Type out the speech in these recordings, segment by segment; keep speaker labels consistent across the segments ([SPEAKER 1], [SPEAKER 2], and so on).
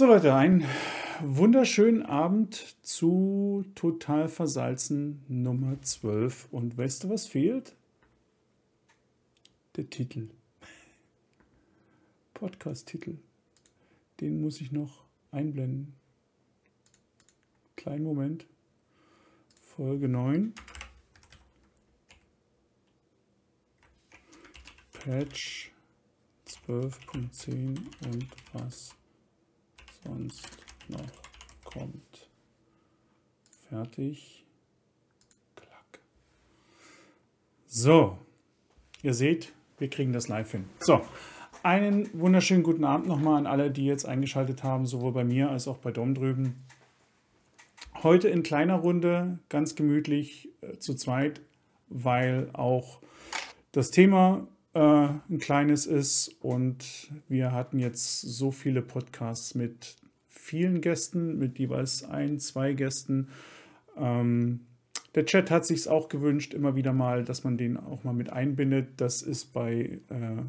[SPEAKER 1] So Leute, einen wunderschönen Abend zu Total Versalzen Nummer 12. Und weißt du, was fehlt? Der Titel. Podcast-Titel. Den muss ich noch einblenden. Kleinen Moment. Folge 9. Patch 12.10 und was sonst noch kommt. Fertig. Klack. So, ihr seht, wir kriegen das live hin. So, einen wunderschönen guten Abend nochmal an alle, die jetzt eingeschaltet haben, sowohl bei mir als auch bei Dom drüben. Heute in kleiner Runde, ganz gemütlich äh, zu zweit, weil auch das Thema ein kleines ist und wir hatten jetzt so viele Podcasts mit vielen Gästen, mit jeweils ein, zwei Gästen. Ähm, der Chat hat sich auch gewünscht, immer wieder mal, dass man den auch mal mit einbindet. Das ist bei, äh,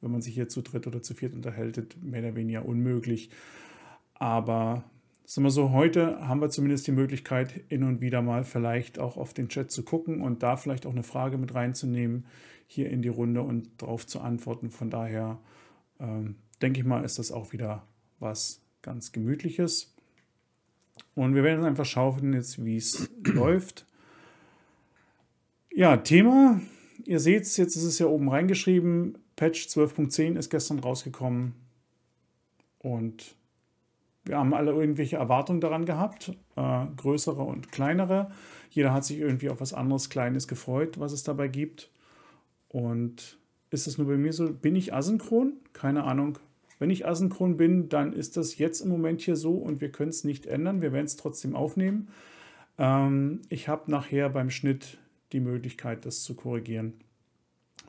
[SPEAKER 1] wenn man sich hier zu dritt oder zu viert unterhält, mehr oder weniger unmöglich. Aber sagen wir so, heute haben wir zumindest die Möglichkeit, hin und wieder mal vielleicht auch auf den Chat zu gucken und da vielleicht auch eine Frage mit reinzunehmen, hier in die Runde und darauf zu antworten. Von daher ähm, denke ich mal, ist das auch wieder was ganz Gemütliches. Und wir werden einfach schauen jetzt, wie es läuft. Ja, Thema, ihr seht es, jetzt ist es ja oben reingeschrieben. Patch 12.10 ist gestern rausgekommen. Und wir haben alle irgendwelche Erwartungen daran gehabt, äh, größere und kleinere. Jeder hat sich irgendwie auf was anderes Kleines gefreut, was es dabei gibt. Und ist es nur bei mir so? Bin ich asynchron? Keine Ahnung. Wenn ich asynchron bin, dann ist das jetzt im Moment hier so und wir können es nicht ändern. Wir werden es trotzdem aufnehmen. Ähm, ich habe nachher beim Schnitt die Möglichkeit, das zu korrigieren.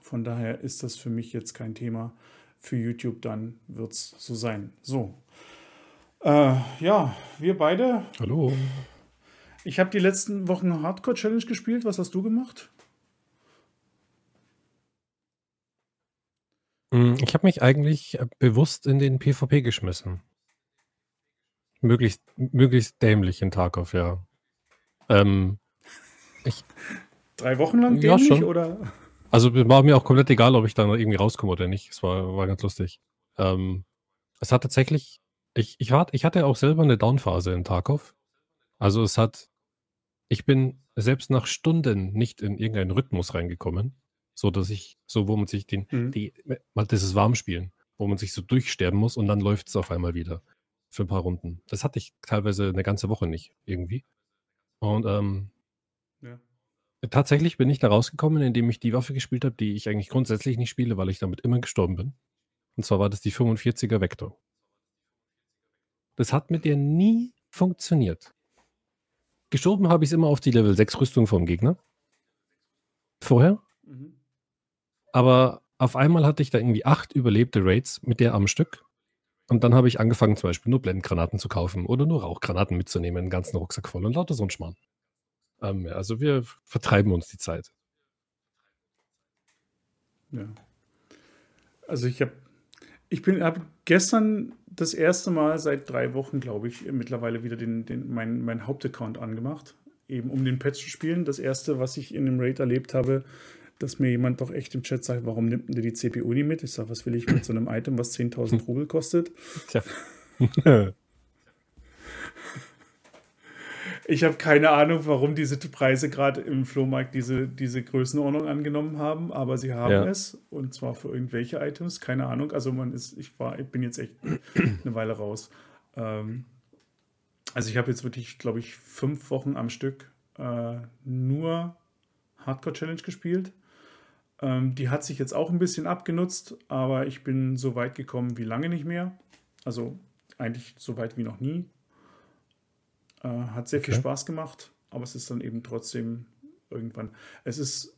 [SPEAKER 1] Von daher ist das für mich jetzt kein Thema. Für YouTube dann wird es so sein. So. Äh, ja, wir beide.
[SPEAKER 2] Hallo.
[SPEAKER 1] Ich habe die letzten Wochen Hardcore Challenge gespielt. Was hast du gemacht?
[SPEAKER 2] Hm, ich habe mich eigentlich, bewusst in den PvP geschmissen. Möglichst möglichst dämlich in Tarkov, ja. Ähm,
[SPEAKER 1] ich 3 Wochen lang Ja, dämlich oder?
[SPEAKER 2] Also, war mir auch komplett egal, ob ich da irgendwie rauskomme oder nicht. Es war war ganz lustig. Ähm, es hat tatsächlich ich ich war ich hatte auch selber eine Downphase in Tarkov. Also, es hat ich bin selbst nach Stunden nicht in irgendeinen Rhythmus reingekommen so dass ich, so wo man sich den, mhm. die, mal dieses Warmspielen, wo man sich so durchsterben muss und dann läuft es auf einmal wieder für ein paar Runden. Das hatte ich teilweise eine ganze Woche nicht irgendwie. Und ähm, ja. tatsächlich bin ich da rausgekommen, indem ich die Waffe gespielt habe, die ich eigentlich grundsätzlich nicht spiele, weil ich damit immer gestorben bin. Und zwar war das die 45er Vector. Das hat mit der nie funktioniert. Geschoben habe ich es immer auf die Level 6 Rüstung vom Gegner. Vorher. Mhm. Aber auf einmal hatte ich da irgendwie acht überlebte Raids mit der am Stück. Und dann habe ich angefangen, zum Beispiel nur Blendgranaten zu kaufen oder nur Rauchgranaten mitzunehmen, einen ganzen Rucksack voll und lauter so ein Schmarrn. Ähm, also wir vertreiben uns die Zeit.
[SPEAKER 1] Ja. Also ich habe, ich bin, habe gestern das erste Mal seit drei Wochen, glaube ich, mittlerweile wieder den, den, mein, mein Hauptaccount angemacht, eben um den Patch zu spielen. Das erste, was ich in dem Raid erlebt habe, dass mir jemand doch echt im Chat sagt, warum nimmt denn die CPU nicht mit? Ich sage, was will ich mit so einem Item, was 10.000 Rubel kostet? Tja. ich habe keine Ahnung, warum diese Preise gerade im Flohmarkt diese, diese Größenordnung angenommen haben, aber sie haben ja. es und zwar für irgendwelche Items, keine Ahnung. Also man ist, ich war, ich bin jetzt echt eine Weile raus. Ähm, also ich habe jetzt wirklich, glaube ich, fünf Wochen am Stück äh, nur Hardcore Challenge gespielt. Ähm, die hat sich jetzt auch ein bisschen abgenutzt, aber ich bin so weit gekommen wie lange nicht mehr. Also eigentlich so weit wie noch nie. Äh, hat sehr okay. viel Spaß gemacht, aber es ist dann eben trotzdem irgendwann. Es ist,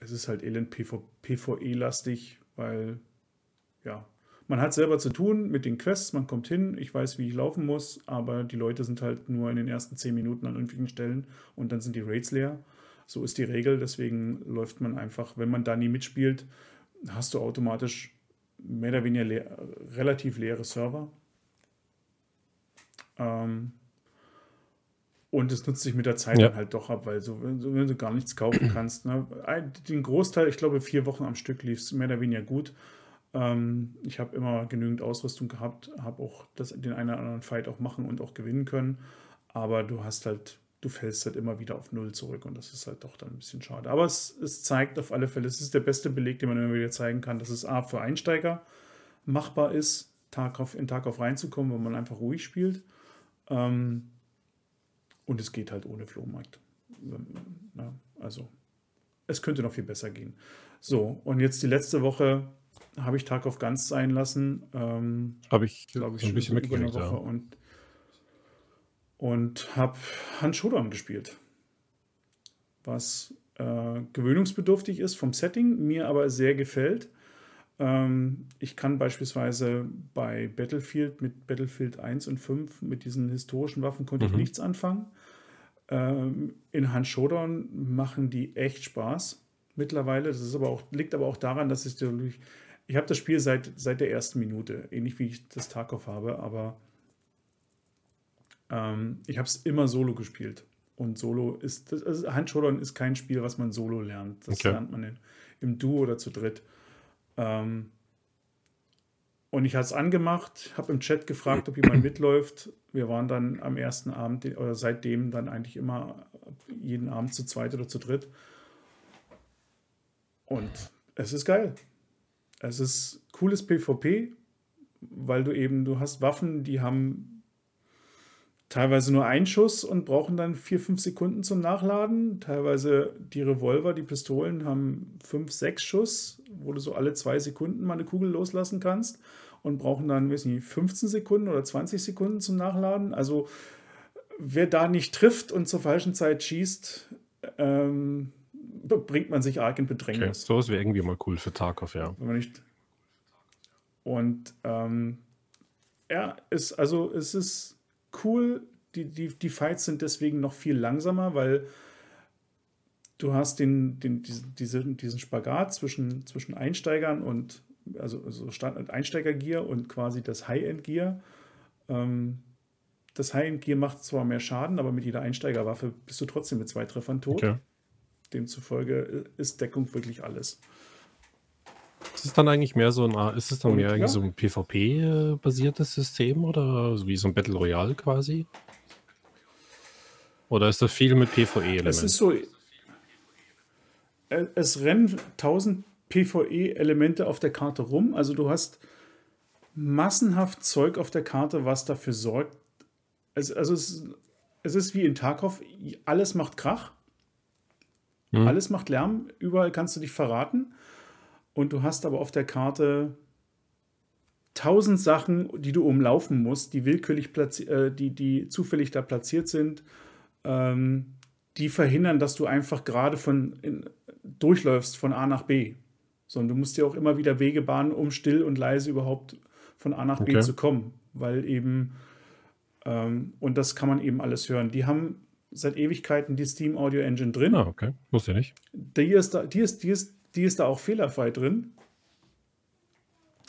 [SPEAKER 1] es ist halt elend PvE-lastig, weil ja, man hat selber zu tun mit den Quests, man kommt hin, ich weiß, wie ich laufen muss, aber die Leute sind halt nur in den ersten zehn Minuten an irgendwelchen Stellen und dann sind die Raids leer. So ist die Regel, deswegen läuft man einfach, wenn man da nie mitspielt, hast du automatisch mehr oder weniger leer, relativ leere Server. Ähm, und es nutzt sich mit der Zeit
[SPEAKER 2] Ja.
[SPEAKER 1] dann halt doch ab, weil so, wenn, du gar nichts kaufen kannst. Ne? Den Großteil, ich glaube, vier Wochen am Stück lief es mehr oder weniger gut. Ähm, ich habe immer genügend Ausrüstung gehabt, habe auch das, den einen oder anderen Fight auch machen und auch gewinnen können. Aber du hast halt, du fällst halt immer wieder auf Null zurück und das ist halt doch dann ein bisschen schade. Aber es, es zeigt auf alle Fälle, es ist der beste Beleg, den man immer wieder zeigen kann, dass es A für Einsteiger machbar ist, Tag auf, in Tag auf reinzukommen, wenn man einfach ruhig spielt. Ähm, und es geht halt ohne Flohmarkt. Ja, also, es könnte noch viel besser gehen. So, und jetzt die letzte Woche habe ich Tag auf ganz sein lassen. Ähm,
[SPEAKER 2] Habe ich,
[SPEAKER 1] glaube ich,
[SPEAKER 2] ein
[SPEAKER 1] schon
[SPEAKER 2] bisschen
[SPEAKER 1] über eine Woche
[SPEAKER 2] ja.
[SPEAKER 1] und, und habe Hans Showdown gespielt. Was äh, gewöhnungsbedürftig ist vom Setting, mir aber sehr gefällt. Ähm, ich kann beispielsweise bei Battlefield mit Battlefield 1 und 5 mit diesen historischen Waffen konnte ich
[SPEAKER 2] Mhm.
[SPEAKER 1] nichts anfangen. Ähm, in Hand Showdown machen die echt Spaß mittlerweile. Das ist aber auch, liegt aber auch daran, dass ich durch. Ich habe das Spiel seit, seit der ersten Minute, ähnlich wie ich das Tarkov habe, aber ähm, ich habe es immer solo gespielt. Und Solo ist, das, also Hand Showdown ist kein Spiel, was man solo lernt. Das
[SPEAKER 2] Okay.
[SPEAKER 1] lernt man in, im Duo oder zu dritt. Ähm, und ich habe es angemacht, habe im Chat gefragt, ob jemand mitläuft. Wir waren dann am ersten Abend oder seitdem dann eigentlich immer jeden Abend zu zweit oder zu dritt. Und es ist geil. Es ist cooles PvP, weil du eben, du hast Waffen, die haben teilweise nur einen Schuss und brauchen dann vier, fünf Sekunden zum Nachladen. Teilweise die Revolver, die Pistolen haben fünf, sechs Schuss, wo du so alle zwei Sekunden mal eine Kugel loslassen kannst und brauchen dann, weiß nicht, 15 Sekunden oder 20 Sekunden zum Nachladen. Also wer da nicht trifft und zur falschen Zeit schießt, ähm, bringt man sich arg in
[SPEAKER 2] Okay.
[SPEAKER 1] Bedrängnis.
[SPEAKER 2] Sowas wäre irgendwie mal cool für Tarkov, ja.
[SPEAKER 1] Wenn man nicht. Und ähm, ja, ist, also es ist cool. Die, die, die Fights sind deswegen noch viel langsamer, weil du hast den, den, diesen, diesen, diesen Spagat zwischen, zwischen Einsteigern und also, also Einsteiger-Gear und quasi das High-End-Gear. Ähm, das High-End-Gear macht zwar mehr Schaden, aber mit jeder Einsteigerwaffe bist du trotzdem mit zwei Treffern tot.
[SPEAKER 2] Okay.
[SPEAKER 1] Demzufolge ist Deckung wirklich alles.
[SPEAKER 2] Ist es dann eigentlich mehr so ein, ist es dann mehr
[SPEAKER 1] ja.
[SPEAKER 2] so ein PvP-basiertes System oder wie so ein Battle Royale quasi? Oder ist das viel mit
[SPEAKER 1] Es ist
[SPEAKER 2] PvE-Elementen?
[SPEAKER 1] so, äh, es rennen 1000 PvE-Elemente auf der Karte rum. Also du hast massenhaft Zeug auf der Karte, was dafür sorgt. Es, also es, es ist wie in Tarkov, alles macht Krach,
[SPEAKER 2] Hm.
[SPEAKER 1] alles macht Lärm, überall kannst du dich verraten. Und du hast aber auf der Karte tausend Sachen, die du umlaufen musst, die willkürlich äh, die, die zufällig da platziert sind, ähm, die verhindern, dass du einfach gerade von in, durchläufst von A nach B. Sondern du musst dir auch immer wieder Wege bahnen, um still und leise überhaupt von A nach B
[SPEAKER 2] Okay.
[SPEAKER 1] zu kommen. Weil eben, ähm, und das kann man eben alles hören. Die haben seit Ewigkeiten die Steam Audio Engine drin.
[SPEAKER 2] Ah, okay. Wusste ich nicht.
[SPEAKER 1] Die ist da, die ist, die ist, die ist da auch fehlerfrei drin.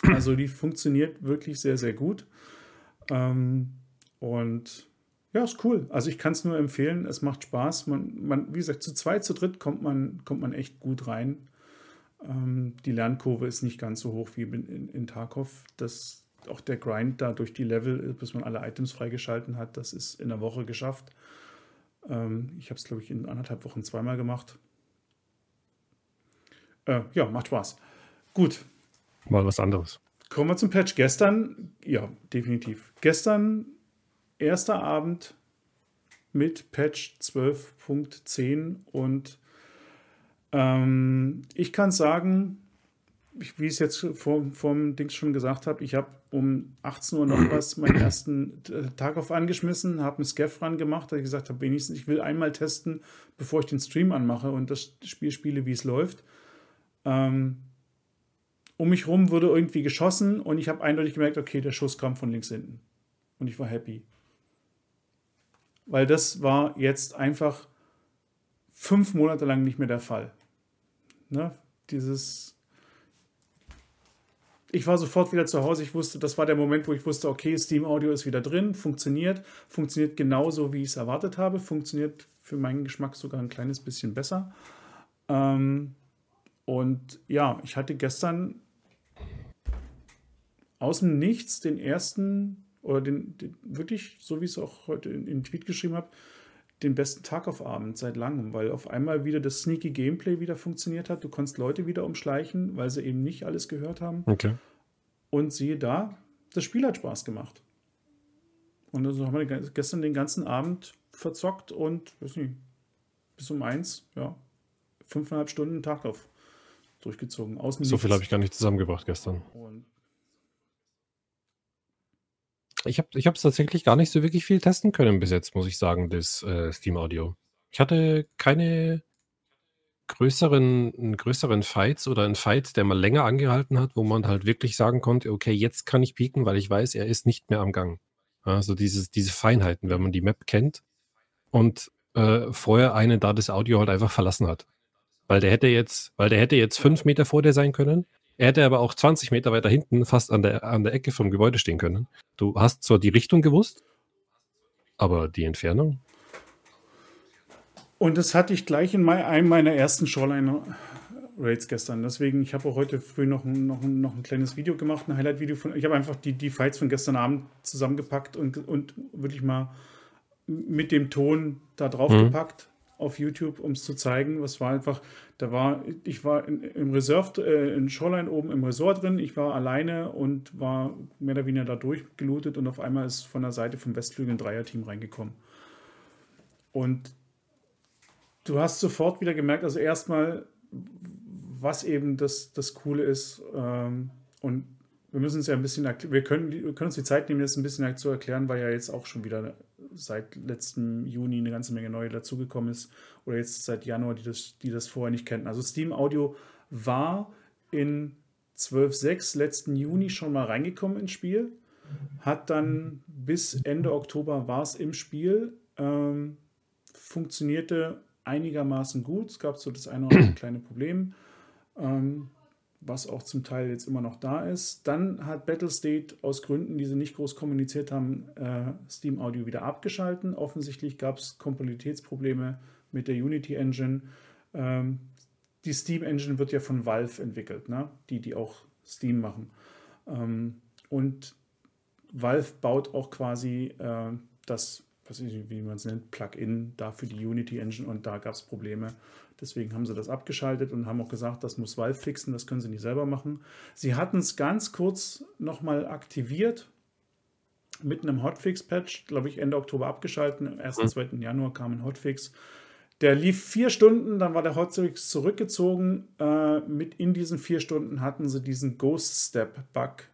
[SPEAKER 1] Also die funktioniert wirklich sehr, sehr gut. Ähm, und ja, ist cool. Also ich kann es nur empfehlen. Es macht Spaß. Man, man, wie gesagt, zu zweit, zu dritt kommt man, kommt man echt gut rein. Ähm, die Lernkurve ist nicht ganz so hoch wie in, in, in Tarkov. Das, auch der Grind da durch die Level, bis man alle Items freigeschalten hat, das ist in einer Woche geschafft. Ähm, ich habe es, glaube ich, in anderthalb Wochen zweimal gemacht. Äh, ja, macht Spaß. Gut,
[SPEAKER 2] Mal was anderes.
[SPEAKER 1] kommen wir zum Patch. Gestern, ja, definitiv. Gestern, erster Abend mit Patch 12.10 und ähm, ich kann sagen, ich, wie ich es jetzt vor, vom Dings schon gesagt habe, ich habe um 18 Uhr noch was meinen ersten äh, Tag auf angeschmissen, habe einen Scaff ran gemacht, da ich gesagt habe, wenigstens, ich will einmal testen, bevor ich den Stream anmache und das Spiel spiele, wie es läuft. Ähm, um mich rum wurde irgendwie geschossen und ich habe eindeutig gemerkt, okay, der Schuss kam von links hinten. Und ich war happy. Weil das war jetzt einfach fünf Monate lang nicht mehr der Fall. Ne? Dieses. ich war sofort wieder zu Hause. Ich wusste, das war der Moment, wo ich wusste, okay, Steam Audio ist wieder drin, funktioniert, funktioniert genauso, wie ich es erwartet habe, funktioniert für meinen Geschmack sogar ein kleines bisschen besser. Ähm, und ja, ich hatte gestern aus dem Nichts den ersten, oder den, den wirklich, so wie ich es auch heute in, in Tweet geschrieben habe, den besten Tag auf Abend seit langem, weil auf einmal wieder das sneaky Gameplay wieder funktioniert hat. Du konntest Leute wieder umschleichen, weil sie eben nicht alles gehört haben.
[SPEAKER 2] Okay.
[SPEAKER 1] Und siehe da, das Spiel hat Spaß gemacht. Und so haben wir gestern den ganzen Abend verzockt und, weiß nicht, bis um eins, ja, fünfeinhalb Stunden Tag auf durchgezogen.
[SPEAKER 2] Außen so viel habe ich gar nicht zusammengebracht gestern. Und ich habe es tatsächlich gar nicht so wirklich viel testen können bis jetzt, muss ich sagen, das äh, Steam Audio. Ich hatte keine größeren, größeren Fights oder einen Fight, der mal länger angehalten hat, wo man halt wirklich sagen konnte, okay, jetzt kann ich pieken, weil ich weiß, er ist nicht mehr am Gang. Also dieses, diese Feinheiten, wenn man die Map kennt und äh, vorher einen da das Audio halt einfach verlassen hat. Weil der hätte jetzt, weil der hätte jetzt fünf Meter vor dir sein können er hätte aber auch 20 Meter weiter hinten fast an der, an der Ecke vom Gebäude stehen können. Du hast zwar die Richtung gewusst, aber die Entfernung.
[SPEAKER 1] Und das hatte ich gleich in einem meiner ersten Shoreline Raids gestern. Deswegen, ich habe auch heute früh noch ein, noch ein, noch ein kleines Video gemacht, ein Highlight-Video von. Ich habe einfach die, die Fights von gestern Abend zusammengepackt und, und wirklich mal mit dem Ton da drauf mhm. gepackt auf YouTube, um es zu zeigen. Was war einfach, da war, ich war in, im Reserve, äh, in Shoreline oben im Resort drin, ich war alleine und war mehr oder weniger da durchgelootet und auf einmal ist von der Seite vom Westflügel ein Dreierteam reingekommen. Und du hast sofort wieder gemerkt, also erstmal, was eben das, das Coole ist. Ähm, und wir müssen es ja ein bisschen, wir können, wir können uns die Zeit nehmen, das ein bisschen zu erklären, weil ja jetzt auch schon wieder seit letztem Juni eine ganze Menge neue dazugekommen ist oder jetzt seit Januar, die das, die das vorher nicht kennen. Also Steam Audio war in 12.6 letzten Juni schon mal reingekommen ins Spiel, hat dann bis Ende Oktober war es im Spiel, ähm, funktionierte einigermaßen gut. Es gab so das eine oder andere kleine Problem. Ähm, was auch zum Teil jetzt immer noch da ist. Dann hat Battlestate aus Gründen, die sie nicht groß kommuniziert haben, äh, Steam Audio wieder abgeschalten. Offensichtlich gab es Kompatibilitätsprobleme mit der Unity Engine. Ähm, die Steam Engine wird ja von Valve entwickelt, ne? die, die auch Steam machen. Ähm, und Valve baut auch quasi äh, das, was ich, wie man es nennt, Plugin da für die Unity Engine und da gab es Probleme. Deswegen haben sie das abgeschaltet und haben auch gesagt, das muss Valve fixen, das können sie nicht selber machen. Sie hatten es ganz kurz nochmal aktiviert mit einem Hotfix-Patch, glaube ich, Ende Oktober abgeschaltet. Am 1. Mhm. 2. Januar kam ein Hotfix. Der lief vier Stunden, dann war der Hotfix zurückgezogen. Äh, mit in diesen vier Stunden hatten sie diesen Ghost Step Bug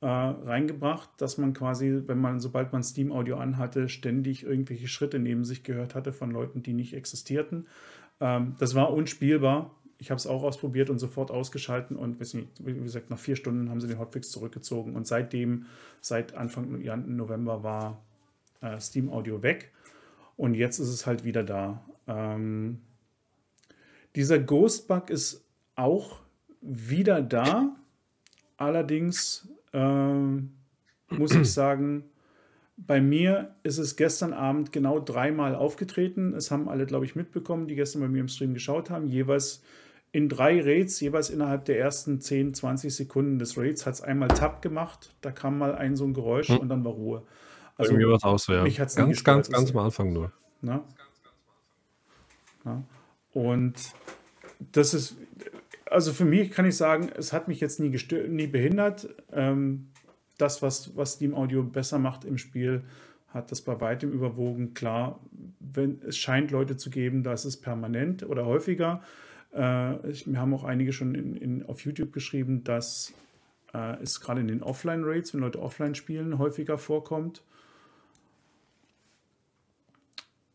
[SPEAKER 1] äh, reingebracht, dass man quasi, wenn man, sobald man Steam Audio anhatte, ständig irgendwelche Schritte neben sich gehört hatte von Leuten, die nicht existierten. Ähm, das war unspielbar. Ich habe es auch ausprobiert und sofort ausgeschalten und nicht, wie gesagt, nach vier Stunden haben sie den Hotfix zurückgezogen und seitdem, seit Anfang November war äh, Steam Audio weg und jetzt ist es halt wieder da. Ähm, dieser Ghost Bug ist auch wieder da. Allerdings ähm, muss ich sagen, bei mir ist es gestern Abend genau dreimal aufgetreten. Es haben alle, glaube ich, mitbekommen, die gestern bei mir im Stream geschaut haben. Jeweils in drei Raids, jeweils innerhalb der ersten 10, 20 Sekunden des Raids hat es einmal Tap gemacht. Da kam mal ein so ein Geräusch hm. und dann war Ruhe.
[SPEAKER 2] Also Irgendwie was aus, ja. Mich hat's ganz, ganz, ganz am Anfang nur.
[SPEAKER 1] Na? Na? Und das ist, also für mich kann ich sagen, es hat mich jetzt nie, gestört, nie behindert. Ähm, das, was, was Steam Audio besser macht im Spiel, hat das bei weitem überwogen. Klar, wenn es scheint Leute zu geben, da ist es permanent oder häufiger. Äh, ich, wir haben auch einige schon in, in, auf YouTube geschrieben, dass äh, es gerade in den Offline-Rates, wenn Leute offline spielen, häufiger vorkommt.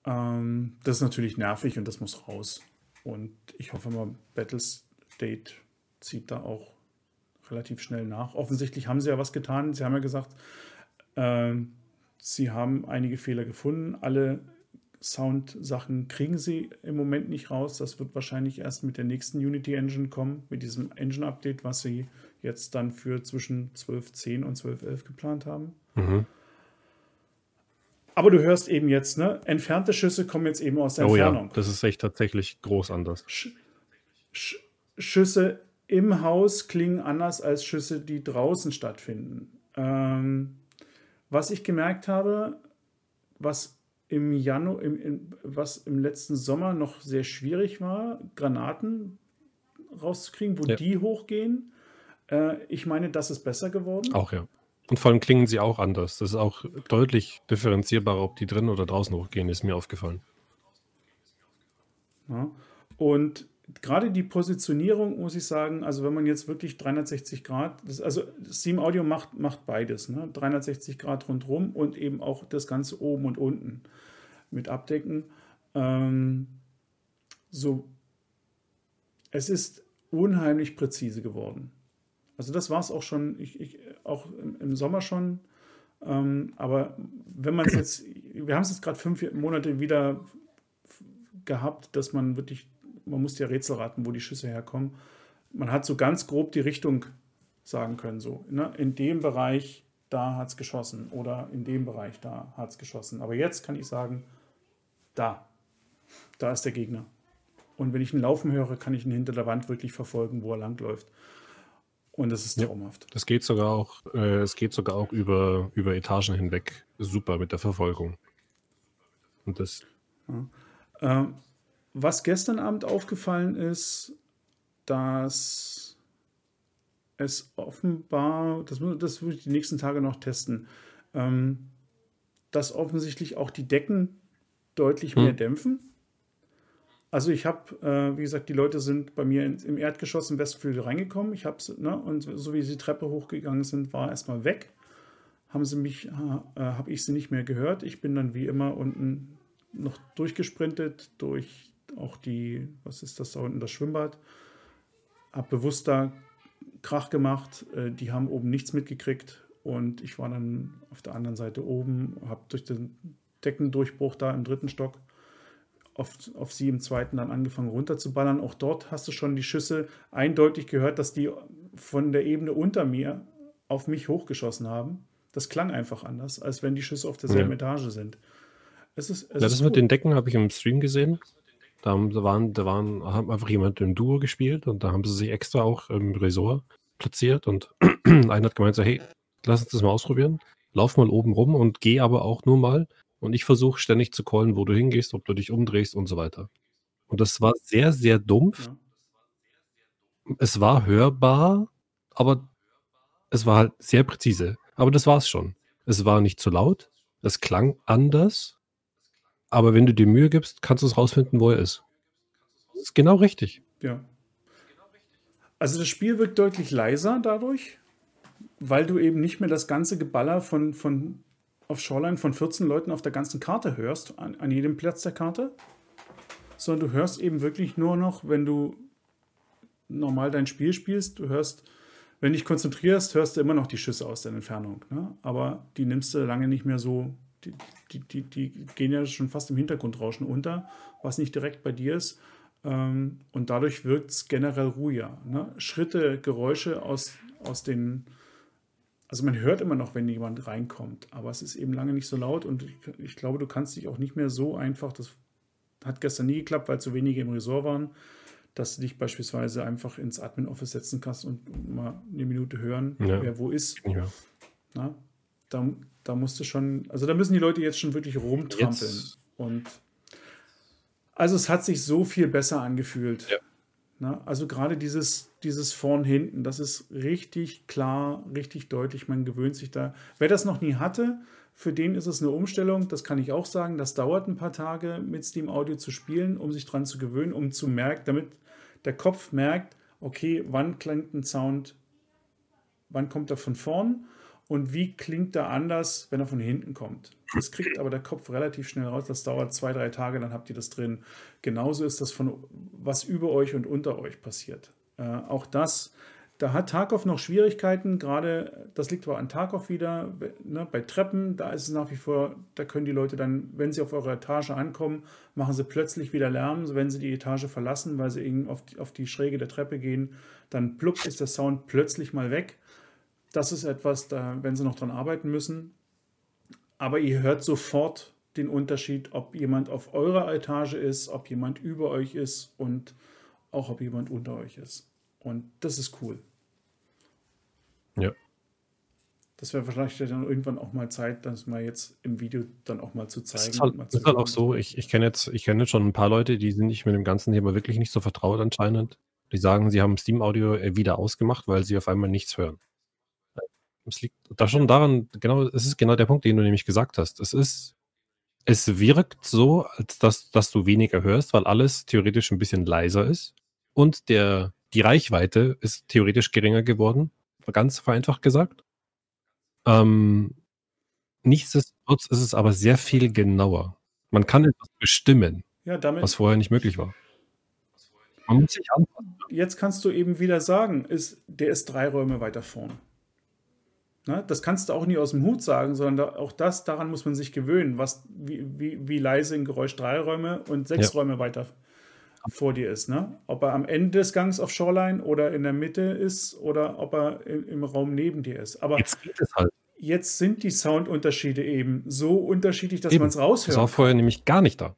[SPEAKER 1] Ähm, das ist natürlich nervig und das muss raus. Und ich hoffe mal, Battlestate zieht da auch relativ schnell nach. Offensichtlich haben sie ja was getan. Sie haben ja gesagt, äh, sie haben einige Fehler gefunden. Alle Sound-Sachen kriegen sie im Moment nicht raus. Das wird wahrscheinlich erst mit der nächsten Unity Engine kommen, mit diesem Engine-Update, was sie jetzt dann für zwischen 12.10 und 12.11 geplant haben. Mhm. Aber du hörst eben jetzt, ne, entfernte Schüsse kommen jetzt eben aus der oh, Entfernung. Ja,
[SPEAKER 2] das ist echt tatsächlich groß anders.
[SPEAKER 1] Sch Sch Schüsse im Haus klingen anders als Schüsse, die draußen stattfinden. Ähm, was ich gemerkt habe, was im Januar, im, im, was im letzten Sommer noch sehr schwierig war, Granaten rauszukriegen, wo ja. die hochgehen. Äh, ich meine, das ist besser geworden.
[SPEAKER 2] Auch ja. Und vor allem klingen sie auch anders. Das ist auch deutlich differenzierbar, ob die drin oder draußen hochgehen, ist mir aufgefallen.
[SPEAKER 1] Ja. Und gerade die Positionierung, muss ich sagen, also wenn man jetzt wirklich 360 Grad, das, also Steam Audio macht, macht beides, ne? 360 Grad rundherum und eben auch das Ganze oben und unten mit abdecken. Ähm, so, es ist unheimlich präzise geworden. Also das war es auch schon, ich, ich, auch im, im, Sommer schon. Ähm, aber wenn man es jetzt, wir haben es jetzt gerade fünf Monate wieder gehabt, dass man wirklich, man muss ja Rätsel raten, wo die Schüsse herkommen. Man hat so ganz grob die Richtung sagen können, so, ne? in dem Bereich, da hat es geschossen oder in dem Bereich, da hat es geschossen. Aber jetzt kann ich sagen, da, da ist der Gegner. Und wenn ich ihn laufen höre, kann ich ihn hinter der Wand wirklich verfolgen, wo er langläuft. Und das ist traumhaft.
[SPEAKER 2] Ja, das geht sogar auch, äh, es geht sogar auch über, über Etagen hinweg super mit der Verfolgung. Und das.
[SPEAKER 1] Ja. Äh, was gestern Abend aufgefallen ist, dass es offenbar, das, das würde ich die nächsten Tage noch testen, ähm, dass offensichtlich auch die Decken deutlich hm. mehr dämpfen. Also ich habe, äh, wie gesagt, die Leute sind bei mir in, im Erdgeschoss im Westflügel reingekommen. Ich habe ne, und so wie sie die Treppe hochgegangen sind, war erstmal weg. Haben sie mich, äh, habe ich sie nicht mehr gehört. Ich bin dann wie immer unten noch durchgesprintet durch auch die, was ist das da unten, das Schwimmbad. Hab bewusst da Krach gemacht. Äh, die haben oben nichts mitgekriegt und ich war dann auf der anderen Seite oben, habe durch den Deckendurchbruch da im dritten Stock auf, auf sie im zweiten dann angefangen runterzuballern. Auch dort hast du schon die Schüsse eindeutig gehört, dass die von der Ebene unter mir auf mich hochgeschossen haben. Das klang einfach anders, als wenn die Schüsse auf derselben ja. Etage sind.
[SPEAKER 2] Es ist, es ja, das ist mit den Decken habe ich im Stream gesehen. Da, waren, da waren, haben einfach jemand im Duo gespielt und da haben sie sich extra auch im Resort platziert und einer hat gemeint so, hey, lass uns das mal ausprobieren. Lauf mal oben rum und geh aber auch nur mal und ich versuche ständig zu callen, wo du hingehst, ob du dich umdrehst und so weiter. Und das war sehr, sehr dumpf. Ja. Es war hörbar, aber es war halt sehr präzise. Aber das war es schon. Es war nicht zu laut, es klang anders, aber wenn du dir Mühe gibst, kannst du es rausfinden, wo er ist. Das ist genau richtig.
[SPEAKER 1] Ja. Also das Spiel wird deutlich leiser dadurch, weil du eben nicht mehr das ganze Geballer von, von auf Shoreline von 14 Leuten auf der ganzen Karte hörst, an, an jedem Platz der Karte, sondern du hörst eben wirklich nur noch, wenn du normal dein Spiel spielst, du hörst, wenn dich konzentrierst, hörst du immer noch die Schüsse aus der Entfernung. Ne? Aber die nimmst du lange nicht mehr so, die, die, die, die gehen ja schon fast im Hintergrundrauschen unter, was nicht direkt bei dir ist. Ähm, und dadurch wirkt es generell ruhiger. Ne? Schritte, Geräusche aus, aus den also man hört immer noch, wenn jemand reinkommt, aber es ist eben lange nicht so laut und ich, ich glaube, du kannst dich auch nicht mehr so einfach, das hat gestern nie geklappt, weil zu wenige im Resort waren, dass du dich beispielsweise einfach ins Admin-Office setzen kannst und mal eine Minute hören, ja. wer wo ist. Ja. Na, da, da musst du schon, also da müssen die Leute jetzt schon wirklich rumtrampeln. Jetzt. Und also es hat sich so viel besser angefühlt. Ja. Na, also gerade dieses, dieses vorn hinten, das ist richtig klar, richtig deutlich, man gewöhnt sich da. Wer das noch nie hatte, für den ist es eine Umstellung, das kann ich auch sagen. Das dauert ein paar Tage mit Steam Audio zu spielen, um sich dran zu gewöhnen, um zu merken, damit der Kopf merkt, okay, wann klingt ein Sound, wann kommt er von vorn und wie klingt er anders, wenn er von hinten kommt. Das kriegt aber der Kopf relativ schnell raus. Das dauert zwei, drei Tage, dann habt ihr das drin. Genauso ist das von was über euch und unter euch passiert. Äh, auch das Da hat Tarkov noch Schwierigkeiten, gerade das liegt aber an Tarkov wieder. Ne, bei Treppen, da ist es nach wie vor, da können die Leute dann, wenn sie auf eure Etage ankommen, machen sie plötzlich wieder Lärm. Wenn sie die Etage verlassen, weil sie auf die, auf die Schräge der Treppe gehen, dann plupp ist der Sound plötzlich mal weg. Das ist etwas, da werden sie noch dran arbeiten müssen. Aber ihr hört sofort den Unterschied, ob jemand auf eurer Etage ist, ob jemand über euch ist und auch ob jemand unter euch ist. Und das ist cool.
[SPEAKER 2] Ja.
[SPEAKER 1] Das wäre vielleicht dann irgendwann auch mal Zeit, das mal jetzt im Video dann auch mal zu zeigen.
[SPEAKER 2] Das ist halt,
[SPEAKER 1] mal
[SPEAKER 2] ist halt auch so, ich, ich kenne jetzt, ich kenne jetzt schon ein paar Leute, die sind nicht mit dem ganzen Thema wirklich nicht so vertraut anscheinend. Die sagen, sie haben Steam Audio äh, wieder ausgemacht, weil sie auf einmal nichts hören. Es liegt da schon daran, genau, es ist genau der Punkt, den du nämlich gesagt hast. Es ist, es wirkt so, als dass, dass du weniger hörst, weil alles theoretisch ein bisschen leiser ist. Und der, die Reichweite ist theoretisch geringer geworden, ganz vereinfacht gesagt. Ähm, nichtsdestotrotz ist es aber sehr viel genauer. Man kann etwas bestimmen,
[SPEAKER 1] Ja,
[SPEAKER 2] was vorher nicht möglich war. Man muss sich anpassen.
[SPEAKER 1] jetzt kannst du eben wieder sagen, ist, der ist drei Räume weiter vorn. Ne? Das kannst du auch nie aus dem Hut sagen, sondern da, auch das, daran muss man sich gewöhnen, was, wie, wie, wie leise ein Geräusch drei Räume und sechs
[SPEAKER 2] Ja.
[SPEAKER 1] Räume weiter vor dir ist. Ne? Ob er am Ende des Gangs auf Shoreline oder in der Mitte ist oder ob er im, im Raum neben dir ist. Aber
[SPEAKER 2] Jetzt geht es halt.
[SPEAKER 1] jetzt sind die Soundunterschiede eben so unterschiedlich, dass man es
[SPEAKER 2] Das war
[SPEAKER 1] raushört.
[SPEAKER 2] vorher nämlich gar nicht da.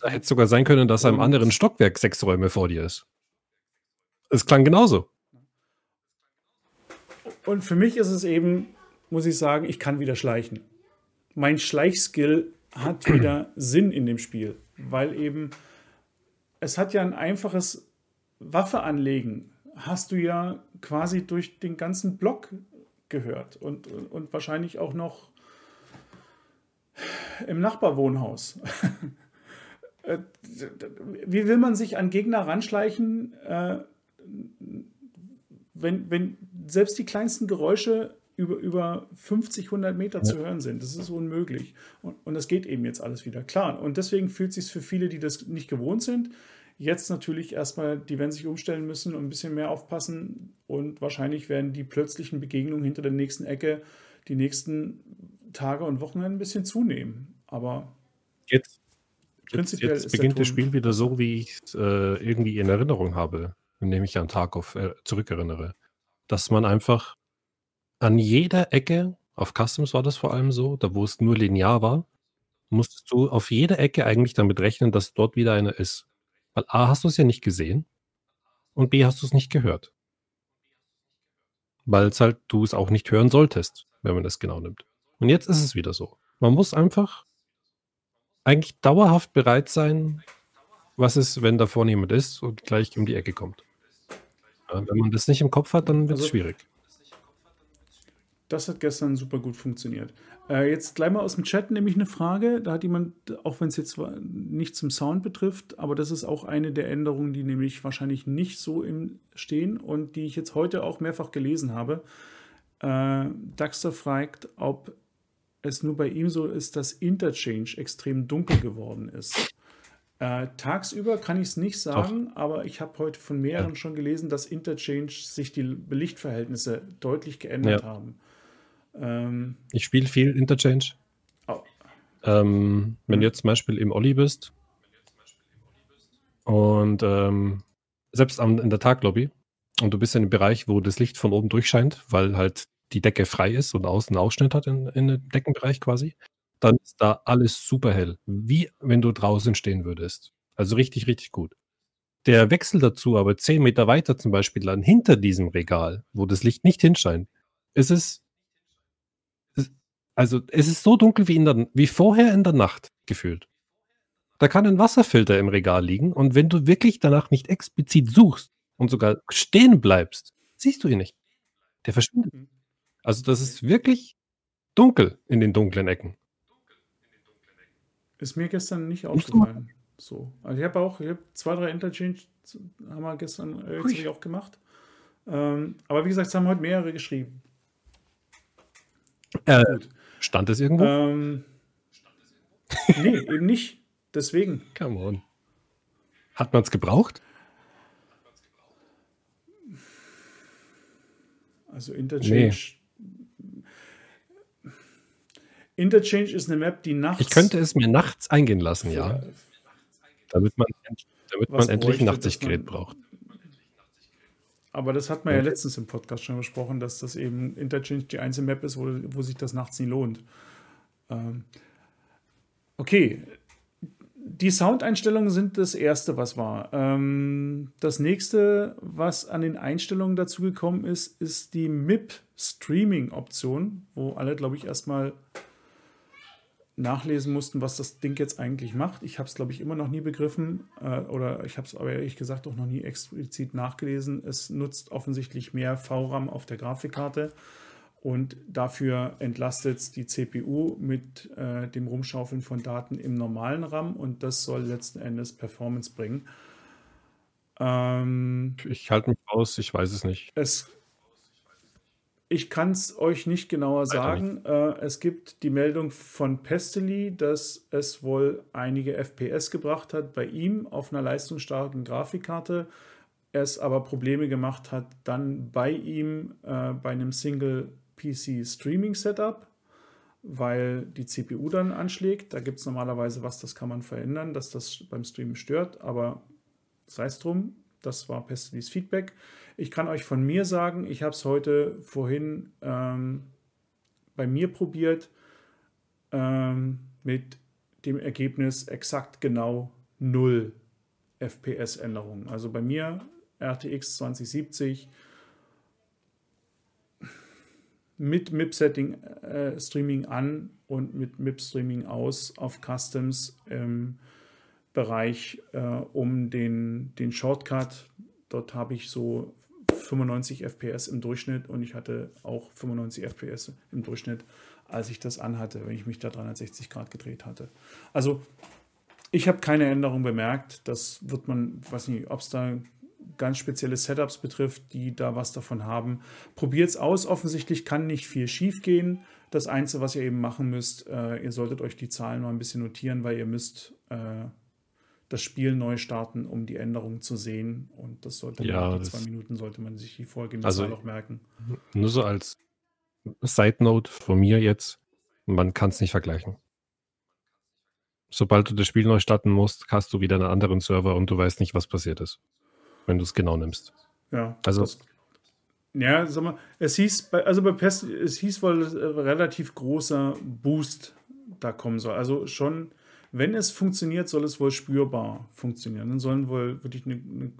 [SPEAKER 2] Da hätte es sogar sein können, dass er im anderen Stockwerk sechs Räume vor dir ist. Es klang genauso.
[SPEAKER 1] Und für mich ist es eben, muss ich sagen, ich kann wieder schleichen. Mein Schleichskill hat wieder Sinn in dem Spiel, weil eben es hat ja ein einfaches Waffe anlegen. Hast du ja quasi durch den ganzen Block gehört und, und wahrscheinlich auch noch im Nachbarwohnhaus. Äh, Wie will man sich an Gegner ranschleichen, äh, wenn, wenn selbst die kleinsten Geräusche über, über 50, 100 Meter zu hören sind. Das ist unmöglich. Und, und das geht eben jetzt alles wieder. Klar, und deswegen fühlt es sich für viele, die das nicht gewohnt sind, jetzt natürlich erstmal, die werden sich umstellen müssen und ein bisschen mehr aufpassen. Und wahrscheinlich werden die plötzlichen Begegnungen hinter der nächsten Ecke die nächsten Tage und Wochen ein bisschen zunehmen. Aber
[SPEAKER 2] Jetzt, jetzt,
[SPEAKER 1] Prinzipiell
[SPEAKER 2] jetzt
[SPEAKER 1] der
[SPEAKER 2] beginnt das Spiel wieder so, wie ich es äh, irgendwie in Erinnerung habe, indem ich an Tarkov äh, zurückerinnere. Dass man einfach an jeder Ecke, auf Customs war das vor allem so, da wo es nur linear war, musstest du auf jeder Ecke eigentlich damit rechnen, dass dort wieder einer ist. Weil A hast du es ja nicht gesehen und B hast du es nicht gehört. Weil es halt du es auch nicht hören solltest, wenn man das genau nimmt. Und jetzt ist es wieder so. Man muss einfach eigentlich dauerhaft bereit sein, was ist, wenn da vorne jemand ist und gleich um die Ecke kommt. Wenn man das nicht im Kopf hat, dann wird es
[SPEAKER 1] Also-
[SPEAKER 2] schwierig.
[SPEAKER 1] Das hat gestern super gut funktioniert. Äh, jetzt gleich mal aus dem Chat nämlich eine Frage. Da hat jemand, auch wenn es jetzt zwar nicht zum Sound betrifft, aber das ist auch eine der Änderungen, die nämlich wahrscheinlich nicht so im stehen und die ich jetzt heute auch mehrfach gelesen habe. Äh, Daxter fragt, ob es nur bei ihm so ist, dass Interchange extrem dunkel geworden ist. Äh, tagsüber kann ich es nicht sagen, aber ich habe heute von mehreren
[SPEAKER 2] Ja.
[SPEAKER 1] schon gelesen, dass Interchange sich die Lichtverhältnisse deutlich geändert
[SPEAKER 2] Ja.
[SPEAKER 1] haben. Ähm,
[SPEAKER 2] Ich spiele viel Interchange.
[SPEAKER 1] au-
[SPEAKER 2] Ähm, wenn du jetzt zum Beispiel im Olli bist und ähm, selbst am, in der Taglobby und du bist in einem Bereich, wo das Licht von oben durchscheint, weil halt die Decke frei ist und außen einen Ausschnitt hat in, in den Deckenbereich quasi, dann ist da alles super hell, wie wenn du draußen stehen würdest. Also richtig, richtig gut. Der Wechsel dazu aber zehn Meter weiter zum Beispiel dann hinter diesem Regal, wo das Licht nicht hinscheint, ist es also es ist so dunkel wie, in der, wie vorher in der Nacht gefühlt. Da kann ein Wasserfilter im Regal liegen und wenn du wirklich danach nicht explizit suchst und sogar stehen bleibst, siehst du ihn nicht. Der verschwindet.
[SPEAKER 1] Mhm.
[SPEAKER 2] Also das ist wirklich dunkel in den dunklen Ecken.
[SPEAKER 1] Ist mir gestern nicht aufgefallen. So. Also ich habe auch, ich habe zwei, drei Interchange haben wir gestern äh, hab auch gemacht. Ähm, aber wie gesagt, es haben heute mehrere geschrieben.
[SPEAKER 2] Äh,
[SPEAKER 1] Gut.
[SPEAKER 2] stand es irgendwo?
[SPEAKER 1] Ähm, nee, eben nicht. Deswegen.
[SPEAKER 2] Come on. Hat man es gebraucht?
[SPEAKER 1] Also Interchange. Nee. Interchange ist eine Map, die nachts.
[SPEAKER 2] Ich könnte es mir nachts eingehen lassen, ja. Damit man, damit man endlich ein Nachtsichtgerät braucht.
[SPEAKER 1] Aber das hat man ja letztens im Podcast schon besprochen, dass das eben Interchange die einzige Map ist, wo, wo sich das nachts nie lohnt. Ähm, okay, die Soundeinstellungen sind das erste, was war. Ähm, das nächste, was an den Einstellungen dazugekommen ist, ist die MIP Streaming Option, wo alle, glaube ich, erstmal nachlesen mussten, was das Ding jetzt eigentlich macht. Ich habe es, glaube ich, immer noch nie begriffen äh, oder ich habe es aber ehrlich gesagt auch noch nie explizit nachgelesen. Es nutzt offensichtlich mehr VRAM auf der Grafikkarte und dafür entlastet es die CPU mit äh, dem Rumschaufeln von Daten im normalen RAM und das soll letzten Endes Performance bringen.
[SPEAKER 2] Ähm, ich halte mich aus, ich weiß es nicht.
[SPEAKER 1] Es ich kann es euch nicht genauer sagen. Äh, es gibt die Meldung von Pestely, dass es wohl einige FPS gebracht hat bei ihm auf einer leistungsstarken Grafikkarte. Es aber Probleme gemacht hat dann bei ihm äh, bei einem Single PC Streaming Setup, weil die CPU dann anschlägt. Da gibt es normalerweise was, das kann man verändern, dass das beim Streamen stört, aber sei es drum, das war Pestelys Feedback. Ich kann euch von mir sagen, ich habe es heute vorhin ähm, bei mir probiert ähm, mit dem Ergebnis exakt genau 0 FPS-Änderungen. Also bei mir RTX 2070 mit MIP-Setting äh, Streaming an und mit MIP-Streaming aus auf Customs im Bereich äh, um den, den Shortcut. Dort habe ich so 95 FPS im Durchschnitt und ich hatte auch 95 FPS im Durchschnitt, als ich das anhatte, wenn ich mich da 360 Grad gedreht hatte. Also ich habe keine Änderung bemerkt. Das wird man, weiß nicht, ob es da ganz spezielle Setups betrifft, die da was davon haben. Probiert es aus. Offensichtlich kann nicht viel schief gehen. Das Einzige, was ihr eben machen müsst, äh, ihr solltet euch die Zahlen mal ein bisschen notieren, weil ihr müsst äh, das Spiel neu starten, um die Änderungen zu sehen. Und das sollte
[SPEAKER 2] ja,
[SPEAKER 1] man, die zwei Minuten sollte man sich die vorgehende also, auch merken.
[SPEAKER 2] Nur so als Side Note von mir jetzt, man kann es nicht vergleichen. Sobald du das Spiel neu starten musst, hast du wieder einen anderen Server und du weißt nicht, was passiert ist, wenn du es genau nimmst.
[SPEAKER 1] Ja, also das, ja, sag mal, es hieß, also bei PES, es hieß wohl ein relativ großer Boost da kommen soll. Also schon wenn es funktioniert, soll es wohl spürbar funktionieren. Dann sollen wohl wirklich eine, eine,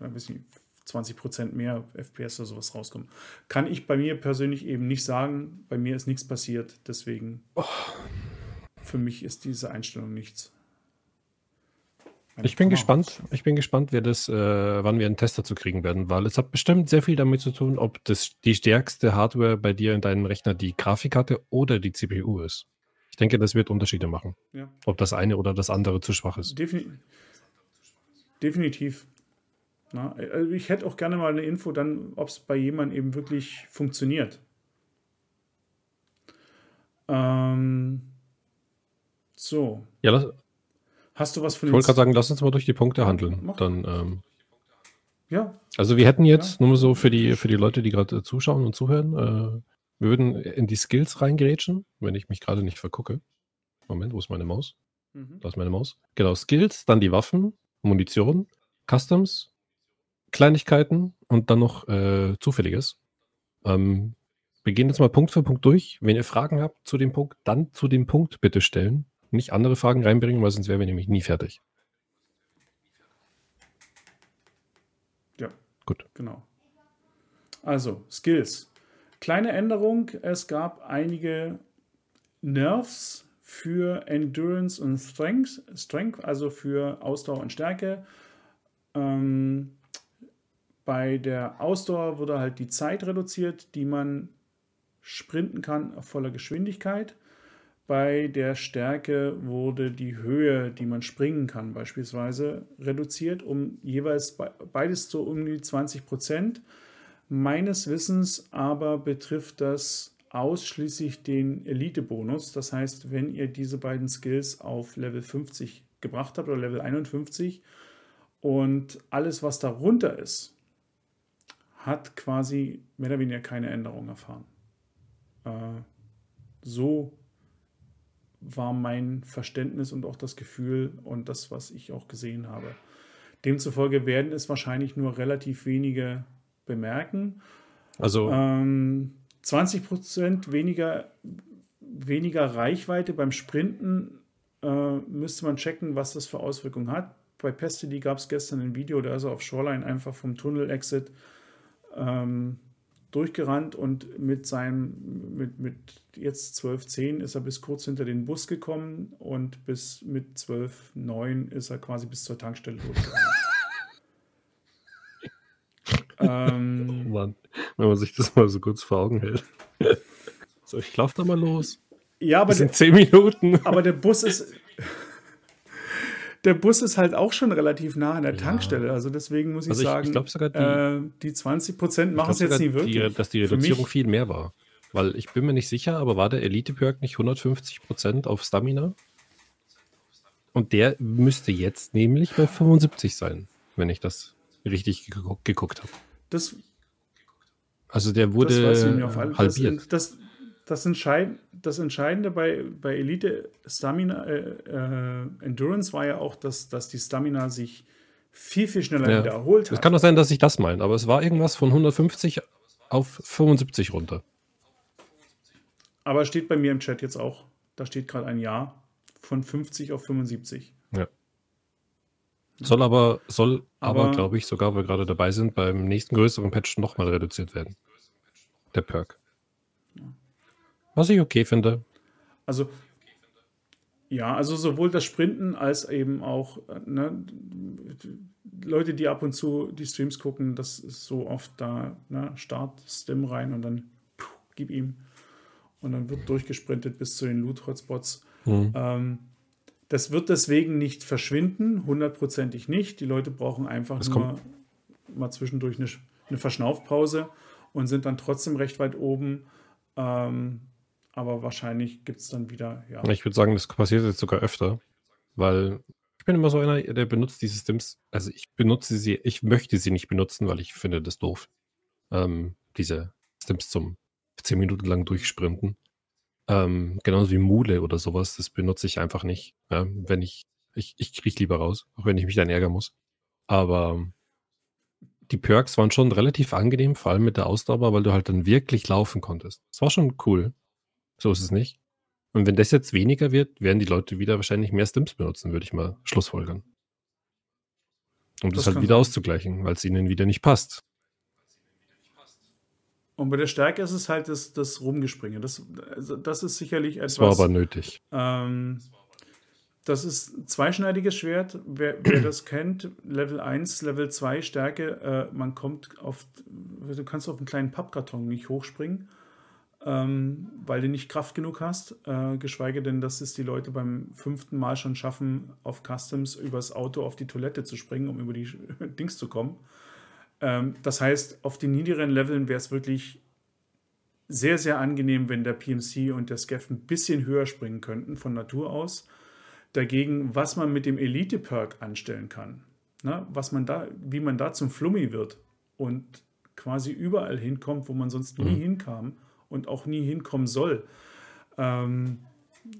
[SPEAKER 1] ein bisschen 20 Prozent mehr FPS oder sowas rauskommen. Kann ich bei mir persönlich eben nicht sagen. Bei mir ist nichts passiert. Deswegen, oh. für mich ist diese Einstellung nichts.
[SPEAKER 2] ich bin gespannt. Ich bin gespannt, wer das, äh, wann wir einen Tester zu kriegen werden, weil es hat bestimmt sehr viel damit zu tun, ob das die stärkste Hardware bei dir in deinem Rechner die Grafikkarte oder die CPU ist denke, das wird Unterschiede machen. Ja. Ob das eine oder das andere zu schwach ist.
[SPEAKER 1] Defin definitiv. Na, also ich hätte auch gerne mal eine Info, dann, ob es bei jemandem eben wirklich funktioniert. Ähm, so.
[SPEAKER 2] Ja, lass,
[SPEAKER 1] Hast du was
[SPEAKER 2] von Ich wollte gerade sagen, lass uns mal durch die Punkte handeln. Mach. Dann, ähm,
[SPEAKER 1] ja.
[SPEAKER 2] Also wir hätten jetzt, ja. nur so für die, für die Leute, die gerade zuschauen und zuhören, äh, wir würden in die Skills reingrätschen, wenn ich mich gerade nicht vergucke. Moment, wo ist meine Maus? Mhm. Da ist meine Maus. Genau, Skills, dann die Waffen, Munition, Customs, Kleinigkeiten und dann noch äh, Zufälliges. Ähm, wir gehen jetzt mal Punkt für Punkt durch. Wenn ihr Fragen habt zu dem Punkt, dann zu dem Punkt bitte stellen. Nicht andere Fragen reinbringen, weil sonst wären wir nämlich nie fertig.
[SPEAKER 1] Ja. Gut. Genau. Also, Skills. Kleine Änderung, es gab einige Nerfs für Endurance und Strength, Strength also für Ausdauer und Stärke. Ähm, bei der Ausdauer wurde halt die Zeit reduziert, die man sprinten kann auf voller Geschwindigkeit. Bei der Stärke wurde die Höhe, die man springen kann, beispielsweise reduziert, um jeweils beides zu um die 20 Prozent. Meines Wissens aber betrifft das ausschließlich den Elite-Bonus. Das heißt, wenn ihr diese beiden Skills auf Level 50 gebracht habt oder Level 51 und alles, was darunter ist, hat quasi mehr oder weniger keine Änderung erfahren. Äh, so war mein Verständnis und auch das Gefühl und das, was ich auch gesehen habe. Demzufolge werden es wahrscheinlich nur relativ wenige bemerken.
[SPEAKER 2] Also
[SPEAKER 1] ähm, 20 Prozent weniger, weniger Reichweite beim Sprinten äh, müsste man checken, was das für Auswirkungen hat. Bei Pestily gab es gestern ein Video, da ist er auf Shoreline einfach vom Tunnel-Exit ähm, durchgerannt und mit seinem, mit, mit jetzt 12.10 ist er bis kurz hinter den Bus gekommen und bis mit 12.9 ist er quasi bis zur Tankstelle durchgerannt.
[SPEAKER 2] Ähm, oh Mann, wenn man sich das mal so kurz vor Augen hält. so, ich laufe da mal los.
[SPEAKER 1] Ja, aber
[SPEAKER 2] das sind zehn Minuten.
[SPEAKER 1] Aber der Bus ist, der Bus ist halt auch schon relativ nah an der ja. Tankstelle. Also deswegen muss ich, also ich sagen, ich
[SPEAKER 2] glaube sogar die,
[SPEAKER 1] äh, die 20 Prozent machen es jetzt nie wirklich.
[SPEAKER 2] Die, dass die Reduzierung viel mehr war. Weil ich bin mir nicht sicher, aber war der Elite-Perk nicht 150 Prozent auf Stamina? Und der müsste jetzt nämlich bei 75 sein, wenn ich das richtig geguckt habe.
[SPEAKER 1] Das,
[SPEAKER 2] also der wurde halbiert.
[SPEAKER 1] Das, das, das, Entscheid, das Entscheidende bei, bei Elite Stamina äh, äh, Endurance war ja auch, dass, dass die Stamina sich viel, viel schneller ja. wieder erholt hat.
[SPEAKER 2] Es kann auch sein, dass ich das meine, aber es war irgendwas von 150 auf 75 runter.
[SPEAKER 1] Aber steht bei mir im Chat jetzt auch, da steht gerade ein Jahr von 50 auf 75.
[SPEAKER 2] Ja. Soll aber, soll aber, aber glaube ich, sogar, weil wir gerade dabei sind, beim nächsten größeren Patch nochmal reduziert werden. Der Perk. Was ich okay finde.
[SPEAKER 1] Also, ja, also sowohl das Sprinten als eben auch ne, Leute, die ab und zu die Streams gucken, das ist so oft da, ne, Start, Stim rein und dann puh, gib ihm. Und dann wird durchgesprintet bis zu den Loot-Hotspots. Mhm. Ähm, das wird deswegen nicht verschwinden, hundertprozentig nicht. Die Leute brauchen einfach das nur mal zwischendurch eine, eine, Verschnaufpause und sind dann trotzdem recht weit oben. Ähm, aber wahrscheinlich gibt es dann wieder, ja.
[SPEAKER 2] Ich würde sagen, das passiert jetzt sogar öfter, weil ich bin immer so einer, der benutzt diese Stims. Also ich benutze sie, ich möchte sie nicht benutzen, weil ich finde das doof. Ähm, diese Stims zum 10 Minuten lang durchsprinten. Ähm, genauso wie Mule oder sowas, das benutze ich einfach nicht. Ja, wenn ich, ich, ich kriege lieber raus, auch wenn ich mich dann ärgern muss. Aber die Perks waren schon relativ angenehm, vor allem mit der Ausdauer, weil du halt dann wirklich laufen konntest. Das war schon cool. So ist es nicht. Und wenn das jetzt weniger wird, werden die Leute wieder wahrscheinlich mehr Stims benutzen, würde ich mal schlussfolgern. Um das, das halt wieder sein. auszugleichen, weil es ihnen wieder nicht passt.
[SPEAKER 1] Und bei der Stärke ist es halt das, das Rumgespringe. Das, also das ist sicherlich etwas.
[SPEAKER 2] Das war aber nötig.
[SPEAKER 1] Ähm, das ist ein zweischneidiges Schwert. Wer, wer, das kennt, Level 1, Level 2 Stärke, äh, man kommt auf, du kannst auf einen kleinen Pappkarton nicht hochspringen, ähm, weil du nicht Kraft genug hast. Äh, geschweige denn, dass es die Leute beim fünften Mal schon schaffen, auf Customs übers Auto auf die Toilette zu springen, um über die Dings zu kommen. Ähm, das heißt, auf den niederen Leveln wäre es wirklich sehr, sehr angenehm, wenn der PMC und der Scaff ein bisschen höher springen könnten von Natur aus. Dagegen, was man mit dem Elite-Perk anstellen kann, ne, was man da, wie man da zum Flummi wird und quasi überall hinkommt, wo man sonst nie mhm. hinkam und auch nie hinkommen soll. Ähm,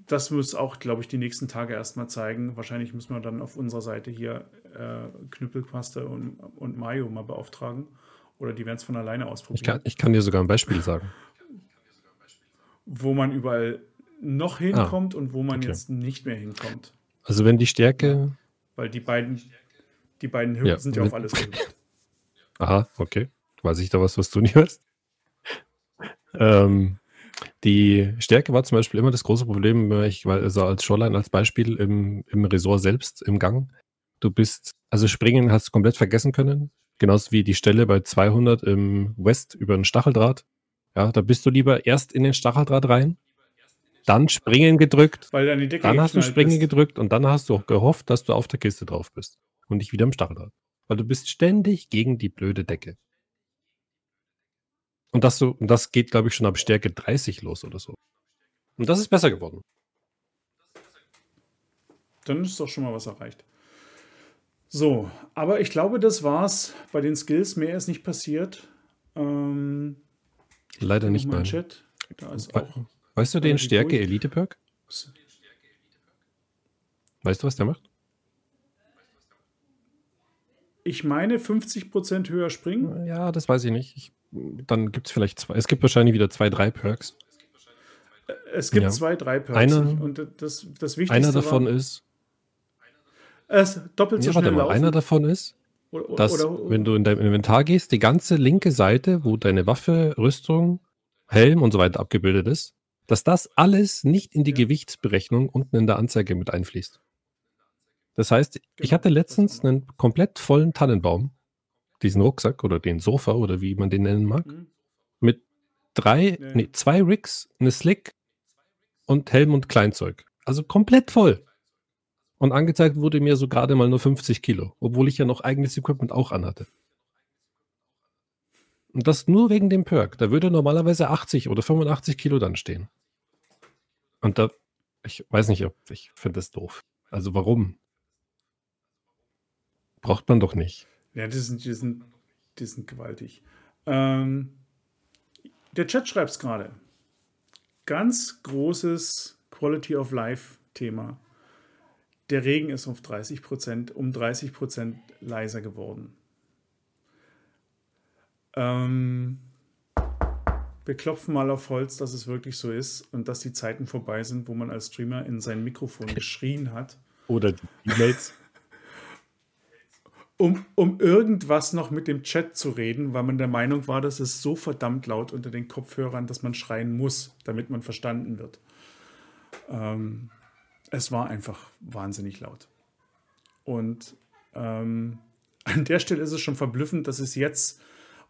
[SPEAKER 1] das muss auch, glaube ich, die nächsten Tage erstmal zeigen. Wahrscheinlich müssen wir dann auf unserer Seite hier äh, Knüppelpaste und, und Mayo mal beauftragen. Oder die werden es von alleine ausprobieren.
[SPEAKER 2] Ich kann, ich kann dir sogar ein Beispiel sagen.
[SPEAKER 1] Wo man überall noch hinkommt ah, und wo man okay. jetzt nicht mehr hinkommt.
[SPEAKER 2] Also wenn die Stärke.
[SPEAKER 1] Weil die beiden, die beiden Hütten ja, sind ja auf alles gehüpft.
[SPEAKER 2] Aha, okay. Weiß ich da was, was du nicht weißt? ähm, die Stärke war zum Beispiel immer das große Problem, ich, also als Shoreline als Beispiel im, im Resort selbst, im Gang. Du bist, also springen hast du komplett vergessen können. Genauso wie die Stelle bei 200 im West über den Stacheldraht. Ja, da bist du lieber erst in den Stacheldraht rein, dann springen gedrückt, dann hast du springen bist. gedrückt und dann hast du auch gehofft, dass du auf der Kiste drauf bist und nicht wieder im Stacheldraht. Weil du bist ständig gegen die blöde Decke. Und das, so, und das geht, glaube ich, schon ab Stärke 30 los oder so. Und das ist besser geworden.
[SPEAKER 1] Dann ist doch schon mal was erreicht. So, aber ich glaube, das war's bei den Skills. Mehr ist nicht passiert. Ähm,
[SPEAKER 2] Leider nicht, nein.
[SPEAKER 1] Chat. Da ist
[SPEAKER 2] We-
[SPEAKER 1] auch.
[SPEAKER 2] Weißt du den
[SPEAKER 1] relativ
[SPEAKER 2] Stärke
[SPEAKER 1] ruhig.
[SPEAKER 2] Elite Perk? Weißt du, was der macht?
[SPEAKER 1] Ich meine 50% höher springen.
[SPEAKER 2] Ja, das weiß ich nicht. Ich, dann gibt es vielleicht zwei. Es gibt wahrscheinlich wieder zwei, drei Perks.
[SPEAKER 1] Es gibt
[SPEAKER 2] Ja.
[SPEAKER 1] zwei, drei Perks.
[SPEAKER 2] Einer-
[SPEAKER 1] und das, das Wichtigste
[SPEAKER 2] Einer davon
[SPEAKER 1] war,
[SPEAKER 2] ist,
[SPEAKER 1] es ist doppelt so
[SPEAKER 2] ja, warte
[SPEAKER 1] schnell
[SPEAKER 2] mal,
[SPEAKER 1] laufen.
[SPEAKER 2] einer davon ist,
[SPEAKER 1] oder,
[SPEAKER 2] dass,
[SPEAKER 1] oder,
[SPEAKER 2] wenn du in dein Inventar gehst, die ganze linke Seite, wo deine Waffe, Rüstung, Helm und so weiter abgebildet ist, dass das alles nicht in die
[SPEAKER 1] Ja.
[SPEAKER 2] Gewichtsberechnung unten in der Anzeige mit einfließt. Das heißt, ich
[SPEAKER 1] Genau,
[SPEAKER 2] hatte
[SPEAKER 1] das
[SPEAKER 2] letztens einen komplett vollen Tannenbaum, diesen Rucksack oder den Sofa oder wie man den nennen mag,
[SPEAKER 1] Hm?
[SPEAKER 2] mit drei,
[SPEAKER 1] Ja.
[SPEAKER 2] nee, zwei Rigs, eine Slick und Helm und Kleinzeug. Also komplett voll. Und angezeigt wurde mir so gerade mal nur 50 Kilo, obwohl ich ja noch eigenes Equipment auch anhatte. Und das nur wegen dem Perk. Da würde normalerweise 80 oder 85 Kilo dann stehen. Und da, ich weiß nicht, ob ich finde das doof. Also warum? Braucht man doch nicht.
[SPEAKER 1] Ja, die sind, die sind, die sind gewaltig. Ähm, der Chat schreibt es gerade. Ganz großes Quality of Life Thema. Der Regen ist auf 30 Prozent, um 30 Prozent leiser geworden. Ähm, wir klopfen mal auf Holz, dass es wirklich so ist und dass die Zeiten vorbei sind, wo man als Streamer in sein Mikrofon geschrien hat.
[SPEAKER 2] Oder die E-Mails.
[SPEAKER 1] um, um irgendwas noch mit dem Chat zu reden, weil man der Meinung war, dass es so verdammt laut unter den Kopfhörern, dass man schreien muss, damit man verstanden wird. Ähm, es war einfach wahnsinnig laut. Und ähm, an der Stelle ist es schon verblüffend, dass es jetzt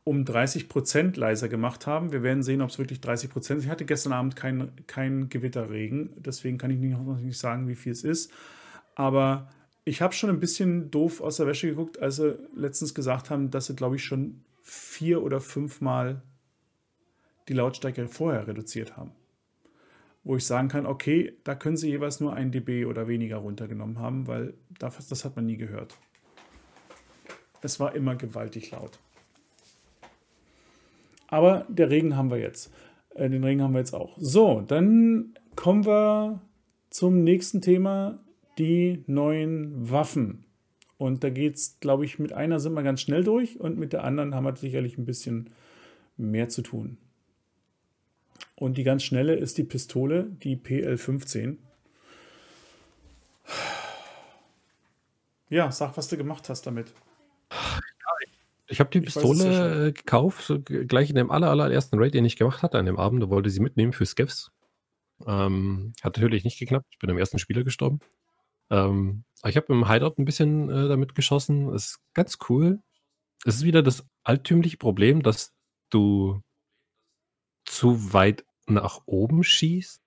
[SPEAKER 1] um 30 Prozent leiser gemacht haben. Wir werden sehen, ob es wirklich 30 Prozent ist. Ich hatte gestern Abend keinen kein Gewitterregen, deswegen kann ich nicht- noch nicht sagen, wie viel es ist. Aber ich habe schon ein bisschen doof aus der Wäsche geguckt, als sie letztens gesagt haben, dass sie, glaube ich, schon vier oder fünfmal die Lautstärke vorher reduziert haben. Wo ich sagen kann, okay, da können sie jeweils nur ein dB oder weniger runtergenommen haben, weil das, hat man nie gehört. Es war immer gewaltig laut. Aber der Regen haben wir jetzt. Äh, den Regen haben wir jetzt auch. So, dann kommen wir zum nächsten Thema, die neuen Waffen. Und da geht es, glaube ich, mit einer sind wir ganz schnell durch und mit der anderen haben wir sicherlich ein bisschen mehr zu tun. Und die ganz schnelle ist die Pistole, die PL15. Ja, sag, was du gemacht hast damit.
[SPEAKER 2] Ich habe die
[SPEAKER 1] Ich weiß
[SPEAKER 2] Pistole äh, gekauft, so gleich in dem aller, allerersten Raid, den ich gemacht hatte an dem Abend. Da wollte sie mitnehmen für Skevs. Ähm, hat natürlich nicht geklappt. Ich bin am ersten Spieler gestorben. Ähm, ich habe im Hideout ein bisschen äh, damit geschossen. Ist ganz cool. Es ist wieder das altümliche Problem, dass du zu weit nach oben schießt.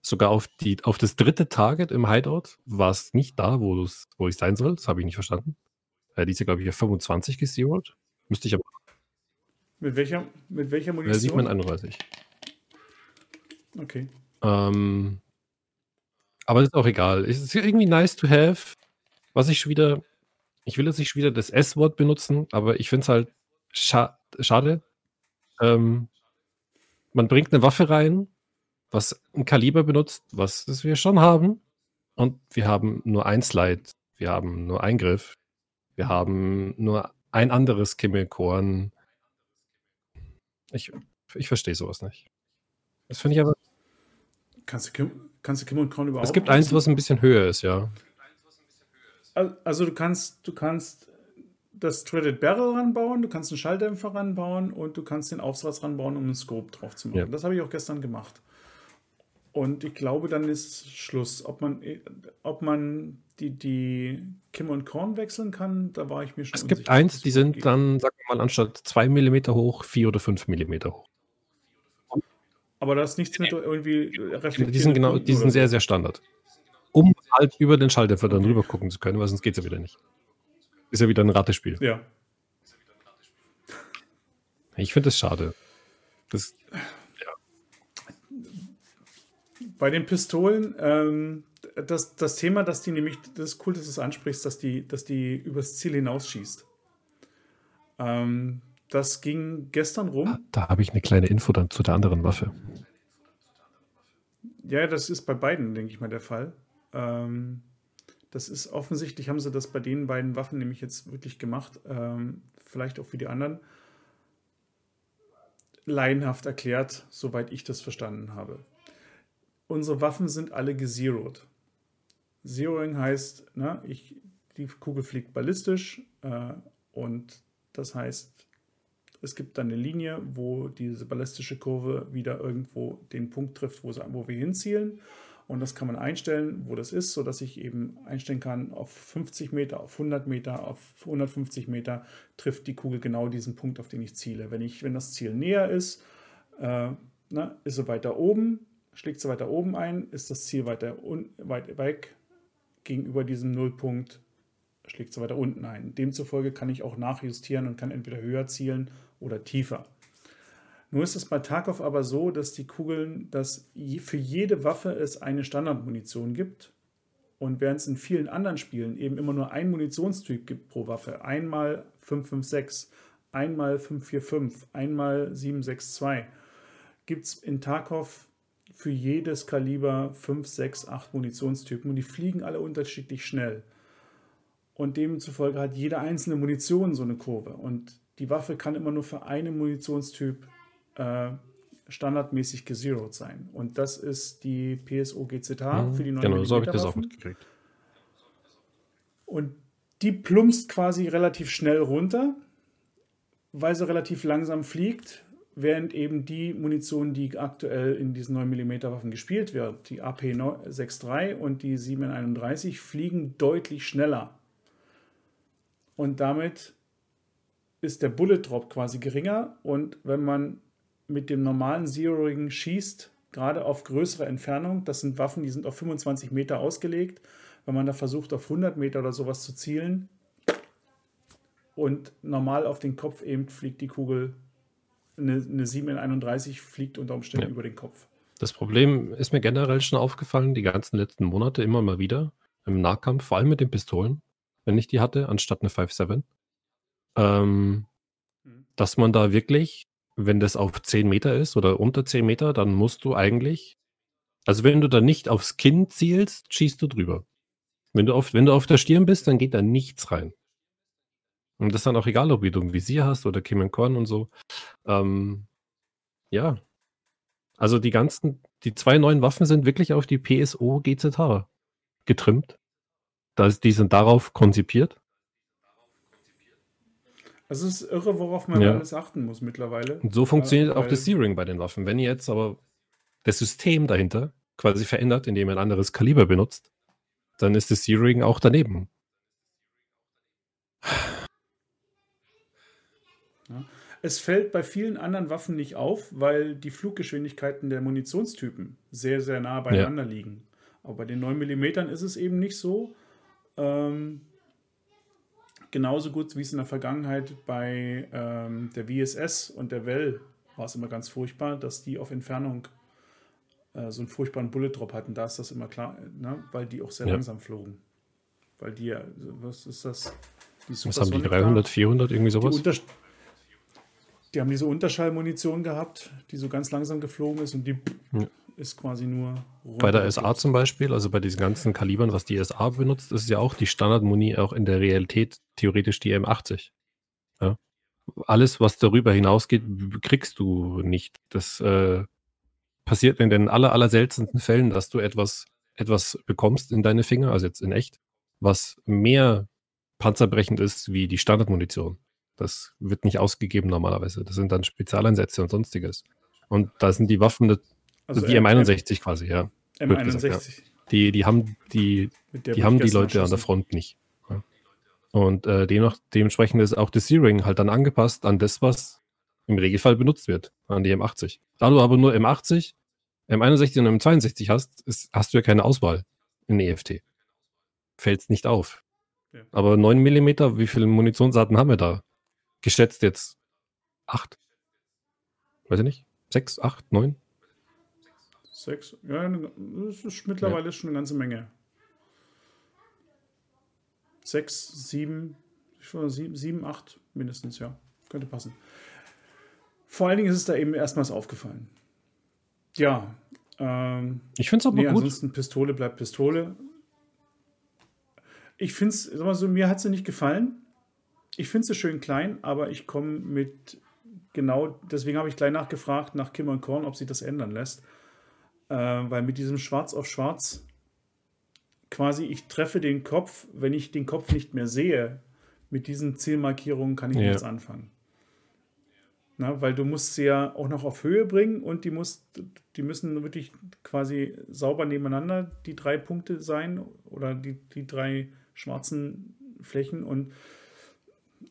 [SPEAKER 2] Sogar auf, die, auf das dritte Target im Hideout war es nicht da, wo, wo ich sein soll. Das habe ich nicht verstanden. Äh, die ist ja, glaube ich, auf 25 gezeroed. Müsste ich aber.
[SPEAKER 1] Mit welcher, mit welcher
[SPEAKER 2] Äh, sieht man
[SPEAKER 1] Munition?
[SPEAKER 2] 31.
[SPEAKER 1] Okay.
[SPEAKER 2] Ähm, aber das ist auch egal. Es ist irgendwie nice to have. Was ich schon wieder. Ich will jetzt nicht wieder das S-Wort benutzen, aber ich finde es halt scha schade. Ähm, man bringt eine Waffe rein, was ein Kaliber benutzt, was das wir schon haben. Und wir haben nur ein Slide. Wir haben nur einen Griff. Wir haben nur ein anderes Kimmelkorn. Ich, ich verstehe sowas nicht. Das finde ich aber.
[SPEAKER 1] Kannst du Kim, kannst du Kim und Korn überhaupt
[SPEAKER 2] Es gibt eins, was ein bisschen höher ist, ja.
[SPEAKER 1] Al- Also du kannst, du kannst das Threaded Barrel ranbauen, du kannst einen Schalldämpfer ranbauen und du kannst den Aufsatz ranbauen, um einen Scope drauf zu machen.
[SPEAKER 2] Ja.
[SPEAKER 1] Das habe ich auch gestern gemacht. Und ich glaube, dann ist Schluss. Ob man, ob man die, die Kim und Korn wechseln kann, da war ich mir schon
[SPEAKER 2] Es gibt eins, die sind dann, sagen wir mal, anstatt 2 mm hoch, 4 oder 5 mm hoch.
[SPEAKER 1] Aber da ist nichts mit irgendwie reflektierenden
[SPEAKER 2] Die sind genau, die sind sehr, sehr Standard. Um halt über den Schalldämpfer dann rüber gucken zu können, weil sonst geht es ja wieder nicht. Ist ja wieder ein Ratespiel.
[SPEAKER 1] Ja.
[SPEAKER 2] Ich finde das schade. Das,
[SPEAKER 1] Bei den Pistolen, ähm, das, das Thema, dass die nämlich, das ist cool, dass du es ansprichst, dass die, dass die übers Ziel hinausschießt. Ähm, Das ging gestern rum.
[SPEAKER 2] Ah, da habe ich eine kleine Info dann zu der anderen Waffe.
[SPEAKER 1] Ja, das ist bei beiden, denke ich mal, der Fall. Ähm, das ist offensichtlich, haben sie das bei den beiden Waffen nämlich jetzt wirklich gemacht. Ähm, vielleicht auch für die anderen. Laienhaft erklärt, soweit ich das verstanden habe. Unsere Waffen sind alle gezeroed. Zeroing heißt, na, ich, die Kugel fliegt ballistisch äh, und das heißt, es gibt dann eine Linie, wo diese ballistische Kurve wieder irgendwo den Punkt trifft, wo, sie, wo wir hinzielen. Und das kann man einstellen, wo das ist, sodass ich eben einstellen kann, auf 50 Meter, auf 100 Meter, auf 150 Meter trifft die Kugel genau diesen Punkt, auf den ich ziele. Wenn, ich, wenn das Ziel näher ist, äh, na, ist sie weiter oben, schlägt sie weiter oben ein, ist das Ziel weiter weit weg gegenüber diesem Nullpunkt, schlägt sie weiter unten ein. Demzufolge kann ich auch nachjustieren und kann entweder höher zielen oder tiefer. Nur ist es bei Tarkov aber so, dass die Kugeln, dass für jede Waffe es eine Standardmunition gibt. Und während es in vielen anderen Spielen eben immer nur ein Munitionstyp gibt pro Waffe, einmal 556, einmal 545, einmal 762, gibt es in Tarkov für jedes Kaliber 5, 6, 8 Munitionstypen und die fliegen alle unterschiedlich schnell. Und demzufolge hat jede einzelne Munition so eine Kurve. Und die Waffe kann immer nur für einen Munitionstyp äh, standardmäßig gezeroed sein. Und das ist die PSO GZH mhm, für die 9 Genau, so habe ich das auch mitgekriegt. Und die plumpst quasi relativ schnell runter, weil sie relativ langsam fliegt, während eben die Munition, die aktuell in diesen 9 mm Waffen gespielt wird, die AP 63 und die 731, fliegen deutlich schneller. Und damit ist der Bullet Drop quasi geringer und wenn man mit dem normalen Zeroing schießt, gerade auf größere Entfernung, das sind Waffen, die sind auf 25 Meter ausgelegt, wenn man da versucht auf 100 Meter oder sowas zu zielen und normal auf den Kopf eben fliegt die Kugel, eine, eine 7 in 31 fliegt unter Umständen ja. über den Kopf.
[SPEAKER 2] Das Problem ist mir generell schon aufgefallen, die ganzen letzten Monate immer mal wieder im Nahkampf, vor allem mit den Pistolen, wenn ich die hatte, anstatt eine 5.7 ähm, mhm. dass man da wirklich, wenn das auf 10 Meter ist oder unter 10 Meter, dann musst du eigentlich, also wenn du da nicht aufs Kinn zielst, schießt du drüber. Wenn du auf, wenn du auf der Stirn bist, dann geht da nichts rein. Und das ist dann auch egal, ob du ein Visier hast oder Kim Korn und so. Ähm, ja. Also die ganzen, die zwei neuen Waffen sind wirklich auf die PSO GZH getrimmt. Das, die sind darauf konzipiert.
[SPEAKER 1] Also es ist irre, worauf man ja. alles achten muss mittlerweile.
[SPEAKER 2] Und so funktioniert ja, auch das Searing bei den Waffen. Wenn ihr jetzt aber das System dahinter quasi verändert, indem ihr ein anderes Kaliber benutzt, dann ist das Searing auch daneben.
[SPEAKER 1] Ja. Es fällt bei vielen anderen Waffen nicht auf, weil die Fluggeschwindigkeiten der Munitionstypen sehr, sehr nah beieinander ja. liegen. Aber bei den 9 mm ist es eben nicht so. Ähm, genauso gut wie es in der Vergangenheit bei ähm, der VSS und der Well war es immer ganz furchtbar, dass die auf Entfernung äh, so einen furchtbaren Bullet Drop hatten. Da ist das immer klar, ne? weil die auch sehr ja. langsam flogen. Weil die, was ist das?
[SPEAKER 2] Die was haben die 300, da? 400, irgendwie sowas?
[SPEAKER 1] Die, die haben diese Unterschallmunition gehabt, die so ganz langsam geflogen ist und die ja ist quasi nur.
[SPEAKER 2] Bei der SA zum Beispiel, also bei diesen ganzen Kalibern, was die SA benutzt, ist ja auch die Standardmuni auch in der Realität theoretisch die M80. Ja? Alles, was darüber hinausgeht, kriegst du nicht. Das äh, passiert in den aller, aller seltensten Fällen, dass du etwas, etwas bekommst in deine Finger, also jetzt in echt, was mehr panzerbrechend ist wie die Standardmunition. Das wird nicht ausgegeben normalerweise. Das sind dann Spezialeinsätze und sonstiges. Und da sind die Waffen also, also die M61 quasi, ja. M61. Gesagt, ja. Die, die haben die, die haben die Leute an der Front nicht. Ja. Und äh, demnach, dementsprechend ist auch das Searing halt dann angepasst an das, was im Regelfall benutzt wird, an die M80. Da du aber nur M80, M61 und M62 hast, ist, hast du ja keine Auswahl in EFT. Fällt es nicht auf. Ja. Aber 9 mm, wie viele Munitionsarten haben wir da? Geschätzt jetzt 8? Weiß ich nicht. 6, 8, 9?
[SPEAKER 1] Sechs? Ja, das ist mittlerweile ja. schon eine ganze Menge. Sechs, sieben, sieben, sieben, acht mindestens, ja. könnte passen. Vor allen Dingen ist es da eben erstmals aufgefallen. Ja. Ähm,
[SPEAKER 2] ich finde es aber
[SPEAKER 1] nee,
[SPEAKER 2] gut.
[SPEAKER 1] Ansonsten Pistole bleibt Pistole. Ich finde es, so, mir hat sie nicht gefallen. Ich finde sie schön klein, aber ich komme mit genau, deswegen habe ich gleich nachgefragt nach Kim und Korn, ob sie das ändern lässt. Äh, weil mit diesem Schwarz auf Schwarz quasi, ich treffe den Kopf, wenn ich den Kopf nicht mehr sehe, mit diesen Zielmarkierungen kann ich
[SPEAKER 2] Ja.
[SPEAKER 1] nichts anfangen. Na, weil du musst sie ja auch noch auf Höhe bringen und die, musst, die müssen wirklich quasi sauber nebeneinander die drei Punkte sein oder die, die drei schwarzen Flächen und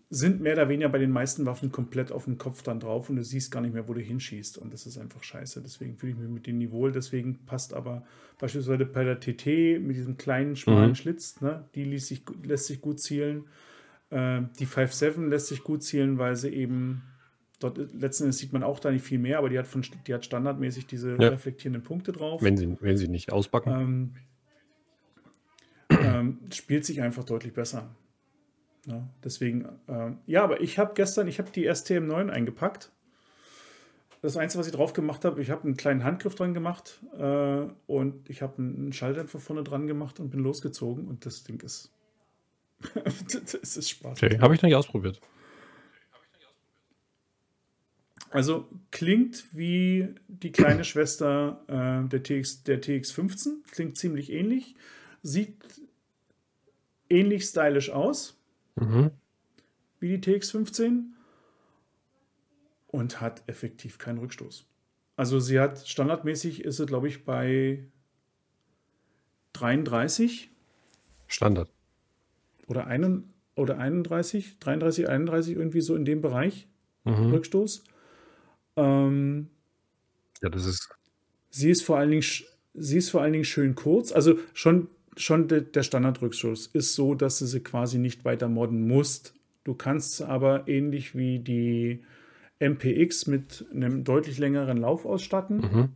[SPEAKER 1] sind mehr oder weniger bei den meisten Waffen komplett auf dem Kopf dann drauf und du siehst gar nicht mehr, wo du hinschießt. Und das ist einfach scheiße. Deswegen fühle ich mich mit dem Niveau wohl. Deswegen passt aber beispielsweise bei der TT mit diesem kleinen, schmalen
[SPEAKER 2] Mhm.
[SPEAKER 1] Schlitz, ne, die ließ sich, lässt sich gut zielen. Äh, die 5.7 lässt sich gut zielen, weil sie eben dort letzten Endes sieht man auch da nicht viel mehr, aber die hat, von, die hat standardmäßig diese
[SPEAKER 2] Ja.
[SPEAKER 1] reflektierenden Punkte drauf.
[SPEAKER 2] Wenn sie, wenn sie nicht auspacken.
[SPEAKER 1] Ähm, ähm, spielt sich einfach deutlich besser. Ja, deswegen, ähm, ja, aber ich habe gestern, ich habe die STM9 eingepackt. Das Einzige, was ich drauf gemacht habe, ich habe einen kleinen Handgriff dran gemacht äh, und ich habe einen Schalldämpfer vorne dran gemacht und bin losgezogen und das Ding ist. das ist Spaß.
[SPEAKER 2] Okay, habe ich noch nicht ausprobiert.
[SPEAKER 1] Also klingt wie die kleine Schwester äh, der, TX, der TX15, klingt ziemlich ähnlich, sieht ähnlich stylisch aus
[SPEAKER 2] Mhm.
[SPEAKER 1] wie die TX15 und hat effektiv keinen Rückstoß. Also sie hat standardmäßig ist sie, glaube ich, bei 33
[SPEAKER 2] Standard.
[SPEAKER 1] oder, einen, oder 31, 33, 31, irgendwie so in dem Bereich
[SPEAKER 2] Mhm.
[SPEAKER 1] Rückstoß. Ähm,
[SPEAKER 2] Ja, das ist.
[SPEAKER 1] Sie ist vor allen Dingen, sie ist vor allen Dingen schön kurz. Also schon, schon de, der Standardrückstoß ist so, dass du sie quasi nicht weiter modden musst. Du kannst sie aber ähnlich wie die MPX mit einem deutlich längeren Lauf ausstatten.
[SPEAKER 2] Mhm.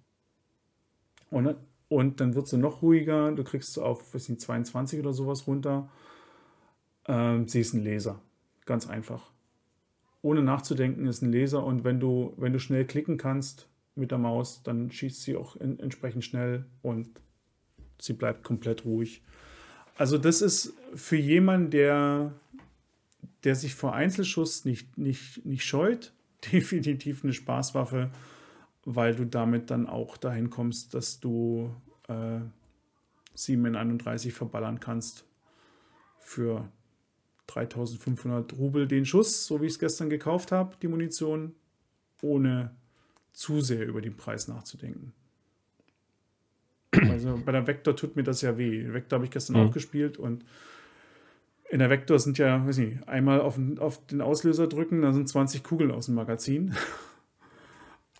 [SPEAKER 1] Und, und dann wird sie noch ruhiger. Du kriegst sie auf weiß nicht, 22 oder sowas runter. Ähm, sie ist ein Laser. Ganz einfach. Ohne nachzudenken ist ein Laser. Und wenn du, wenn du schnell klicken kannst mit der Maus, dann schießt sie auch en- entsprechend schnell und sie bleibt komplett ruhig. Also das ist für jemanden, der, der sich vor Einzelschuss nicht, nicht, nicht scheut, definitiv eine Spaßwaffe weil du damit dann auch dahin kommst, dass du äh, 7 in 31 verballern kannst für 3500 Rubel den Schuss, so wie ich es gestern gekauft habe, die Munition, ohne zu sehr über den Preis nachzudenken. Also bei der Vector tut mir das ja weh. Vector habe ich gestern
[SPEAKER 2] Mhm.
[SPEAKER 1] auch gespielt und in der Vector sind ja, weiß nicht, einmal auf den, auf den Auslöser drücken, dann sind 20 Kugeln aus dem Magazin.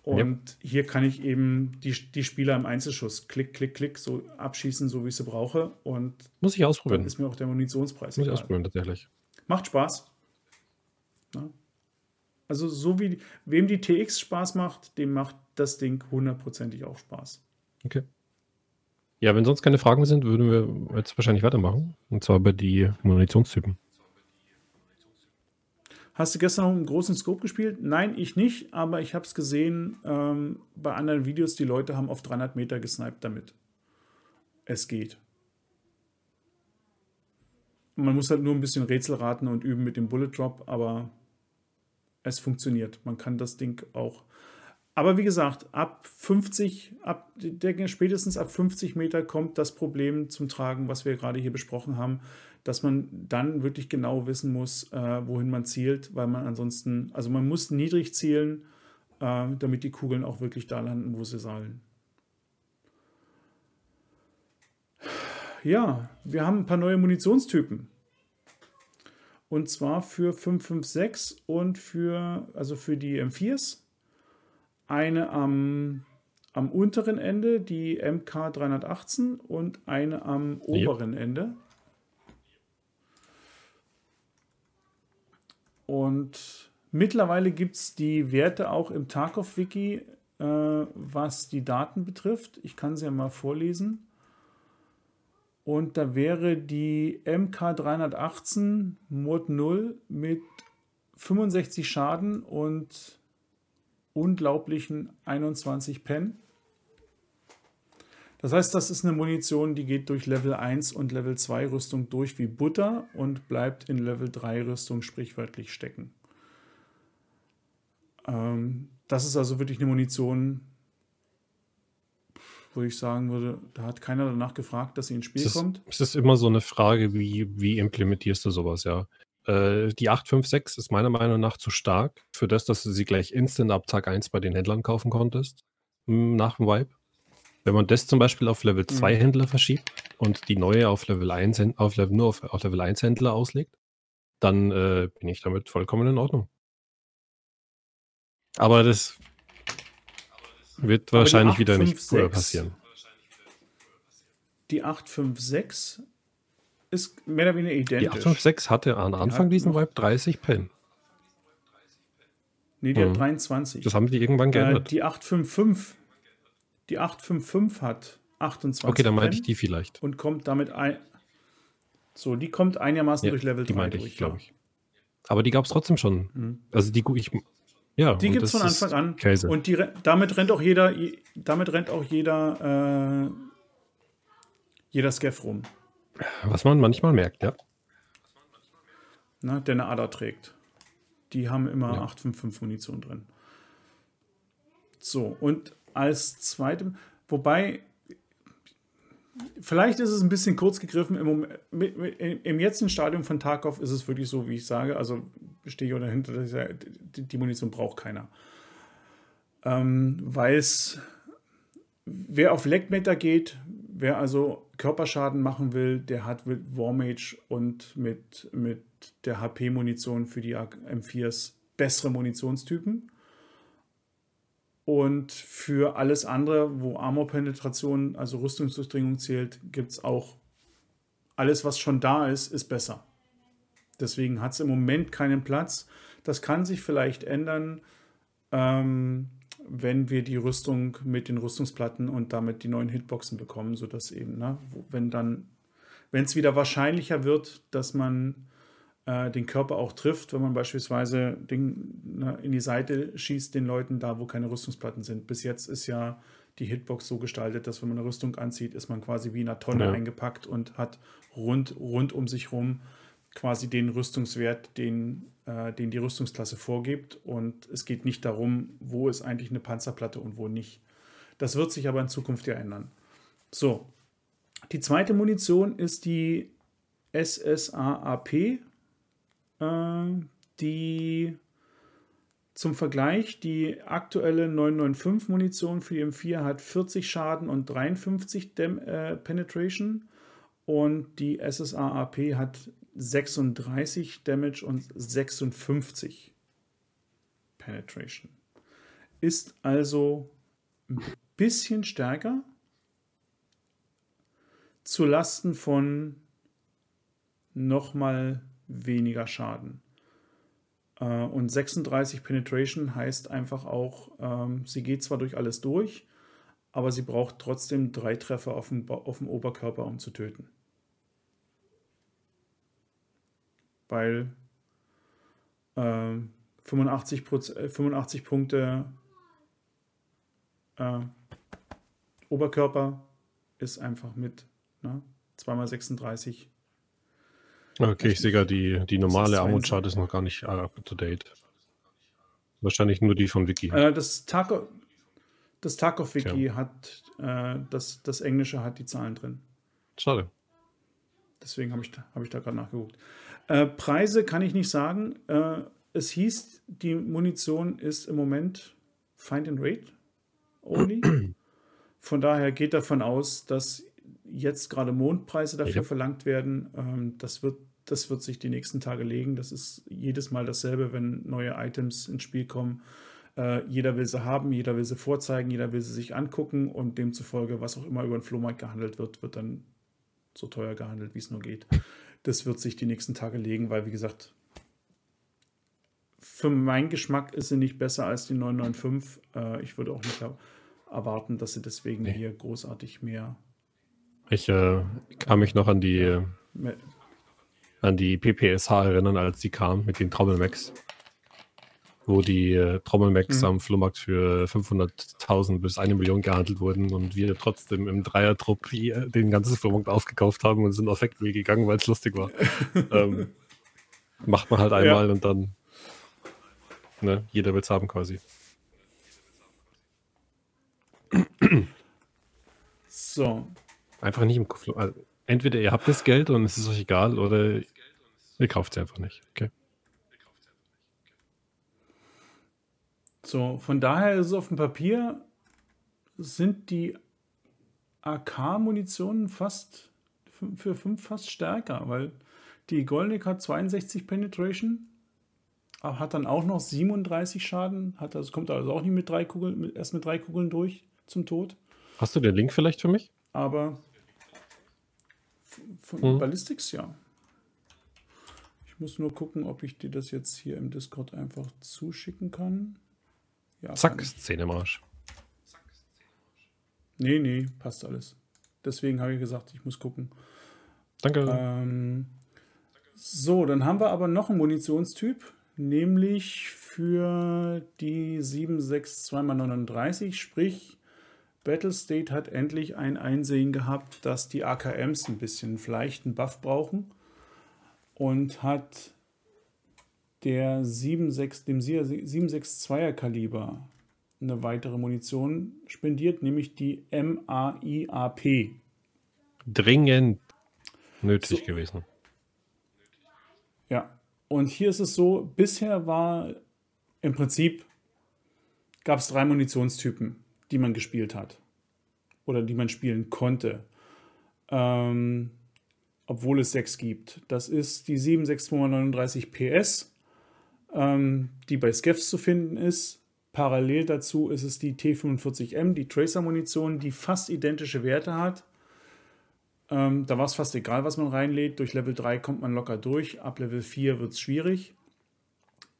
[SPEAKER 1] Und hier kann ich eben die, die Spieler im Einzelschuss klick, klick, klick so abschießen, so wie ich sie brauche. Und
[SPEAKER 2] Muss ich
[SPEAKER 1] dann
[SPEAKER 2] ausprobieren.
[SPEAKER 1] ist mir auch der Munitionspreis
[SPEAKER 2] Muss ich
[SPEAKER 1] egal.
[SPEAKER 2] ausprobieren, tatsächlich.
[SPEAKER 1] Macht Spaß. Ja. Also so wie wem die TX Spaß macht, dem macht das Ding hundertprozentig auch Spaß.
[SPEAKER 2] Okay. Ja, wenn sonst keine Fragen sind, würden wir jetzt wahrscheinlich weitermachen. Und zwar über die Munitionstypen.
[SPEAKER 1] Hast du gestern noch einen großen Scope gespielt? Nein, ich nicht, aber ich habe es gesehen ähm, bei anderen Videos, die Leute haben auf 300 Meter gesniped damit. Es geht. Man muss halt nur ein bisschen Rätsel raten und üben mit dem Bullet Drop, aber es funktioniert. Man kann das Ding auch. Aber wie gesagt, ab 50, ab, spätestens ab 50 Meter kommt das Problem zum Tragen, was wir gerade hier besprochen haben, dass man dann wirklich genau wissen muss, äh, wohin man zielt, weil man ansonsten, also man muss niedrig zielen, äh, damit die Kugeln auch wirklich da landen, wo sie sollen. Ja, wir haben ein paar neue Munitionstypen. Und zwar für 556 und für, also für die M4s. Eine am, am unteren Ende, die MK 318 und eine am oberen Ende. Und mittlerweile gibt es die Werte auch im Tarkov-Wiki, äh, was die Daten betrifft. Ich kann sie ja mal vorlesen. Und da wäre die MK318 Mod 0 mit 65 Schaden und unglaublichen 21 Pen. Das heißt, das ist eine Munition, die geht durch Level 1 und Level 2 Rüstung durch wie Butter und bleibt in Level 3 Rüstung sprichwörtlich stecken. Ähm, das ist also wirklich eine Munition, wo ich sagen würde, da hat keiner danach gefragt, dass sie ins Spiel
[SPEAKER 2] Es ist,
[SPEAKER 1] kommt.
[SPEAKER 2] es ist immer so eine Frage, wie, wie implementierst du sowas, ja. Äh, die 856 ist meiner Meinung nach zu stark für das, dass du sie gleich instant ab Tag 1 bei den Händlern kaufen konntest, m, nach dem Vibe. Wenn man das zum Beispiel auf Level 2
[SPEAKER 1] Mhm.
[SPEAKER 2] Händler verschiebt und die neue auf Level 1, Händ- auf Level, nur auf, auf Level 1 Händler auslegt, dann äh, bin ich damit vollkommen in Ordnung. Aber das wird
[SPEAKER 1] Aber
[SPEAKER 2] wahrscheinlich wieder nicht
[SPEAKER 1] 856
[SPEAKER 2] früher passieren.
[SPEAKER 1] Die 856 ist mehr oder weniger
[SPEAKER 2] Die
[SPEAKER 1] identisch.
[SPEAKER 2] 856 hatte am Anfang
[SPEAKER 1] hat
[SPEAKER 2] diesen Vibe 30 Pen.
[SPEAKER 1] Nee, die
[SPEAKER 2] Mhm.
[SPEAKER 1] hat 23.
[SPEAKER 2] Das haben die irgendwann
[SPEAKER 1] äh,
[SPEAKER 2] geändert.
[SPEAKER 1] die 855, die 855 hat 28
[SPEAKER 2] okay, dann meinte ich die vielleicht.
[SPEAKER 1] und kommt damit ein. So, die kommt einigermaßen
[SPEAKER 2] Ja,
[SPEAKER 1] durch Level
[SPEAKER 2] die
[SPEAKER 1] 3
[SPEAKER 2] meinte
[SPEAKER 1] durch.
[SPEAKER 2] ich, glaube ich. Aber die gab es trotzdem schon.
[SPEAKER 1] Mhm.
[SPEAKER 2] Also die ich ja,
[SPEAKER 1] Die gibt es von Anfang an.
[SPEAKER 2] Käse.
[SPEAKER 1] Und die, damit rennt auch jeder, je- damit rennt auch jeder, äh, jeder Scaff rum,
[SPEAKER 2] Was man manchmal merkt, ja.
[SPEAKER 1] ne, der eine Ader trägt. Die haben immer
[SPEAKER 2] Ja.
[SPEAKER 1] 855 Munition drin. So, und als zweitem, wobei, vielleicht ist es ein bisschen kurz gegriffen. Im, Moment, mit, mit, Im jetzigen Stadium von Tarkov ist es wirklich so, wie ich sage. Also stehe ich auch dahinter, dass ich die, die Munition braucht keiner. Ähm, Weil es, wer auf Leckmeter geht, wer also Körperschaden machen will, der hat mit Warmage und mit, mit der HP-Munition für die M4s bessere Munitionstypen. Und für alles andere, wo Armor-Penetration, also Rüstungsdurchdringung zählt, gibt es auch alles, was schon da ist, ist besser. Deswegen hat es im Moment keinen Platz. Das kann sich vielleicht ändern, ähm, wenn wir die Rüstung mit den Rüstungsplatten und damit die neuen Hitboxen bekommen, sodass eben, ne, wenn dann, wenn es wieder wahrscheinlicher wird, dass man äh, den Körper auch trifft, wenn man beispielsweise den, ne, in die Seite schießt den Leuten da, wo keine Rüstungsplatten sind. Bis jetzt ist ja die Hitbox so gestaltet, dass wenn man eine Rüstung anzieht, ist man quasi wie in einer Tonne
[SPEAKER 2] Ja.
[SPEAKER 1] eingepackt und hat rund, rund um sich rum quasi den Rüstungswert, den, äh, den die Rüstungsklasse vorgibt. Und es geht nicht darum, wo ist eigentlich eine Panzerplatte und wo nicht. Das wird sich aber in Zukunft ja ändern. So, die zweite Munition ist die SSAAP, äh, die zum Vergleich, die aktuelle 995 Munition für die M4 hat 40 Schaden und 53 Dem äh, Penetration und die SSAAP hat 36 Damage und 56 Penetration. Ist also ein bisschen stärker zu Lasten von nochmal weniger Schaden. Äh, Und 36 Penetration heißt einfach auch, ähm, sie geht zwar durch alles durch, aber sie braucht trotzdem drei Treffer auf dem, auf dem Oberkörper, um zu töten. Weil ähm, 85, äh, 85 Punkte äh, Oberkörper ist einfach mit ne, 2x36
[SPEAKER 2] Okay, ich sehe gerade, die, die normale Armutschart ist noch gar nicht up to date. Wahrscheinlich nur die von Wiki.
[SPEAKER 1] Äh, das Tarkov, das Tarkov-Wiki hat, äh, das, das Englische hat die Zahlen drin.
[SPEAKER 2] Schade.
[SPEAKER 1] Deswegen habe ich, hab ich da gerade nachgeguckt. Äh, Preise kann ich nicht sagen. Äh, es hieß, die Munition ist im Moment Find and Rate only. Von daher geht davon aus, dass jetzt gerade Mondpreise dafür verlangt werden. Ähm, das, wird, das wird sich die nächsten Tage legen. Das ist jedes Mal dasselbe, wenn neue Items ins Spiel kommen. Äh, jeder will sie haben, jeder will sie vorzeigen, jeder will sie sich angucken und demzufolge, was auch immer über den Flohmarkt gehandelt wird, wird dann so teuer gehandelt, wie es nur geht. Das wird sich die nächsten Tage legen, weil, wie gesagt, für meinen Geschmack ist sie nicht besser als die 995. Äh, ich würde auch nicht er- erwarten, dass sie deswegen
[SPEAKER 2] Nee.
[SPEAKER 1] hier großartig mehr,
[SPEAKER 2] Ich äh, kann mich noch an die,
[SPEAKER 1] mehr
[SPEAKER 2] an die PPSH erinnern, als die kam mit den Trommelmax. Wo die äh, Trommelmax mhm. am Flohmarkt für 500.000 bis eine Million gehandelt wurden und wir trotzdem im Dreier-Trupp den ganzen Flohmarkt aufgekauft haben und sind auf Factory gegangen, weil es lustig war. ähm, macht man halt einmal ja. und dann ne, jeder will es haben quasi.
[SPEAKER 1] So.
[SPEAKER 2] Einfach nicht im Kopf. Also, entweder ihr habt das Geld und es ist euch egal oder ihr kauft es einfach nicht. Okay.
[SPEAKER 1] So, von daher ist es auf dem Papier, sind die AK-Munitionen fast für 5 fast stärker, weil die Golnik hat 62 Penetration, hat dann auch noch 37 Schaden, hat also, kommt also auch nicht mit drei Kugeln, mit, erst mit drei Kugeln durch zum Tod.
[SPEAKER 2] Hast du den Link vielleicht für mich?
[SPEAKER 1] Aber von hm. Ballistics, ja. Ich muss nur gucken, ob ich dir das jetzt hier im Discord einfach zuschicken kann.
[SPEAKER 2] Ja, Zack, Szenemarsch.
[SPEAKER 1] Nee, nee, passt alles. Deswegen habe ich gesagt, ich muss gucken.
[SPEAKER 2] Danke.
[SPEAKER 1] Ähm, so, dann haben wir aber noch einen Munitionstyp, nämlich für die 762x39, sprich Battlestate hat endlich ein Einsehen gehabt, dass die AKMs ein bisschen vielleicht einen Buff brauchen und hat der 76, dem 762er Kaliber eine weitere Munition spendiert, nämlich die MAIAP.
[SPEAKER 2] Dringend nötig so. gewesen.
[SPEAKER 1] Ja, und hier ist es so, bisher war im Prinzip gab es drei Munitionstypen, die man gespielt hat oder die man spielen konnte. Ähm, obwohl es sechs gibt. Das ist die 76239 PS, ähm, die bei Skeffs zu finden ist. Parallel dazu ist es die T45M, die Tracer-Munition, die fast identische Werte hat. Ähm, da war es fast egal, was man reinlädt. Durch Level 3 kommt man locker durch. Ab Level 4 wird es schwierig.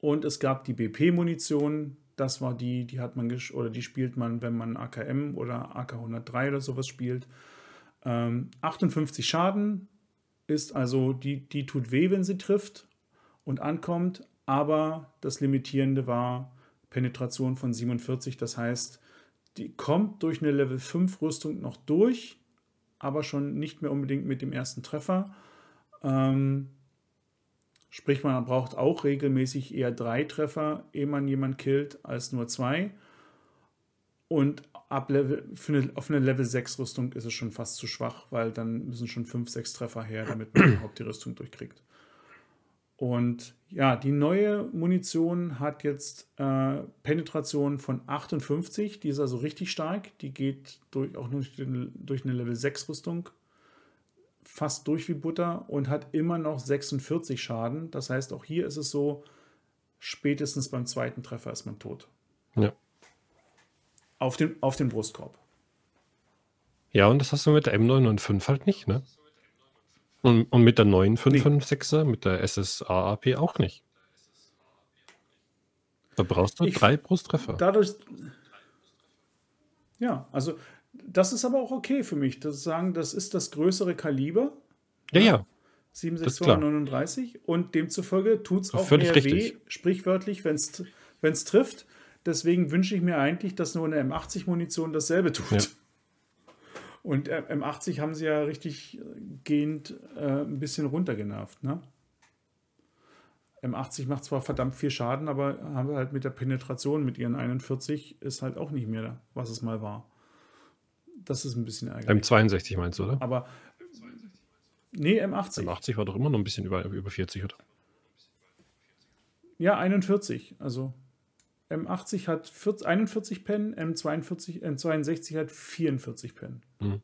[SPEAKER 1] Und es gab die BP-Munition. Das war die, die hat man oder die spielt man, wenn man AKM oder AK-103 oder sowas spielt. Ähm, 58 Schaden ist also, die, die tut weh, wenn sie trifft und ankommt aber das Limitierende war Penetration von 47. Das heißt, die kommt durch eine Level 5 Rüstung noch durch, aber schon nicht mehr unbedingt mit dem ersten Treffer. Ähm, sprich, man braucht auch regelmäßig eher drei Treffer, ehe man jemanden killt, als nur zwei. Und ab Level, eine, auf eine Level 6 Rüstung ist es schon fast zu schwach, weil dann müssen schon 5, 6 Treffer her, damit man überhaupt die Rüstung durchkriegt. Und ja, die neue Munition hat jetzt äh, Penetration von 58, die ist also richtig stark. Die geht durch, auch durch, durch eine Level 6 Rüstung fast durch wie Butter und hat immer noch 46 Schaden. Das heißt, auch hier ist es so, spätestens beim zweiten Treffer ist man tot.
[SPEAKER 2] Ja.
[SPEAKER 1] Auf den, auf den Brustkorb.
[SPEAKER 2] Ja, und das hast du mit der M995 halt nicht, ne? Und, und mit der neuen 556er, mit der SSAAP auch nicht. Da brauchst du ich, drei Brusttreffer.
[SPEAKER 1] Dadurch. Ja, also das ist aber auch okay für mich, das sagen, das ist das größere Kaliber.
[SPEAKER 2] Ja, ja.
[SPEAKER 1] 76239 und demzufolge tut es auch mehr richtig. weh, sprichwörtlich, wenn es trifft. Deswegen wünsche ich mir eigentlich, dass nur eine M80-Munition dasselbe tut. Ja. Und äh, M80 haben sie ja richtig gehend äh, ein bisschen runtergenervt. Ne? M80 macht zwar verdammt viel Schaden, aber haben wir halt mit der Penetration mit ihren 41 ist halt auch nicht mehr, was es mal war. Das ist ein bisschen
[SPEAKER 2] ärgerlich. M62 meinst du, oder?
[SPEAKER 1] Aber nee, M80.
[SPEAKER 2] M80 war doch immer noch ein bisschen über, über 40, oder?
[SPEAKER 1] Ja, 41. Also M80 hat 40, 41 Pen, M42, M62 hat 44 Pen. Mhm.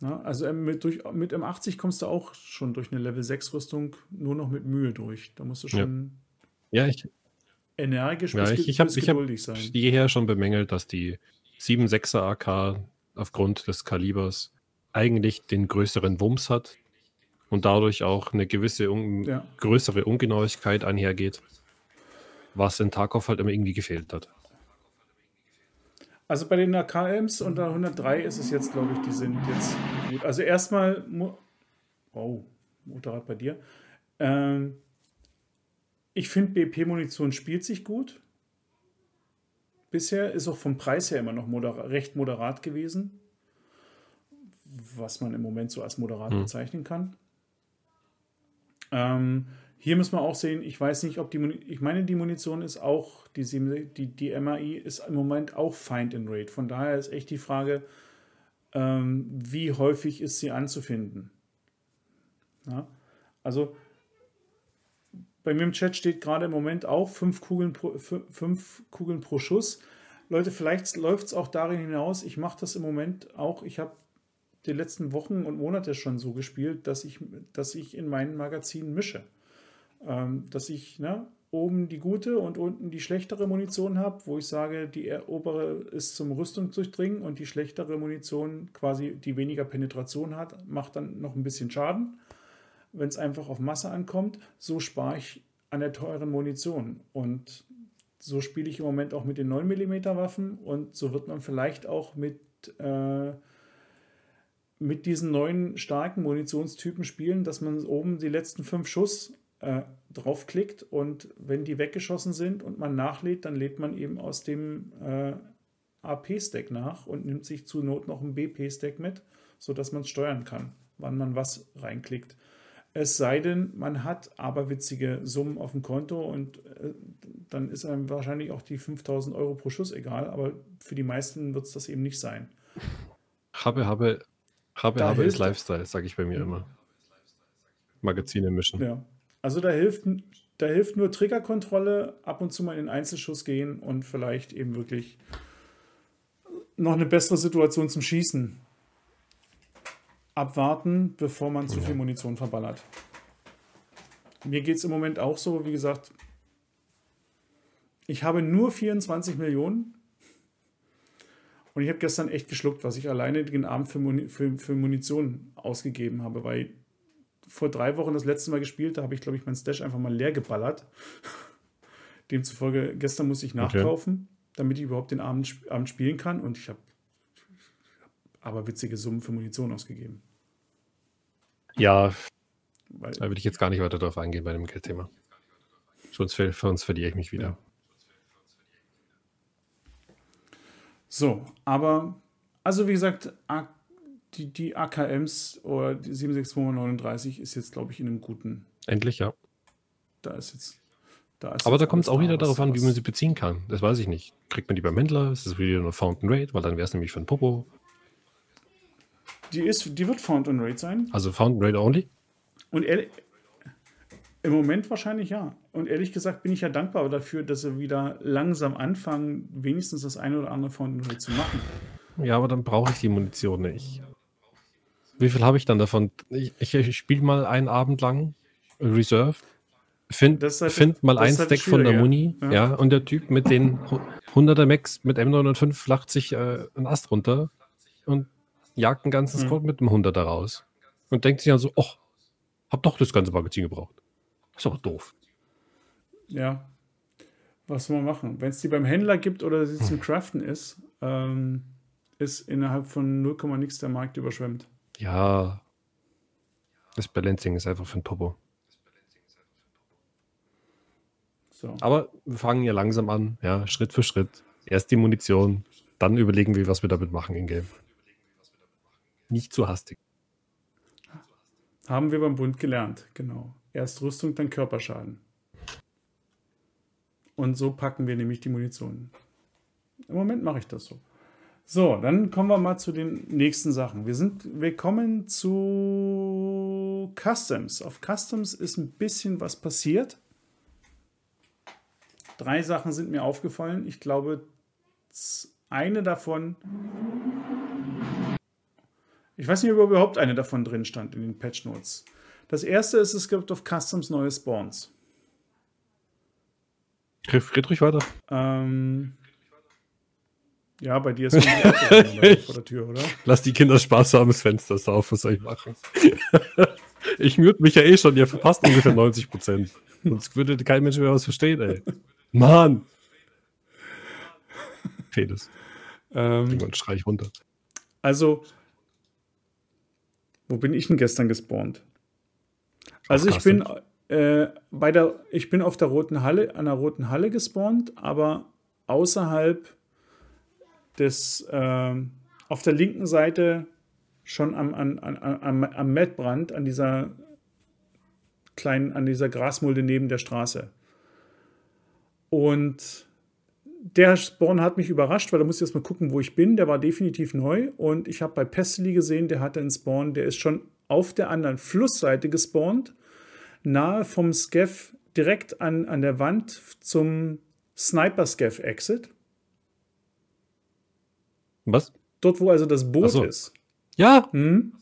[SPEAKER 1] Na, also mit, durch, mit M80 kommst du auch schon durch eine Level 6 Rüstung nur noch mit Mühe durch. Da musst du schon
[SPEAKER 2] ja. ja ich,
[SPEAKER 1] energisch
[SPEAKER 2] ja, ich, ich hab, ich geduldig sein. Ich habe jeher schon bemängelt, dass die 7.6er AK aufgrund des Kalibers eigentlich den größeren Wumms hat und dadurch auch eine gewisse un ja. größere Ungenauigkeit einhergeht was in Tarkov halt immer irgendwie gefehlt hat.
[SPEAKER 1] Also bei den AKMs unter 103 ist es jetzt, glaube ich, die sind jetzt gut. Also erstmal, wow, Motorrad bei dir. Ähm, ich finde, BP-Munition spielt sich gut. Bisher ist auch vom Preis her immer noch moder recht moderat gewesen. Was man im Moment so als moderat hm. bezeichnen kann. Ähm, hier müssen wir auch sehen, ich weiß nicht, ob die, ich meine, die Munition ist auch, die, die, die MAI ist im Moment auch Find in Rate. Von daher ist echt die Frage, ähm, wie häufig ist sie anzufinden. Ja? Also bei mir im Chat steht gerade im Moment auch fünf Kugeln pro, fünf Kugeln pro Schuss. Leute, vielleicht läuft es auch darin hinaus, ich mache das im Moment auch, ich habe die letzten Wochen und Monate schon so gespielt, dass ich, dass ich in meinen Magazinen mische dass ich ne, oben die gute und unten die schlechtere Munition habe, wo ich sage, die obere ist zum Rüstung durchdringen und die schlechtere Munition, quasi die weniger Penetration hat, macht dann noch ein bisschen Schaden. Wenn es einfach auf Masse ankommt, so spare ich an der teuren Munition. Und so spiele ich im Moment auch mit den 9 mm Waffen und so wird man vielleicht auch mit, äh, mit diesen neuen starken Munitionstypen spielen, dass man oben die letzten fünf Schuss äh, draufklickt und wenn die weggeschossen sind und man nachlädt, dann lädt man eben aus dem äh, AP-Stack nach und nimmt sich zur Not noch ein BP-Stack mit, sodass man es steuern kann, wann man was reinklickt. Es sei denn, man hat aberwitzige Summen auf dem Konto und äh, dann ist einem wahrscheinlich auch die 5000 Euro pro Schuss egal, aber für die meisten wird es das eben nicht sein.
[SPEAKER 2] Habe, habe, habe, da habe ist Lifestyle, sage ich bei mir immer. Magazine mischen.
[SPEAKER 1] Ja. Also da hilft, da hilft nur Triggerkontrolle, ab und zu mal in den Einzelschuss gehen und vielleicht eben wirklich noch eine bessere Situation zum Schießen abwarten, bevor man zu viel Munition verballert. Mir geht es im Moment auch so, wie gesagt, ich habe nur 24 Millionen und ich habe gestern echt geschluckt, was ich alleine den Abend für, Muni für, für Munition ausgegeben habe, weil vor drei Wochen das letzte Mal gespielt, da habe ich, glaube ich, mein Stash einfach mal leer geballert. Demzufolge, gestern musste ich nachkaufen, okay. damit ich überhaupt den Abend, Abend spielen kann und ich habe aber witzige Summen für Munition ausgegeben.
[SPEAKER 2] Ja, Weil, da würde ich jetzt gar nicht weiter drauf eingehen bei dem Geldthema. Sonst uns verliere ich mich wieder. Ja.
[SPEAKER 1] So, aber, also wie gesagt, die, die AKMs oder die 76239 ist jetzt, glaube ich, in einem guten.
[SPEAKER 2] Endlich, ja.
[SPEAKER 1] Da ist jetzt. Da ist
[SPEAKER 2] Aber da kommt es auch wieder was, darauf an, wie man sie beziehen kann. Das weiß ich nicht. Kriegt man die beim Händler? Ist das wieder nur Fountain Rate? Weil dann wäre es nämlich für ein Popo.
[SPEAKER 1] Die, ist, die wird Fountain Rate sein.
[SPEAKER 2] Also Fountain Rate only?
[SPEAKER 1] Und ehrlich, im Moment wahrscheinlich ja. Und ehrlich gesagt bin ich ja dankbar dafür, dass sie wieder langsam anfangen, wenigstens das eine oder andere Fountain Rate zu machen.
[SPEAKER 2] Ja, aber dann brauche ich die Munition nicht. Wie viel habe ich dann davon? Ich, ich, ich spiele mal einen Abend lang Reserve. Find, halt, find mal ein halt Stack von der Muni, ja. ja. und der Typ mit den 100er Max mit M905 lacht sich äh, einen Ast runter und jagt ein ganzes hm. Code mit einem 100er raus. Und denkt sich dann so, ach, hab doch das ganze Magazin gebraucht. ist aber doof.
[SPEAKER 1] Ja. Was soll man machen? Wenn es die beim Händler gibt oder sie zum Craften ist, ähm, ist innerhalb von 0, nix der Markt überschwemmt.
[SPEAKER 2] Ja. Das Balancing ist einfach für ein Topo. So. Aber wir fangen ja langsam an, ja, Schritt für Schritt. Erst die Munition, dann überlegen wir, was wir damit machen in Game. Nicht zu hastig.
[SPEAKER 1] Haben wir beim Bund gelernt, genau. Erst Rüstung, dann Körperschaden. Und so packen wir nämlich die Munition. Im Moment mache ich das so. So, dann kommen wir mal zu den nächsten Sachen. Wir, sind, wir kommen zu Customs. Auf Customs ist ein bisschen was passiert. Drei Sachen sind mir aufgefallen. Ich glaube, eine davon. Ich weiß nicht, ob überhaupt eine davon drin stand in den Patch Notes. Das erste ist, es gibt auf Customs neue Spawns.
[SPEAKER 2] Red ruhig weiter.
[SPEAKER 1] Ähm, ja, bei dir ist es vor der Tür, oder?
[SPEAKER 2] Lass die Kinder Spaß haben, das Fenster ist auf, was soll ich machen? ich mute mich ja eh schon, ihr verpasst ungefähr 90 Prozent. Sonst würde kein Mensch mehr was verstehen, ey. Mann! Penis. Ähm, Irgendwann schrei ich runter.
[SPEAKER 1] Also, wo bin ich denn gestern gespawnt? Also ich bin, äh, bei der, ich bin auf der roten Halle, an der roten Halle gespawnt, aber außerhalb des, äh, auf der linken Seite schon am, an, an, am, am Mettbrand, an dieser kleinen, an dieser Grasmulde neben der Straße. Und der Spawn hat mich überrascht, weil da muss ich erst mal gucken, wo ich bin. Der war definitiv neu. Und ich habe bei Pestily gesehen, der hatte einen Spawn, der ist schon auf der anderen Flussseite gespawnt, nahe vom Scav, direkt an, an der Wand zum Sniper Scav Exit.
[SPEAKER 2] Was?
[SPEAKER 1] Dort, wo also das Boot so. ist.
[SPEAKER 2] Ja. Hm?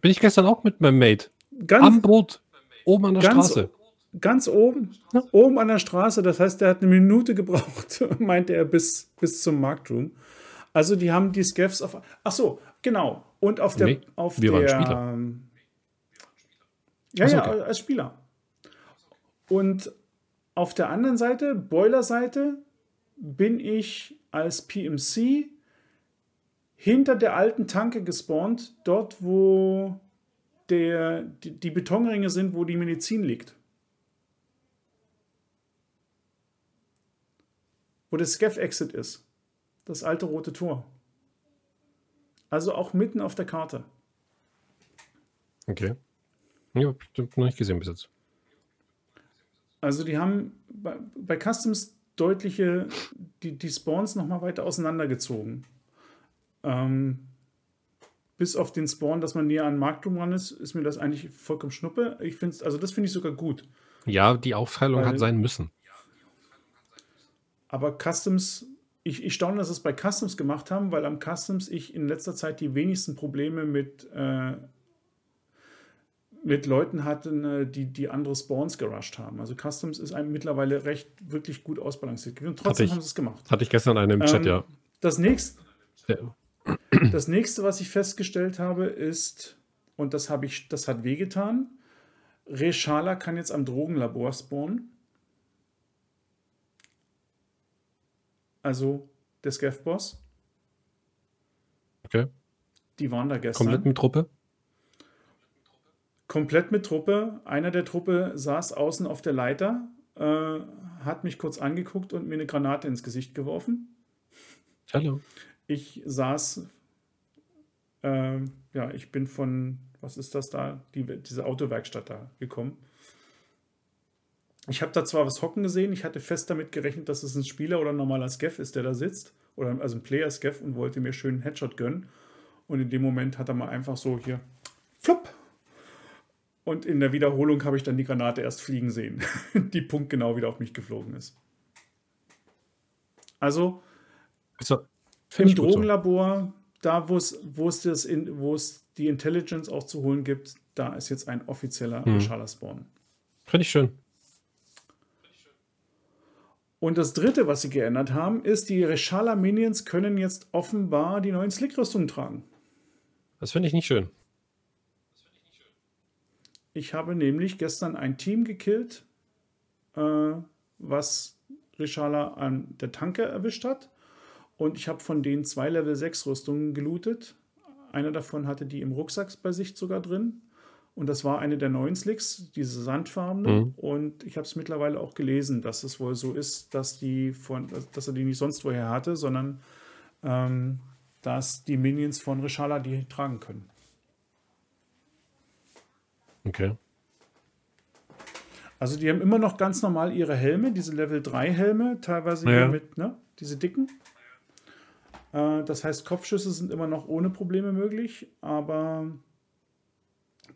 [SPEAKER 2] Bin ich gestern auch mit meinem Mate. Ganz, Am Boot. Oben an der
[SPEAKER 1] ganz,
[SPEAKER 2] Straße.
[SPEAKER 1] Ganz oben. Ja. Oben an der Straße. Das heißt, der hat eine Minute gebraucht, meinte er, bis, bis zum Marktroom. Also, die haben die Scavs auf. Ach so, genau. Und auf der. Nee, auf
[SPEAKER 2] wir
[SPEAKER 1] der,
[SPEAKER 2] waren Spieler. Ähm,
[SPEAKER 1] ja, so, okay. ja, als Spieler. Und auf der anderen Seite, Boiler-Seite, bin ich als PMC hinter der alten Tanke gespawnt, dort wo der, die, die Betonringe sind, wo die Medizin liegt. Wo der Scav-Exit ist. Das alte rote Tor. Also auch mitten auf der Karte.
[SPEAKER 2] Okay. Ich habe noch nicht gesehen bis jetzt.
[SPEAKER 1] Also die haben bei, bei Customs deutliche, die, die Spawns nochmal weiter auseinandergezogen. Ähm, bis auf den Spawn, dass man näher an Marktum ran ist, ist mir das eigentlich vollkommen schnuppe. Ich finde also das finde ich sogar gut.
[SPEAKER 2] Ja, die Aufteilung hat sein müssen.
[SPEAKER 1] Aber Customs, ich, ich staune, dass sie es bei Customs gemacht haben, weil am Customs ich in letzter Zeit die wenigsten Probleme mit, äh, mit Leuten hatten, äh, die, die andere Spawns gerusht haben. Also Customs ist einem mittlerweile recht wirklich gut ausbalanciert. Und trotzdem
[SPEAKER 2] ich,
[SPEAKER 1] haben sie es gemacht.
[SPEAKER 2] Hatte ich gestern einen im Chat, ähm, ja.
[SPEAKER 1] Das nächste. Ja. Das nächste, was ich festgestellt habe, ist, und das habe ich, das hat wehgetan, Reshala kann jetzt am Drogenlabor spawnen. Also der Scav-Boss.
[SPEAKER 2] Okay.
[SPEAKER 1] Die waren da gestern.
[SPEAKER 2] Komplett mit Truppe?
[SPEAKER 1] Komplett mit Truppe. Einer der Truppe saß außen auf der Leiter, äh, hat mich kurz angeguckt und mir eine Granate ins Gesicht geworfen.
[SPEAKER 2] Hallo.
[SPEAKER 1] Ich saß ähm, ja, ich bin von, was ist das da, Die, diese Autowerkstatt da gekommen. Ich habe da zwar was hocken gesehen, ich hatte fest damit gerechnet, dass es ein Spieler oder ein normaler Scav ist, der da sitzt, oder also ein Player Scav und wollte mir schön einen Headshot gönnen. Und in dem Moment hat er mal einfach so hier, flupp. Und in der Wiederholung habe ich dann die Granate erst fliegen sehen, die punktgenau wieder auf mich geflogen ist. Also,
[SPEAKER 2] also
[SPEAKER 1] im Drogenlabor da, wo es, wo es, das in, wo es die Intelligence auch zu holen gibt, da ist jetzt ein offizieller hm. Reshala-Spawn.
[SPEAKER 2] Finde ich schön.
[SPEAKER 1] Und das dritte, was sie geändert haben, ist, die Reshala Minions können jetzt offenbar die neuen Slick-Rüstungen tragen.
[SPEAKER 2] Das finde ich nicht schön.
[SPEAKER 1] Ich habe nämlich gestern ein Team gekillt, äh, was Reshala an der Tanke erwischt hat. Und ich habe von denen zwei Level 6 Rüstungen gelootet. Einer davon hatte die im Rucksack bei sich sogar drin. Und das war eine der neuen Slicks, diese sandfarbene. Mhm. Und ich habe es mittlerweile auch gelesen, dass es wohl so ist, dass, die von, dass er die nicht sonst woher hatte, sondern ähm, dass die Minions von Reshala die tragen können.
[SPEAKER 2] Okay.
[SPEAKER 1] Also die haben immer noch ganz normal ihre Helme, diese Level 3 Helme, teilweise ja. mit, ne, diese dicken. Äh, das heißt, Kopfschüsse sind immer noch ohne Probleme möglich, aber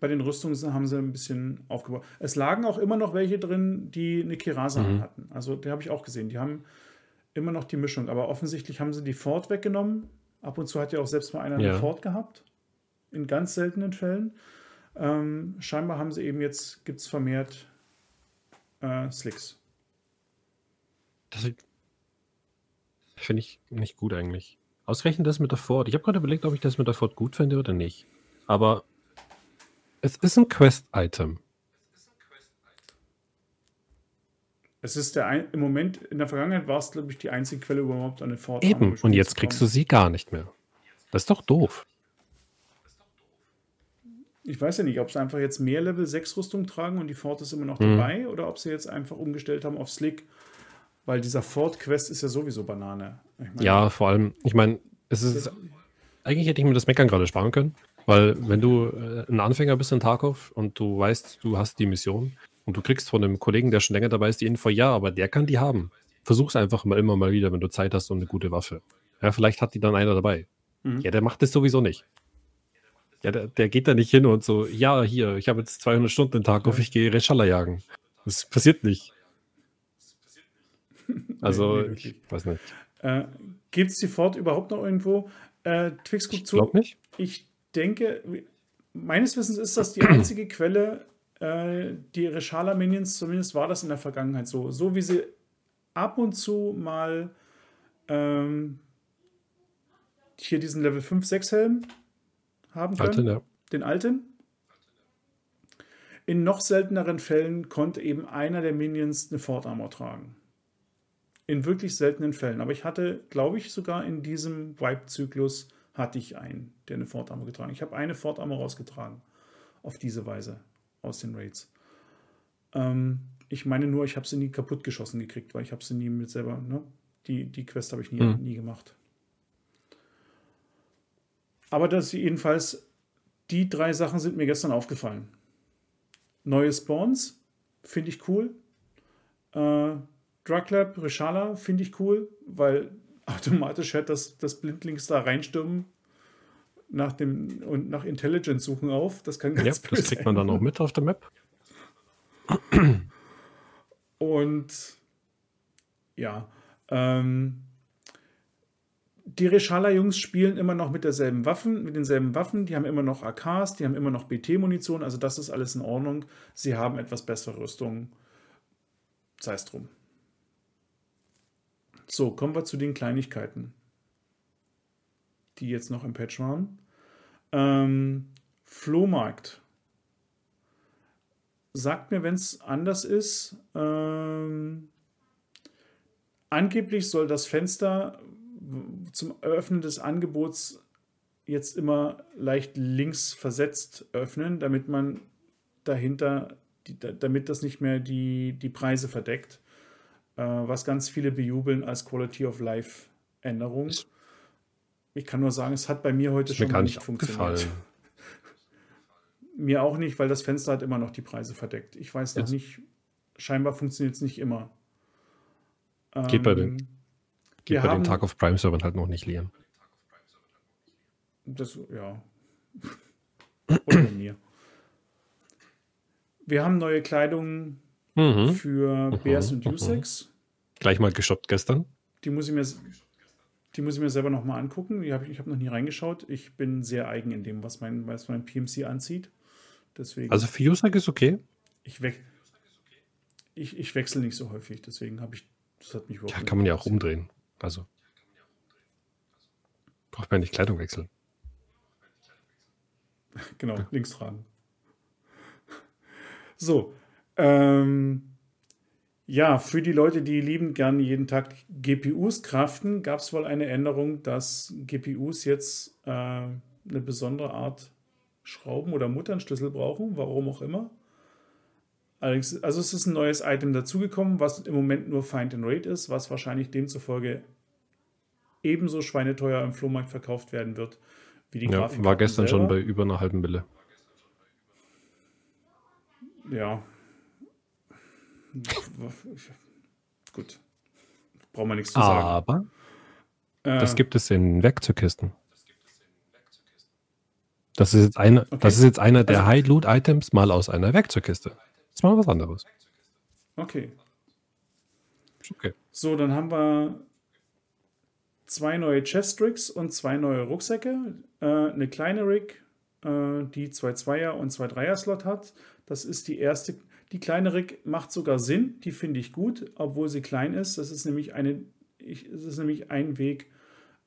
[SPEAKER 1] bei den Rüstungen haben sie ein bisschen aufgebaut. Es lagen auch immer noch welche drin, die eine Kirasa mhm. hatten. Also, die habe ich auch gesehen. Die haben immer noch die Mischung, aber offensichtlich haben sie die Ford weggenommen. Ab und zu hat ja auch selbst mal einer ja. eine Ford gehabt. In ganz seltenen Fällen. Ähm, scheinbar haben sie eben jetzt, gibt es vermehrt äh, Slicks.
[SPEAKER 2] Das finde ich nicht gut eigentlich. Ausgerechnet das mit der Ford. Ich habe gerade überlegt, ob ich das mit der Ford gut finde oder nicht. Aber es ist ein Quest-Item.
[SPEAKER 1] Es ist der ein, im Moment, in der Vergangenheit war es, glaube ich, die einzige Quelle überhaupt eine Ford.
[SPEAKER 2] Eben, und jetzt kriegst du sie gar nicht mehr. Das ist doch doof.
[SPEAKER 1] Ich weiß ja nicht, ob sie einfach jetzt mehr Level 6 Rüstung tragen und die Ford ist immer noch
[SPEAKER 2] Mhm.
[SPEAKER 1] dabei oder ob sie jetzt einfach umgestellt haben auf Slick, weil dieser Ford-Quest ist ja sowieso Banane. Ich meine,
[SPEAKER 2] Ja, vor allem, ich meine, es ist, eigentlich hätte ich mir das Meckern gerade sparen können, weil wenn du äh, ein Anfänger bist in Tarkov und du weißt, du hast die Mission und du kriegst von einem Kollegen, der schon länger dabei ist, die Info, ja, aber der kann die haben. Versuch's einfach mal immer mal wieder, wenn du Zeit hast und eine gute Waffe. Ja, vielleicht hat die dann einer dabei.
[SPEAKER 1] Mhm.
[SPEAKER 2] Ja, der macht das sowieso nicht. Ja, der, der geht da nicht hin und so, ja, hier, ich habe jetzt 200 Stunden in Tarkov,
[SPEAKER 1] Ja.
[SPEAKER 2] ich gehe Reschalla jagen. Das passiert nicht. Also,
[SPEAKER 1] nee,
[SPEAKER 2] ich weiß nicht.
[SPEAKER 1] Äh, Gibt es die Ford überhaupt noch irgendwo? Äh, Twix guckt
[SPEAKER 2] Ich
[SPEAKER 1] zu.
[SPEAKER 2] nicht.
[SPEAKER 1] Ich denke, meines Wissens ist das die einzige Quelle, äh, die Reshala-Minions, zumindest war das in der Vergangenheit so. So wie sie ab und zu mal ähm, hier diesen Level 5, 6 Helm haben können,
[SPEAKER 2] Alten, ja.
[SPEAKER 1] den alten. In noch selteneren Fällen konnte eben einer der Minions eine Ford Armor tragen. In wirklich seltenen Fällen. Aber ich hatte, glaube ich, sogar in diesem Wipe-Zyklus hatte ich einen, der eine Ford Armor getragen. Ich habe eine Ford Armor rausgetragen. Auf diese Weise aus den Raids. Ähm, ich meine nur, ich habe sie nie kaputt geschossen gekriegt, weil ich habe sie nie mit selber, ne? Die, die Quest habe ich nie,
[SPEAKER 2] Mhm.
[SPEAKER 1] nie gemacht. Aber das jedenfalls, die drei Sachen sind mir gestern aufgefallen. Neue Spawns, finde ich cool. Äh, Druglab, Reshala finde ich cool, weil automatisch hört das, das Blindlings da reinstürmen nach dem und nach Intelligence suchen auf. Das kann
[SPEAKER 2] Ja,
[SPEAKER 1] ganz
[SPEAKER 2] das
[SPEAKER 1] böse
[SPEAKER 2] kriegt man dann auch mit auf der Map.
[SPEAKER 1] Und ja, ähm, die Reshala-Jungs spielen immer noch mit derselben Waffen, mit denselben Waffen. Die haben immer noch AKs, die haben immer noch BT-Munition. Also das ist alles in Ordnung. Sie haben etwas bessere Rüstung. Sei es drum. So, kommen wir zu den Kleinigkeiten, die jetzt noch im Patch waren. Ähm, Flohmarkt. Sagt mir, wenn es anders ist. Ähm, angeblich soll das Fenster zum Eröffnen des Angebots jetzt immer leicht links versetzt öffnen, damit man dahinter, damit das nicht mehr die, die Preise verdeckt, äh, was ganz viele bejubeln als Quality of Life Änderung. Ich kann nur sagen, es hat bei mir heute
[SPEAKER 2] Ist mir
[SPEAKER 1] schon
[SPEAKER 2] gar nicht
[SPEAKER 1] funktioniert. Mir auch nicht, weil das Fenster hat immer noch die Preise verdeckt. Ich weiß noch
[SPEAKER 2] Yes.
[SPEAKER 1] nicht, scheinbar funktioniert es nicht immer.
[SPEAKER 2] Geht bei
[SPEAKER 1] Ähm,
[SPEAKER 2] den- Geht
[SPEAKER 1] wir
[SPEAKER 2] bei
[SPEAKER 1] haben-
[SPEAKER 2] den Tag of Prime Servern halt noch nicht leeren.
[SPEAKER 1] Das, ja. Oder bei mir. Wir haben neue Kleidung
[SPEAKER 2] Mhm.
[SPEAKER 1] für
[SPEAKER 2] Mhm,
[SPEAKER 1] Bears und
[SPEAKER 2] mhm.
[SPEAKER 1] Usex.
[SPEAKER 2] Gleich mal geshoppt gestern.
[SPEAKER 1] Die muss ich mir, die muss ich mir selber nochmal angucken. Die hab ich ich habe noch nie reingeschaut. Ich bin sehr eigen in dem, was mein, was mein PMC anzieht. Deswegen,
[SPEAKER 2] Also für User ist okay.
[SPEAKER 1] ich, we ich, ich wechsle nicht so häufig. Deswegen habe ich, das hat mich überhaupt
[SPEAKER 2] Ja, kann man ja auch umdrehen. Also. Braucht man nicht Kleidung wechseln.
[SPEAKER 1] Genau, links tragen. So. Ähm, ja, für die Leute, die lieben gern jeden Tag GPUs kraften, gab es wohl eine Änderung, dass GPUs jetzt äh, eine besondere Art Schrauben oder Mutternschlüssel brauchen, warum auch immer. Allerdings, also es ist ein neues Item dazugekommen, was im Moment nur Find and Rate ist, was wahrscheinlich demzufolge ebenso schweineteuer im Flohmarkt verkauft werden wird, wie die
[SPEAKER 2] Ja,
[SPEAKER 1] Grafikkarten
[SPEAKER 2] war gestern schon
[SPEAKER 1] selber.
[SPEAKER 2] bei über einer halben Mille.
[SPEAKER 1] Ja. Gut. Brauchen wir nichts zu sagen.
[SPEAKER 2] Aber
[SPEAKER 1] Äh,
[SPEAKER 2] das gibt es in Werkzeugkisten. Das ist jetzt einer,
[SPEAKER 1] Okay.
[SPEAKER 2] das ist jetzt einer der
[SPEAKER 1] Also-
[SPEAKER 2] High-Loot-Items mal aus einer Werkzeugkiste. Das ist mal was anderes.
[SPEAKER 1] Okay.
[SPEAKER 2] Okay.
[SPEAKER 1] So, dann haben wir zwei neue Chest-Rigs und zwei neue Rucksäcke. Äh, eine kleine Rig, äh, die zwei Zweier- und zwei Dreier-Slot hat. Das ist die erste. Die kleine Rig macht sogar Sinn. Die finde ich gut, obwohl sie klein ist. Das ist nämlich eine. Ich, es ist nämlich ein Weg,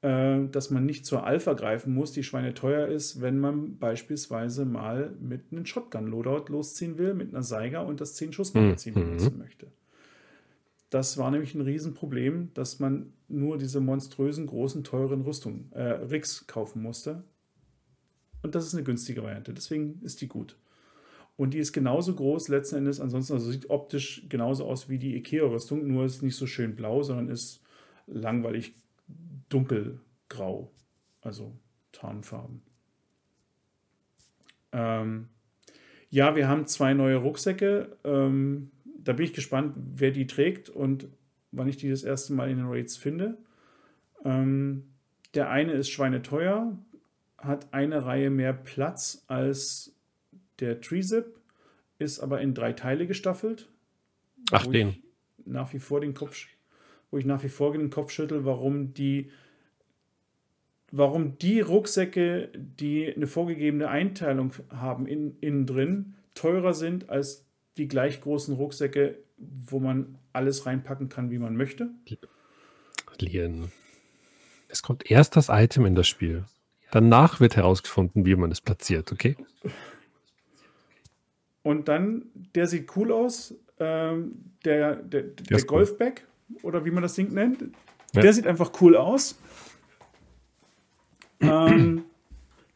[SPEAKER 1] äh, dass man nicht zur Alpha greifen muss, die Schweine teuer ist, wenn man beispielsweise mal mit einem Shotgun-Loadout losziehen will, mit einer Seiger und das 10-Schuss-Magazin
[SPEAKER 2] Mhm.
[SPEAKER 1] benutzen möchte. Das war nämlich ein Riesenproblem, dass man nur diese monströsen, großen, teuren Rüstungen, äh, Rigs kaufen musste. Und das ist eine günstige Variante. Deswegen ist die gut. Und die ist genauso groß letzten Endes. Ansonsten also sieht optisch genauso aus wie die IKEA-Rüstung, nur ist nicht so schön blau, sondern ist langweilig dunkelgrau. Also Tarnfarben. Ähm, ja, wir haben zwei neue Rucksäcke. Ähm, da bin ich gespannt, wer die trägt und wann ich die das erste Mal in den Raids finde. Ähm, der eine ist schweineteuer, hat eine Reihe mehr Platz als der Trezip, ist aber in drei Teile gestaffelt.
[SPEAKER 2] Ach, den.
[SPEAKER 1] Nach wie vor den Kopf, wo ich nach wie vor den Kopf schüttel, warum die, warum die Rucksäcke, die eine vorgegebene Einteilung haben in, innen drin, teurer sind als die gleich großen Rucksäcke, wo man alles reinpacken kann, wie man möchte.
[SPEAKER 2] Lien. Es kommt erst das Item in das Spiel. Danach wird herausgefunden, wie man es platziert, okay?
[SPEAKER 1] Und dann, der sieht cool aus, ähm, der, der, der, der Golfback oder wie man das Ding nennt, ja. der sieht einfach cool aus. ähm,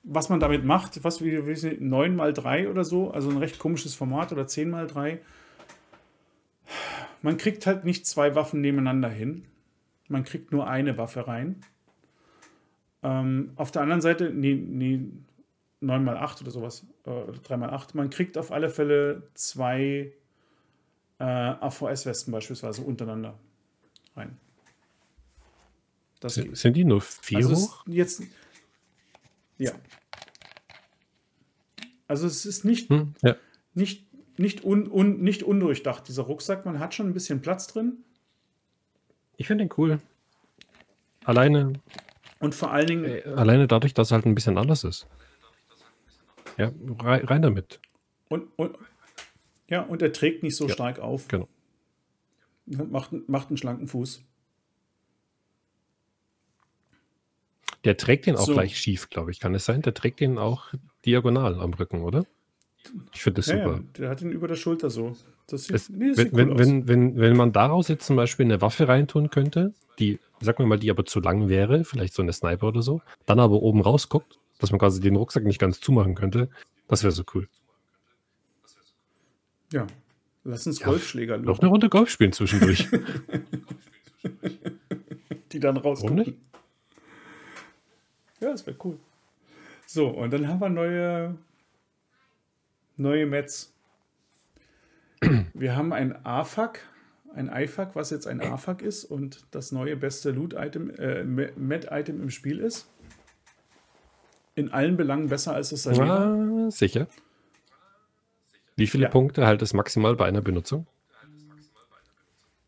[SPEAKER 1] was man damit macht, was wie, wie 9 mal 3 oder so, also ein recht komisches Format oder 10 mal 3. Man kriegt halt nicht zwei Waffen nebeneinander hin. Man kriegt nur eine Waffe rein. Ähm, auf der anderen Seite, nee, nee, 9 mal 8 oder sowas, äh, 3 mal 8. Man kriegt auf alle Fälle zwei äh, AVS-Westen beispielsweise untereinander rein.
[SPEAKER 2] Das sind, sind die nur vier
[SPEAKER 1] also
[SPEAKER 2] hoch?
[SPEAKER 1] Jetzt, ja. Also es ist nicht,
[SPEAKER 2] hm, ja.
[SPEAKER 1] nicht, nicht, un, un, nicht undurchdacht, dieser Rucksack. Man hat schon ein bisschen Platz drin.
[SPEAKER 2] Ich finde den cool. Alleine.
[SPEAKER 1] Und vor allen Dingen.
[SPEAKER 2] Äh, alleine dadurch, dass es halt ein bisschen anders ist. Ja, rein, damit.
[SPEAKER 1] Und, und, ja, und er trägt nicht so
[SPEAKER 2] ja,
[SPEAKER 1] stark auf.
[SPEAKER 2] Genau.
[SPEAKER 1] Macht, macht einen schlanken Fuß.
[SPEAKER 2] Der trägt den auch so. gleich schief, glaube ich. Kann es sein? Der trägt den auch diagonal am Rücken, oder? Ich finde das ja, super. Ja,
[SPEAKER 1] der hat ihn über der Schulter so.
[SPEAKER 2] Das sieht, es, nee, wenn, wenn, cool wenn, wenn, wenn man daraus jetzt zum Beispiel eine Waffe reintun könnte, die, sagen wir mal, die aber zu lang wäre, vielleicht so eine Sniper oder so, dann aber oben rausguckt, dass man quasi den Rucksack nicht ganz zumachen könnte, das wäre so cool.
[SPEAKER 1] Ja, lass uns ja, Golfschläger
[SPEAKER 2] Noch eine Runde Golf spielen zwischendurch.
[SPEAKER 1] die dann rauskommen. Ja, das wäre cool. So, und dann haben wir neue, neue Mets. Wir haben ein AFAC, ein IFAC, was jetzt ein AFAC ist und das neue beste Loot-Item, äh, Met-Item im Spiel ist. In allen Belangen besser als das
[SPEAKER 2] Salera. Ah, sicher. Wie viele ja. Punkte halt es maximal bei einer Benutzung?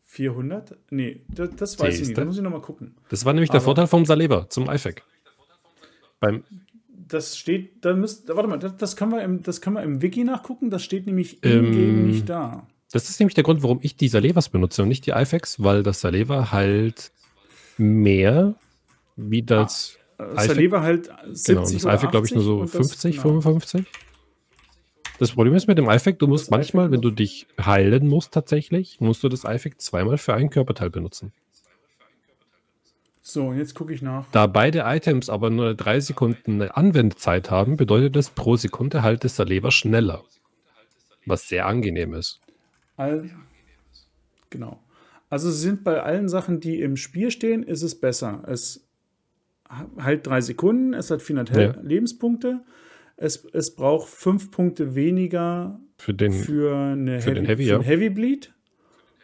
[SPEAKER 1] 400? Nee, das, das weiß ich nicht. Da muss ich nochmal gucken.
[SPEAKER 2] Das war nämlich Aber der Vorteil vom Saleva zum IFAC.
[SPEAKER 1] Beim das steht, da müsst, warte mal, das, das, können wir im, das können wir im Wiki nachgucken, das steht nämlich ähm, nicht da.
[SPEAKER 2] Das ist nämlich der Grund, warum ich die Salevas benutze und nicht die iFax, weil das Saleva halt mehr wie das
[SPEAKER 1] ah, Saleva halt 70
[SPEAKER 2] genau, das iFac glaube ich nur so 50, das, 55. Genau. Das Problem ist mit dem iFac, du musst das manchmal, wenn du dich heilen musst tatsächlich, musst du das iFac zweimal für ein Körperteil benutzen.
[SPEAKER 1] So, und jetzt gucke ich nach.
[SPEAKER 2] Da beide Items aber nur drei Sekunden Anwendezeit haben, bedeutet das pro Sekunde halt das Leber schneller. Was sehr angenehm ist.
[SPEAKER 1] All, genau. Also sind bei allen Sachen, die im Spiel stehen, ist es besser. Es halt drei Sekunden, es hat 400 ja. Lebenspunkte. Es, es braucht fünf Punkte weniger
[SPEAKER 2] für, den,
[SPEAKER 1] für, eine
[SPEAKER 2] für
[SPEAKER 1] Heavy,
[SPEAKER 2] den Heavy,
[SPEAKER 1] für
[SPEAKER 2] ja.
[SPEAKER 1] Heavy Bleed.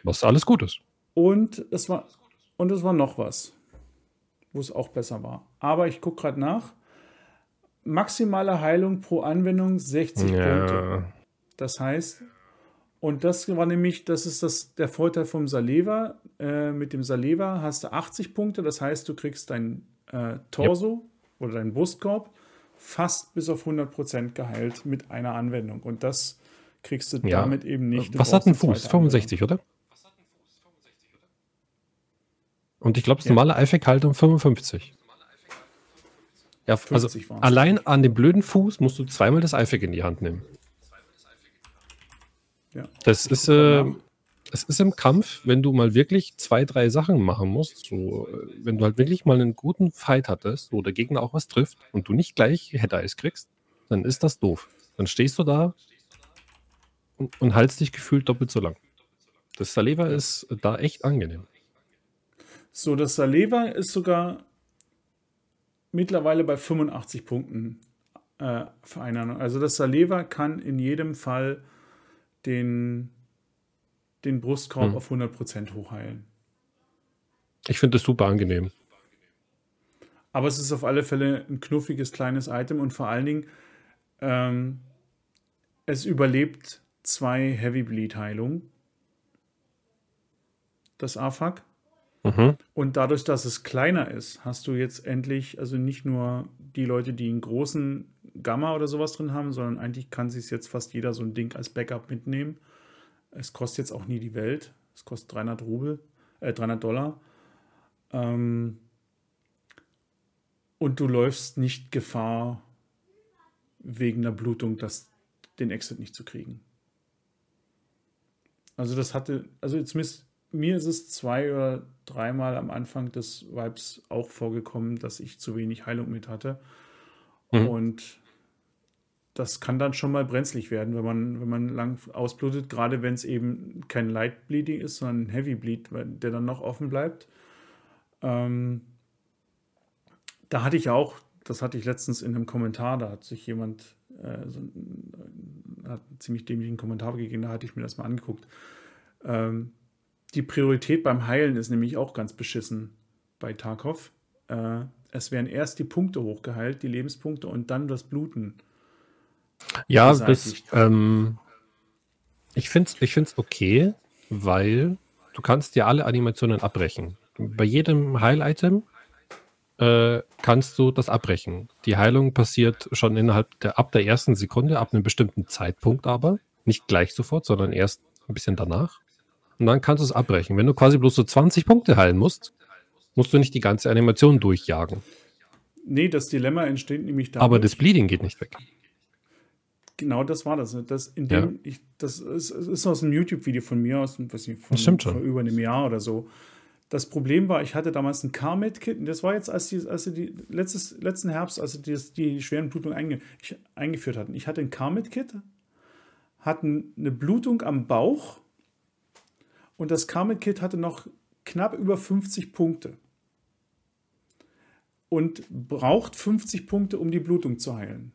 [SPEAKER 2] Was alles gut ist.
[SPEAKER 1] Und es war, und es war noch was wo es auch besser war. Aber ich gucke gerade nach. Maximale Heilung pro Anwendung 60 ja. Punkte. Das heißt, und das war nämlich, das ist das, der Vorteil vom Saleva. Äh, mit dem Saleva hast du 80 Punkte, das heißt, du kriegst dein äh, Torso yep. oder deinen Brustkorb fast bis auf 100% geheilt mit einer Anwendung. Und das kriegst du ja. damit eben nicht.
[SPEAKER 2] Was hat ein Fuß? 65, Anwendung. oder? Und ich glaube, das normale ja. iFac halt um 55. Ja, also allein an dem blöden Fuß musst du zweimal das iFac in die Hand nehmen.
[SPEAKER 1] Ja.
[SPEAKER 2] Das ist, äh, es ist im Kampf, wenn du mal wirklich zwei, drei Sachen machen musst, so, wenn du halt wirklich mal einen guten Fight hattest, wo der Gegner auch was trifft und du nicht gleich Head-Eyes kriegst, dann ist das doof. Dann stehst du da und, und haltst dich gefühlt doppelt so lang. Das Saleva ist da echt angenehm.
[SPEAKER 1] So, das Saleva ist sogar mittlerweile bei 85 Punkten äh, Vereinnahmung. Also das Saleva kann in jedem Fall den, den Brustkorb hm. auf 100% hochheilen.
[SPEAKER 2] Ich finde das super angenehm.
[SPEAKER 1] Aber es ist auf alle Fälle ein knuffiges kleines Item und vor allen Dingen, ähm, es überlebt zwei Heavy Bleed Heilungen. Das AFAC. Mhm. Und dadurch, dass es kleiner ist, hast du jetzt endlich, also nicht nur die Leute, die einen großen Gamma oder sowas drin haben, sondern eigentlich kann sich jetzt fast jeder so ein Ding als Backup mitnehmen. Es kostet jetzt auch nie die Welt. Es kostet 300 Rubel, äh, 300 Dollar. Ähm, und du läufst nicht Gefahr, wegen der Blutung das, den Exit nicht zu kriegen. Also das hatte, also jetzt mir ist es zwei oder dreimal am Anfang des Vibes auch vorgekommen, dass ich zu wenig Heilung mit hatte. Mhm. Und das kann dann schon mal brenzlig werden, wenn man, wenn man lang ausblutet, gerade wenn es eben kein Light Bleeding ist, sondern ein Heavy Bleed, der dann noch offen bleibt. Ähm, da hatte ich auch, das hatte ich letztens in einem Kommentar, da hat sich jemand äh, so, hat einen ziemlich dämlichen Kommentar gegeben, da hatte ich mir das mal angeguckt. Ähm, die Priorität beim Heilen ist nämlich auch ganz beschissen bei Tarkov. Äh, es werden erst die Punkte hochgeheilt, die Lebenspunkte und dann das Bluten.
[SPEAKER 2] Ja, das, ähm, ich finde es ich find's okay, weil du kannst ja alle Animationen abbrechen. Bei jedem Heil-Item äh, kannst du das abbrechen. Die Heilung passiert schon innerhalb der, ab der ersten Sekunde, ab einem bestimmten Zeitpunkt aber. Nicht gleich sofort, sondern erst ein bisschen danach und dann kannst du es abbrechen. Wenn du quasi bloß so 20 Punkte heilen musst, musst du nicht die ganze Animation durchjagen.
[SPEAKER 1] Nee, das Dilemma entsteht nämlich
[SPEAKER 2] da. Aber das Bleeding geht nicht weg.
[SPEAKER 1] Genau, das war das. das, in dem ja. ich, das ist, ist, aus einem YouTube-Video von mir, aus weiß nicht, von, vor über einem Jahr oder so. Das Problem war, ich hatte damals ein Carmed-Kit und das war jetzt, als die, als die letztes, letzten Herbst, als sie die, die schweren Blutungen einge, eingeführt hatten. Ich hatte ein Carmed-Kit, hatte eine Blutung am Bauch und das Carmen Kit hatte noch knapp über 50 Punkte. Und braucht 50 Punkte, um die Blutung zu heilen.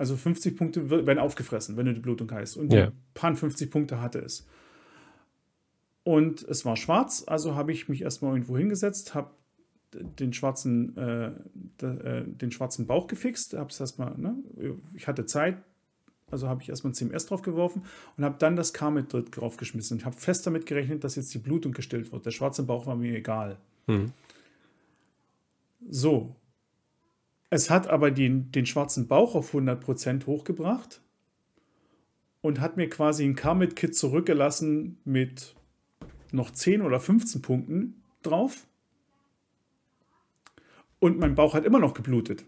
[SPEAKER 1] Also 50 Punkte werden aufgefressen, wenn du die Blutung heißt. Und ja. paar 50 Punkte hatte es. Und es war schwarz, also habe ich mich erstmal irgendwo hingesetzt, habe den schwarzen, äh, äh, den schwarzen Bauch gefixt, habe es erstmal, ne? ich hatte Zeit, also habe ich erstmal ein CMS drauf geworfen und habe dann das Karmet draufgeschmissen. Ich habe fest damit gerechnet, dass jetzt die Blutung gestillt wird. Der schwarze Bauch war mir egal. Mhm. So. Es hat aber den, den schwarzen Bauch auf 100% hochgebracht und hat mir quasi ein Karmet-Kit zurückgelassen mit noch 10 oder 15 Punkten drauf. Und mein Bauch hat immer noch geblutet.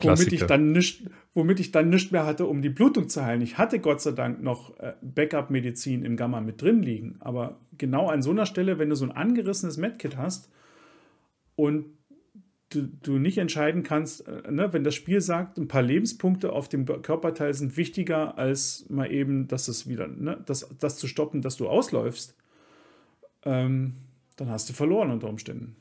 [SPEAKER 1] Womit ich, dann nicht, womit ich dann nichts mehr hatte, um die Blutung zu heilen. Ich hatte Gott sei Dank noch äh, Backup-Medizin im Gamma mit drin liegen. Aber genau an so einer Stelle, wenn du so ein angerissenes Medkit hast und du, du nicht entscheiden kannst, äh, ne, wenn das Spiel sagt, ein paar Lebenspunkte auf dem Körperteil sind wichtiger, als mal eben, dass es wieder, ne, das, das zu stoppen, dass du ausläufst, ähm, dann hast du verloren unter Umständen.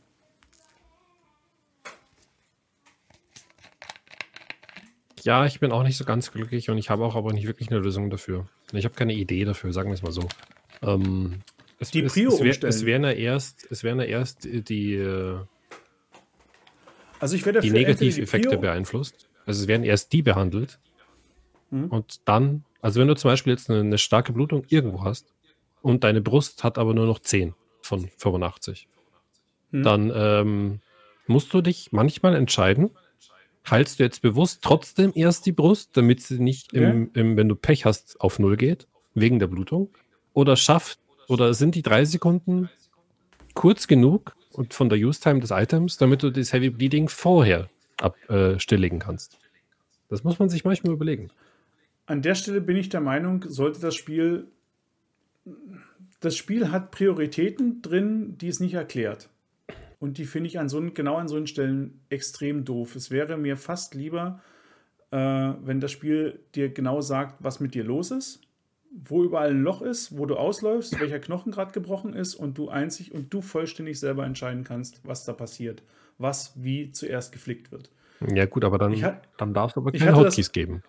[SPEAKER 2] Ja, ich bin auch nicht so ganz glücklich und ich habe auch aber nicht wirklich eine Lösung dafür. Ich habe keine Idee dafür, sagen wir es mal so. Ähm, es,
[SPEAKER 1] die Prio
[SPEAKER 2] es, es, wär, es wären ja erst, es wären ja erst die,
[SPEAKER 1] äh, also ich werde
[SPEAKER 2] die Negativeffekte beeinflusst. Also es werden erst die behandelt hm. und dann, also wenn du zum Beispiel jetzt eine, eine, starke Blutung irgendwo hast und deine Brust hat aber nur noch 10 von 85, hm. dann ähm, musst du dich manchmal entscheiden, heilst du jetzt bewusst trotzdem erst die Brust, damit sie nicht, im, im, wenn du Pech hast, auf Null geht, wegen der Blutung? Oder schafft, oder sind die drei Sekunden kurz genug und von der Use-Time des Items, damit du das Heavy Bleeding vorher ab, äh, stilllegen kannst? Das muss man sich manchmal überlegen.
[SPEAKER 1] An der Stelle bin ich der Meinung, sollte das Spiel. Das Spiel hat Prioritäten drin, die es nicht erklärt. Und die finde ich an so, genau an so Stellen extrem doof. Es wäre mir fast lieber, äh, wenn das Spiel dir genau sagt, was mit dir los ist, wo überall ein Loch ist, wo du ausläufst, welcher Knochen gerade gebrochen ist und du einzig und du vollständig selber entscheiden kannst, was da passiert, was wie zuerst geflickt wird.
[SPEAKER 2] Ja, gut, aber dann,
[SPEAKER 1] hat-
[SPEAKER 2] dann darf es aber keine
[SPEAKER 1] hatte das-
[SPEAKER 2] Hotkeys geben.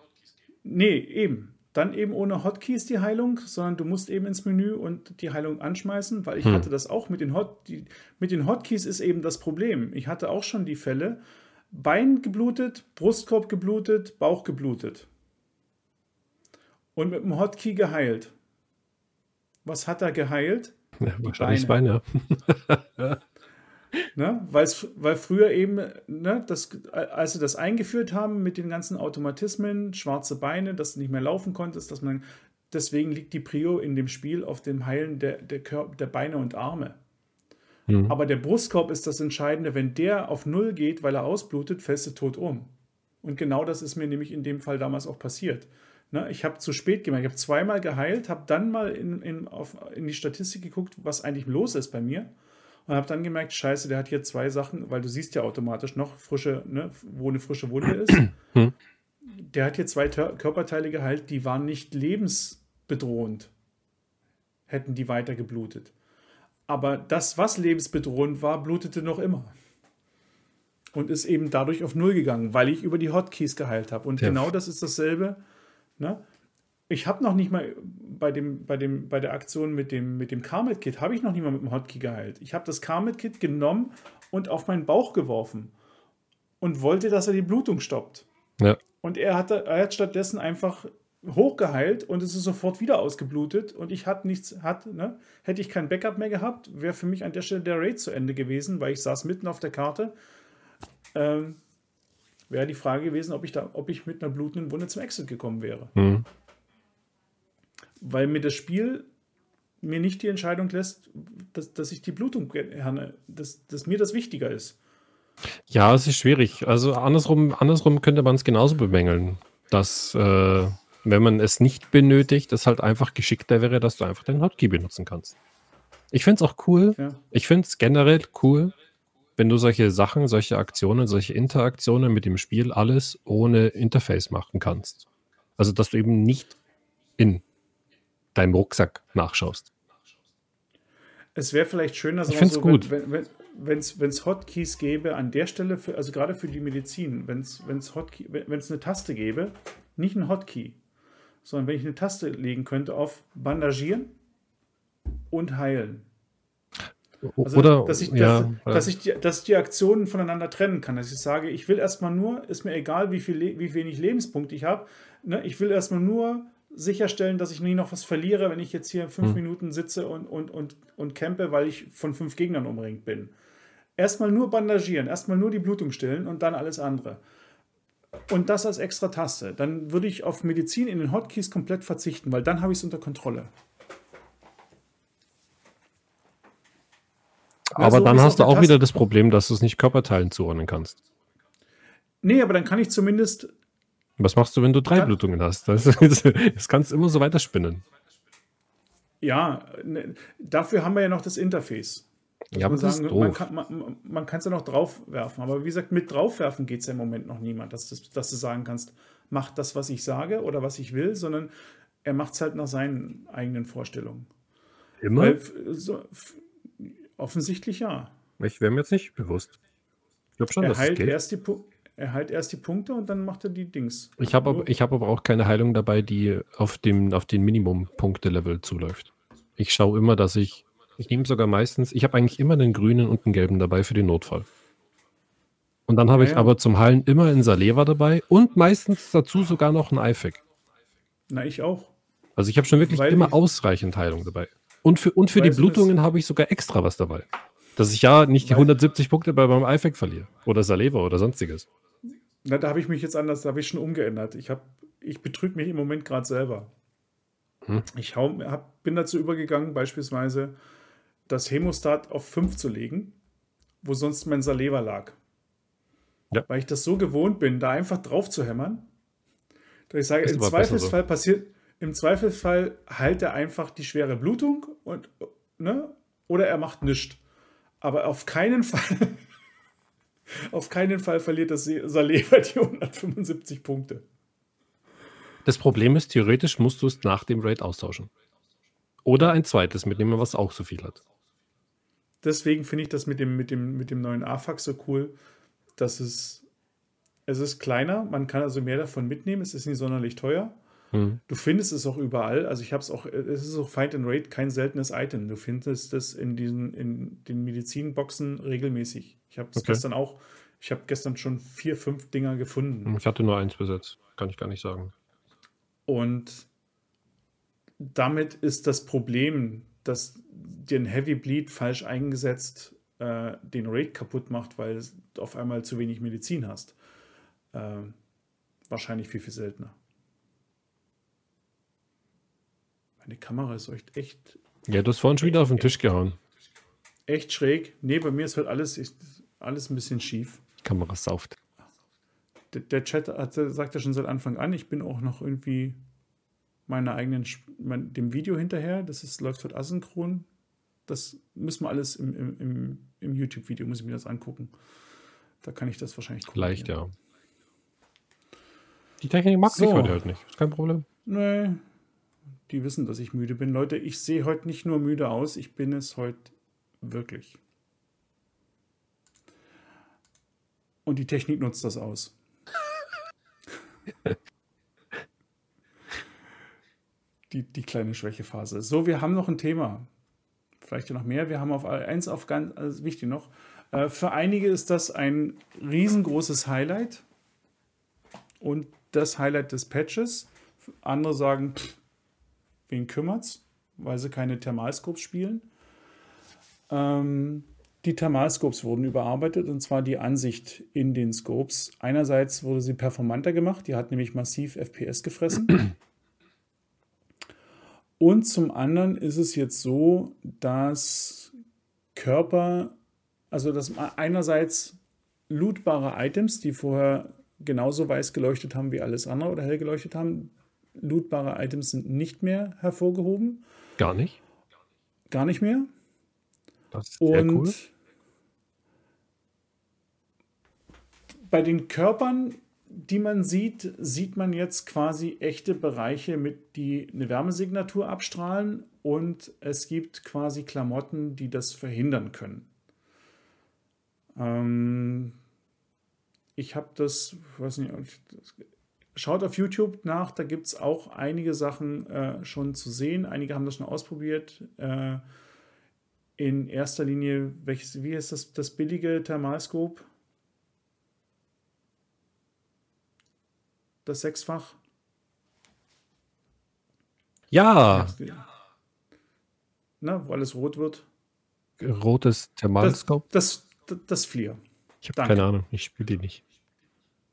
[SPEAKER 1] Nee, eben. Dann eben ohne Hotkeys die Heilung, sondern du musst eben ins Menü und die Heilung anschmeißen, weil ich
[SPEAKER 2] Hm.
[SPEAKER 1] hatte das auch mit den Hot die, mit den Hotkeys ist eben das Problem. Ich hatte auch schon die Fälle Bein geblutet, Brustkorb geblutet, Bauch geblutet. Und mit dem Hotkey geheilt. Was hat er geheilt?
[SPEAKER 2] Ja, wahrscheinlich das Bein, ja.
[SPEAKER 1] Ne? Weil früher eben, ne, das, als sie das eingeführt haben mit den ganzen Automatismen, schwarze Beine, dass du nicht mehr laufen konntest, dass man. Deswegen liegt die Prio in dem Spiel auf dem Heilen der, der, Körper, der Beine und Arme.
[SPEAKER 2] Hm.
[SPEAKER 1] Aber der Brustkorb ist das Entscheidende. Wenn der auf Null geht, weil er ausblutet, fällst du tot um. Und genau das ist mir nämlich in dem Fall damals auch passiert. Ne, ich habe zu spät gemerkt. Ich habe zweimal geheilt, habe dann mal in, in, auf, in die Statistik geguckt, was eigentlich los ist bei mir. Und habe dann gemerkt, scheiße, der hat hier zwei Sachen, weil du siehst ja automatisch noch frische, ne, wo eine frische Wunde ist.
[SPEAKER 2] Hm.
[SPEAKER 1] Der hat hier zwei Tör- Körperteile geheilt, die waren nicht lebensbedrohend. Hätten die weiter geblutet. Aber das, was lebensbedrohend war, blutete noch immer. Und ist eben dadurch auf Null gegangen, weil ich über die Hotkeys geheilt habe. Und
[SPEAKER 2] Ja.
[SPEAKER 1] genau das ist dasselbe. Ne? Ich habe noch nicht mal bei, dem, bei, dem, bei der Aktion mit dem, mit dem Karmet-Kit, habe ich noch nicht mal mit dem Hotkey geheilt. Ich habe das Karmet-Kit genommen und auf meinen Bauch geworfen und wollte, dass er die Blutung stoppt.
[SPEAKER 2] Ja.
[SPEAKER 1] Und er, hatte, er hat stattdessen einfach hochgeheilt und es ist sofort wieder ausgeblutet und ich hatte nichts, hat, ne, hätte ich kein Backup mehr gehabt, wäre für mich an der Stelle der Raid zu Ende gewesen, weil ich saß mitten auf der Karte. Ähm, wäre die Frage gewesen, ob ich, da, ob ich mit einer blutenden Wunde zum Exit gekommen wäre.
[SPEAKER 2] Hm.
[SPEAKER 1] Weil mir das Spiel mir nicht die Entscheidung lässt, dass, dass ich die Blutung gerne, dass, dass mir das wichtiger ist.
[SPEAKER 2] Ja, es ist schwierig. Also andersrum, andersrum könnte man es genauso bemängeln, dass äh, wenn man es nicht benötigt, es halt einfach geschickter wäre, dass du einfach den Hotkey benutzen kannst. Ich finde es auch cool.
[SPEAKER 1] Ja.
[SPEAKER 2] Ich finde es generell cool, wenn du solche Sachen, solche Aktionen, solche Interaktionen mit dem Spiel alles ohne Interface machen kannst. Also, dass du eben nicht in deinem Rucksack nachschaust.
[SPEAKER 1] Es wäre vielleicht schöner,
[SPEAKER 2] Ich find's gut.
[SPEAKER 1] wenn es wenn, wenn's Hotkeys gäbe an der Stelle, für, also gerade für die Medizin, wenn wenn es eine Taste gäbe, nicht ein Hotkey, sondern wenn ich eine Taste legen könnte auf Bandagieren und heilen. Also,
[SPEAKER 2] Oder,
[SPEAKER 1] dass ich,
[SPEAKER 2] ja,
[SPEAKER 1] dass, dass, ich die, dass ich die Aktionen voneinander trennen kann. Dass ich sage, ich will erstmal nur, ist mir egal, wie, viel, wie wenig Lebenspunkte ich habe, ne, ich will erstmal nur sicherstellen, dass ich nie noch was verliere, wenn ich jetzt hier fünf
[SPEAKER 2] Hm.
[SPEAKER 1] Minuten sitze und, und, und, und campe, weil ich von fünf Gegnern umringt bin. Erstmal nur bandagieren, erstmal nur die Blutung stillen und dann alles andere. Und das als extra Taste. Dann würde ich auf Medizin in den Hotkeys komplett verzichten, weil dann habe ich es unter Kontrolle.
[SPEAKER 2] Aber
[SPEAKER 1] so
[SPEAKER 2] dann hast du auch wieder das Problem, dass du es nicht Körperteilen zuordnen kannst.
[SPEAKER 1] Nee, aber dann kann ich zumindest
[SPEAKER 2] Was machst du, wenn du drei
[SPEAKER 1] Dann-
[SPEAKER 2] Blutungen hast? Das, das kannst du immer so weiterspinnen.
[SPEAKER 1] Ja, ne, dafür haben wir ja noch das Interface.
[SPEAKER 2] Ja, aber
[SPEAKER 1] man
[SPEAKER 2] das ist
[SPEAKER 1] sagen, man
[SPEAKER 2] doof.
[SPEAKER 1] kann man, man kann es ja noch draufwerfen. Aber wie gesagt, mit draufwerfen geht es ja im Moment noch niemand, dass, das, dass du sagen kannst, mach das, was ich sage oder was ich will, sondern er macht es halt nach seinen eigenen Vorstellungen.
[SPEAKER 2] Immer?
[SPEAKER 1] Weil, so, offensichtlich ja.
[SPEAKER 2] ich wäre mir jetzt nicht bewusst. Ich glaube schon,
[SPEAKER 1] Er
[SPEAKER 2] dass es
[SPEAKER 1] heilt,
[SPEAKER 2] geht.
[SPEAKER 1] erst die, Pu- er heilt erst die Punkte und dann macht er die Dings.
[SPEAKER 2] Ich habe aber, ich hab aber auch keine Heilung dabei, die auf, dem, auf den Minimum-Punkte-Level zuläuft. Ich schaue immer, dass ich. Ich nehme sogar meistens. Ich habe eigentlich immer den grünen und den gelben dabei für den Notfall. Und dann habe
[SPEAKER 1] Ja,
[SPEAKER 2] ich
[SPEAKER 1] ja.
[SPEAKER 2] aber zum Heilen immer einen Saleva dabei und meistens dazu sogar noch einen IFAC.
[SPEAKER 1] Na, ich auch.
[SPEAKER 2] Also ich habe schon wirklich
[SPEAKER 1] Weil
[SPEAKER 2] immer
[SPEAKER 1] ich-
[SPEAKER 2] ausreichend Heilung dabei. Und für, und für die Blutungen habe ich sogar extra was dabei. Dass ich ja nicht die
[SPEAKER 1] Weil-
[SPEAKER 2] 170 Punkte bei meinem IFAC verliere. Oder Saleva oder sonstiges.
[SPEAKER 1] Na, da habe ich mich jetzt anders, da habe ich schon umgeändert. Ich, hab, ich betrüge mich im Moment gerade selber.
[SPEAKER 2] Hm.
[SPEAKER 1] Ich hau, hab, bin dazu übergegangen, beispielsweise das Hemostat auf 5 zu legen, wo sonst mein Saleva lag.
[SPEAKER 2] Ja.
[SPEAKER 1] Weil ich das so gewohnt bin, da einfach drauf zu hämmern, dass ich sage, im Zweifelsfall passiert, im Zweifelsfall heilt er einfach die schwere Blutung und, ne, oder er macht nichts. Aber auf keinen Fall Auf keinen Fall verliert das Saleh bei die 175 Punkte.
[SPEAKER 2] Das Problem ist, theoretisch musst du es nach dem Raid austauschen. Oder ein zweites mitnehmen, was auch so viel hat.
[SPEAKER 1] Deswegen finde ich das mit dem, mit dem, mit dem neuen AFAX so cool, dass es, es ist kleiner, man kann also mehr davon mitnehmen, es ist nicht sonderlich teuer. Mhm. Du findest es auch überall. Also ich habe es auch, es ist auch Fight and Raid kein seltenes Item. Du findest es in diesen, in den Medizinboxen regelmäßig. Ich habe es okay. gestern auch, ich habe gestern schon vier, fünf Dinger gefunden.
[SPEAKER 2] Ich hatte nur eins besetzt, kann ich gar nicht sagen.
[SPEAKER 1] Und damit ist das Problem, dass den Heavy Bleed falsch eingesetzt äh, den Raid kaputt macht, weil du auf einmal zu wenig Medizin hast. Äh, wahrscheinlich viel, viel seltener. Meine Kamera ist echt.
[SPEAKER 2] Ja, du hast vorhin schon wieder auf den Tisch gehauen.
[SPEAKER 1] Echt schräg. Nee, bei mir ist halt alles, alles ein bisschen schief.
[SPEAKER 2] Kamera sauft.
[SPEAKER 1] Der, der Chat hat, sagt ja schon seit Anfang an, ich bin auch noch irgendwie meiner eigenen, mein, dem Video hinterher. Das ist, läuft halt asynchron. Das müssen wir alles im, im, im, im YouTube-Video, muss ich mir das angucken. Da kann ich das wahrscheinlich
[SPEAKER 2] gucken. Leicht, ja. Die Technik mag so. sich heute halt nicht. Ist kein Problem.
[SPEAKER 1] Nee, die wissen, dass ich müde bin. Leute, ich sehe heute nicht nur müde aus, ich bin es heute wirklich. Und die Technik nutzt das aus. die, die kleine Schwächephase. So, wir haben noch ein Thema. Vielleicht ja noch mehr. Wir haben auf eins auf ganz also wichtig noch. Äh, für einige ist das ein riesengroßes Highlight und das Highlight des Patches. Andere sagen, pff, wen kümmert's, weil sie keine Thermalscopes spielen. Ähm, die Thermalscopes wurden überarbeitet und zwar die Ansicht in den Scopes. Einerseits wurde sie performanter gemacht, die hat nämlich massiv FPS gefressen. Und zum anderen ist es jetzt so, dass Körper, also dass einerseits lootbare Items, die vorher genauso weiß geleuchtet haben wie alles andere oder hell geleuchtet haben, lootbare Items sind nicht mehr hervorgehoben.
[SPEAKER 2] Gar nicht?
[SPEAKER 1] Gar nicht mehr.
[SPEAKER 2] Das ist sehr Und cool.
[SPEAKER 1] Bei den Körpern, die man sieht, sieht man jetzt quasi echte Bereiche, mit die eine Wärmesignatur abstrahlen und es gibt quasi Klamotten, die das verhindern können. Ähm, ich habe das, weiß nicht, Schaut auf YouTube nach, da gibt es auch einige Sachen äh, schon zu sehen. Einige haben das schon ausprobiert. Äh, in erster Linie, welches, wie ist das, das billige Thermalskop? Das Sechsfach?
[SPEAKER 2] Ja.
[SPEAKER 1] Na, wo alles rot wird.
[SPEAKER 2] Rotes Thermalskop?
[SPEAKER 1] Das, das, das, das Flier.
[SPEAKER 2] Ich habe keine Ahnung, ich spiele die nicht.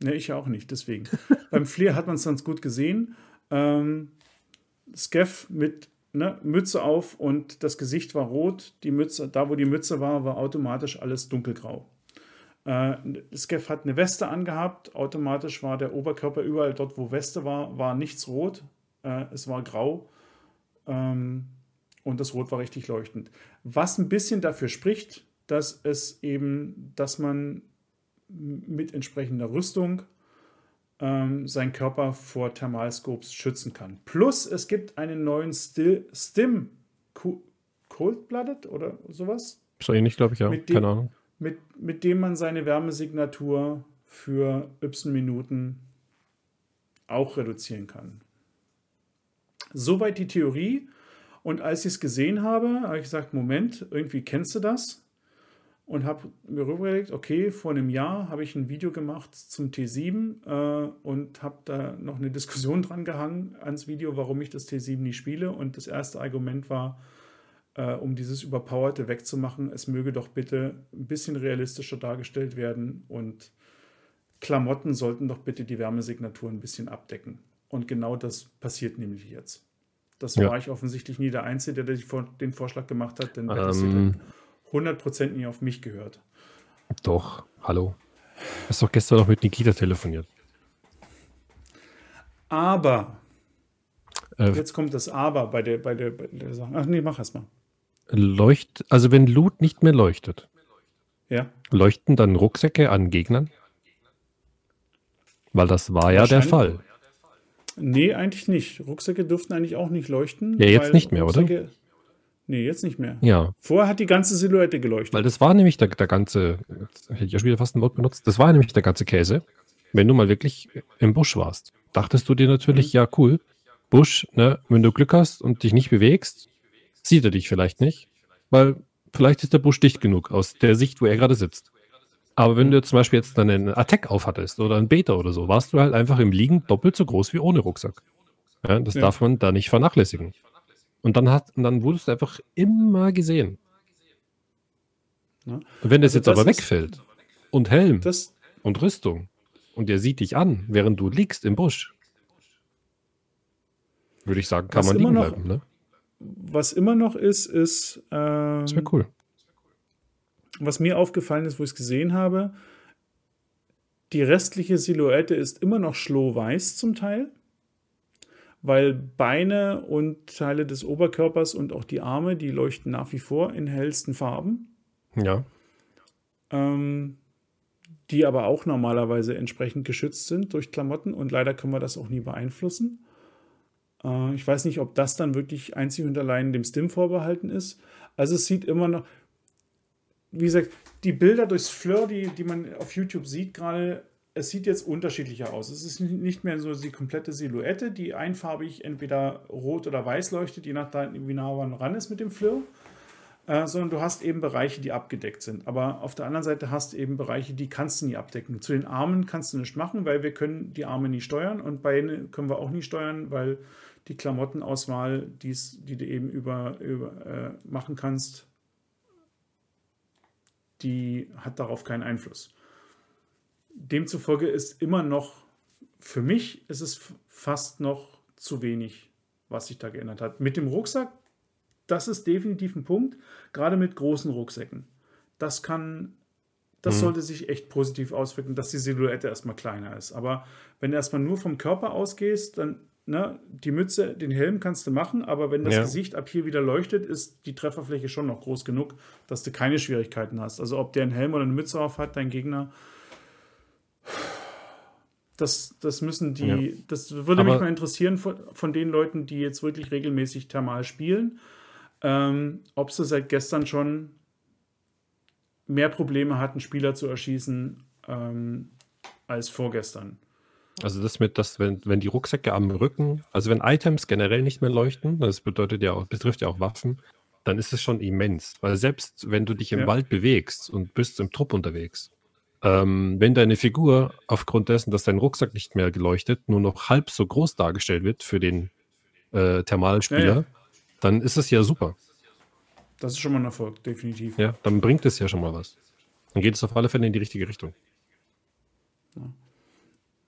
[SPEAKER 1] Ne, ich auch nicht, deswegen. Beim Flair hat man es ganz gut gesehen. Ähm, Skeff mit ne, Mütze auf und das Gesicht war rot. Die Mütze, da wo die Mütze war, war automatisch alles dunkelgrau. Äh, Skeff hat eine Weste angehabt. Automatisch war der Oberkörper überall dort, wo Weste war, war nichts rot. Äh, es war grau. Ähm, und das Rot war richtig leuchtend. Was ein bisschen dafür spricht, dass es eben, dass man mit entsprechender Rüstung ähm, seinen Körper vor Thermalscopes schützen kann. Plus es gibt einen neuen Still, Stim Cold-Blooded oder sowas.
[SPEAKER 2] So ähnlich, glaube ich, ja.
[SPEAKER 1] Mit dem, Keine Ahnung. Mit, mit dem man seine Wärmesignatur für y Minuten auch reduzieren kann. Soweit die Theorie. Und als ich es gesehen habe, habe ich gesagt, Moment, irgendwie kennst du das? Und habe mir rübergelegt, okay, vor einem Jahr habe ich ein Video gemacht zum T7 äh, und habe da noch eine Diskussion dran gehangen ans Video, warum ich das T7 nie spiele. Und das erste Argument war, äh, um dieses Überpowerte wegzumachen, es möge doch bitte ein bisschen realistischer dargestellt werden und Klamotten sollten doch bitte die Wärmesignatur ein bisschen abdecken. Und genau das passiert nämlich jetzt. Das ja. war ich offensichtlich nie der Einzige, der den Vorschlag gemacht hat, denn ähm, 100% nie auf mich gehört.
[SPEAKER 2] Doch, hallo. Du hast doch gestern noch mit Nikita telefoniert.
[SPEAKER 1] Aber, äh, jetzt kommt das Aber bei der, bei der, bei der Sache. Ach nee, mach erst mal.
[SPEAKER 2] Leucht, also wenn Loot nicht mehr leuchtet,
[SPEAKER 1] ja.
[SPEAKER 2] Leuchten dann Rucksäcke an Gegnern? Weil das war ja der Fall.
[SPEAKER 1] Nee, eigentlich nicht. Rucksäcke durften eigentlich auch nicht leuchten.
[SPEAKER 2] Ja, jetzt nicht mehr,
[SPEAKER 1] Rucksäcke,
[SPEAKER 2] oder?
[SPEAKER 1] Nee, jetzt nicht mehr.
[SPEAKER 2] Ja.
[SPEAKER 1] Vorher hat die ganze Silhouette geleuchtet.
[SPEAKER 2] Weil das war nämlich der, der ganze, jetzt hätte ich ja schon wieder fast ein Wort benutzt, das war nämlich der ganze Käse. Wenn du mal wirklich im Busch warst, dachtest du dir natürlich, mhm. ja cool, Busch, ne, wenn du Glück hast und dich nicht bewegst, sieht er dich vielleicht nicht, weil vielleicht ist der Busch dicht genug aus der Sicht, wo er gerade sitzt. Aber wenn du zum Beispiel jetzt dann einen Attack aufhattest oder einen Beta oder so, warst du halt einfach im Liegen doppelt so groß wie ohne Rucksack. Ja, das ja. darf man da nicht vernachlässigen. Und dann, hat, und dann wurdest du einfach immer gesehen. Ja. Wenn das also jetzt das aber wegfällt und Helm das, und Rüstung und er sieht dich an, während du liegst im Busch, würde ich sagen, kann man liegen noch, bleiben. Ne?
[SPEAKER 1] Was immer noch ist, ist. Ähm,
[SPEAKER 2] das wäre cool.
[SPEAKER 1] Was mir aufgefallen ist, wo ich es gesehen habe, die restliche Silhouette ist immer noch schlohweiß zum Teil, weil Beine und Teile des Oberkörpers und auch die Arme, die leuchten nach wie vor in hellsten Farben.
[SPEAKER 2] Ja.
[SPEAKER 1] Ähm, die aber auch normalerweise entsprechend geschützt sind durch Klamotten und leider können wir das auch nie beeinflussen. Äh, ich weiß nicht, ob das dann wirklich einzig und allein dem Stim vorbehalten ist. Also es sieht immer noch, wie gesagt, die Bilder durchs Fleur, die, die man auf YouTube sieht gerade, es sieht jetzt unterschiedlicher aus. Es ist nicht mehr so die komplette Silhouette, die einfarbig entweder rot oder weiß leuchtet, je nachdem, wie nah man ran ist mit dem Fleur. Äh, sondern du hast eben Bereiche, die abgedeckt sind. Aber auf der anderen Seite hast du eben Bereiche, die kannst du nie abdecken. Zu den Armen kannst du nicht machen, weil wir können die Arme nie steuern und Beine können wir auch nie steuern, weil die Klamottenauswahl, die's, die du eben über, über äh, machen kannst, die hat darauf keinen Einfluss. Demzufolge ist immer noch, für mich ist es fast noch zu wenig, was sich da geändert hat. Mit dem Rucksack, das ist definitiv ein Punkt, gerade mit großen Rucksäcken. Das kann, das mhm. sollte sich echt positiv auswirken, dass die Silhouette erstmal kleiner ist. Aber wenn du erstmal nur vom Körper ausgehst, dann ne, die Mütze, den Helm kannst du machen, aber wenn das ja. Gesicht ab hier wieder leuchtet, ist die Trefferfläche schon noch groß genug, dass du keine Schwierigkeiten hast. Also ob der einen Helm oder eine Mütze auf hat, dein Gegner, das, das müssen die, ja. das würde aber mich mal interessieren von, von, den Leuten, die jetzt wirklich regelmäßig Thermal spielen, ähm, ob sie seit gestern schon mehr Probleme hatten, Spieler zu erschießen ähm, als vorgestern.
[SPEAKER 2] Also das mit, dass wenn, wenn die Rucksäcke am Rücken, also wenn Items generell nicht mehr leuchten, das bedeutet ja auch, betrifft ja auch Waffen, dann ist es schon immens. Weil selbst wenn du dich im ja. Wald bewegst und bist im Trupp unterwegs, ähm, wenn deine Figur aufgrund dessen, dass dein Rucksack nicht mehr geleuchtet, nur noch halb so groß dargestellt wird für den äh, Thermalspieler, ja, ja. dann ist es ja super.
[SPEAKER 1] Das ist schon mal ein Erfolg, definitiv.
[SPEAKER 2] Ja, dann bringt es ja schon mal was. Dann geht es auf alle Fälle in die richtige Richtung.
[SPEAKER 1] Ja.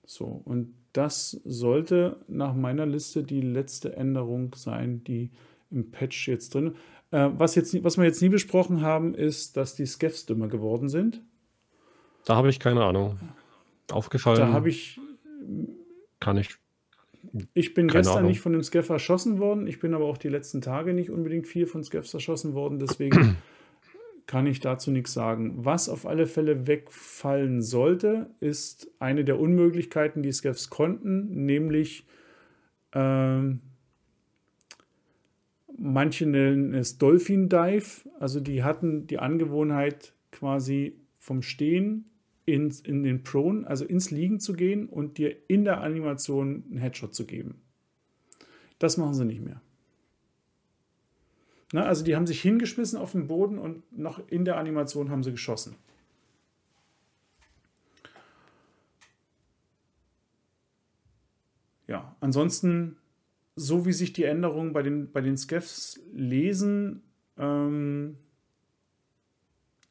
[SPEAKER 1] So, und das sollte nach meiner Liste die letzte Änderung sein, die im Patch jetzt drin. Äh, was, jetzt, was wir jetzt nie besprochen haben, ist, dass die Scaffs dümmer geworden sind.
[SPEAKER 2] Da habe ich keine Ahnung. Aufgefallen.
[SPEAKER 1] Da habe ich.
[SPEAKER 2] Kann ich.
[SPEAKER 1] Ich bin gestern Ahnung. nicht von dem Scaff erschossen worden. Ich bin aber auch die letzten Tage nicht unbedingt viel von Scaffs erschossen worden. Deswegen kann ich dazu nichts sagen. Was auf alle Fälle wegfallen sollte, ist eine der Unmöglichkeiten, die Scavs konnten, nämlich ähm, manche nennen es Dolphin Dive. Also die hatten die Angewohnheit quasi vom Stehen ins, in den Prone, also ins Liegen zu gehen und dir in der Animation einen Headshot zu geben. Das machen sie nicht mehr. Ne, also die haben sich hingeschmissen auf den Boden und noch in der Animation haben sie geschossen. Ja, ansonsten, so wie sich die Änderungen bei den, bei den Skeffs lesen, ähm,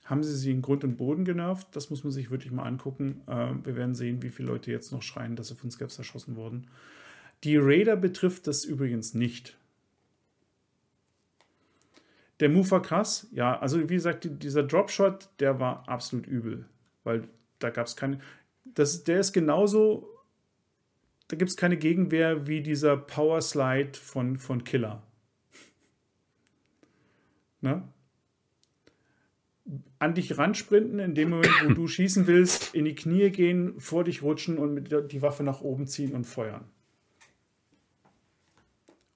[SPEAKER 1] haben sie sie in Grund und Boden genervt. Das muss man sich wirklich mal angucken. Äh, wir werden sehen, wie viele Leute jetzt noch schreien, dass sie von Skeffs erschossen wurden. Die Raider betrifft das übrigens nicht. Der krass, ja. Also, wie gesagt, dieser Dropshot, der war absolut übel. Weil da gab es keine. Das, der ist genauso. Da gibt es keine Gegenwehr wie dieser Power Slide von, von Killer. ne? An dich ransprinten, in dem Moment, wo du schießen willst, in die Knie gehen, vor dich rutschen und mit die Waffe nach oben ziehen und feuern.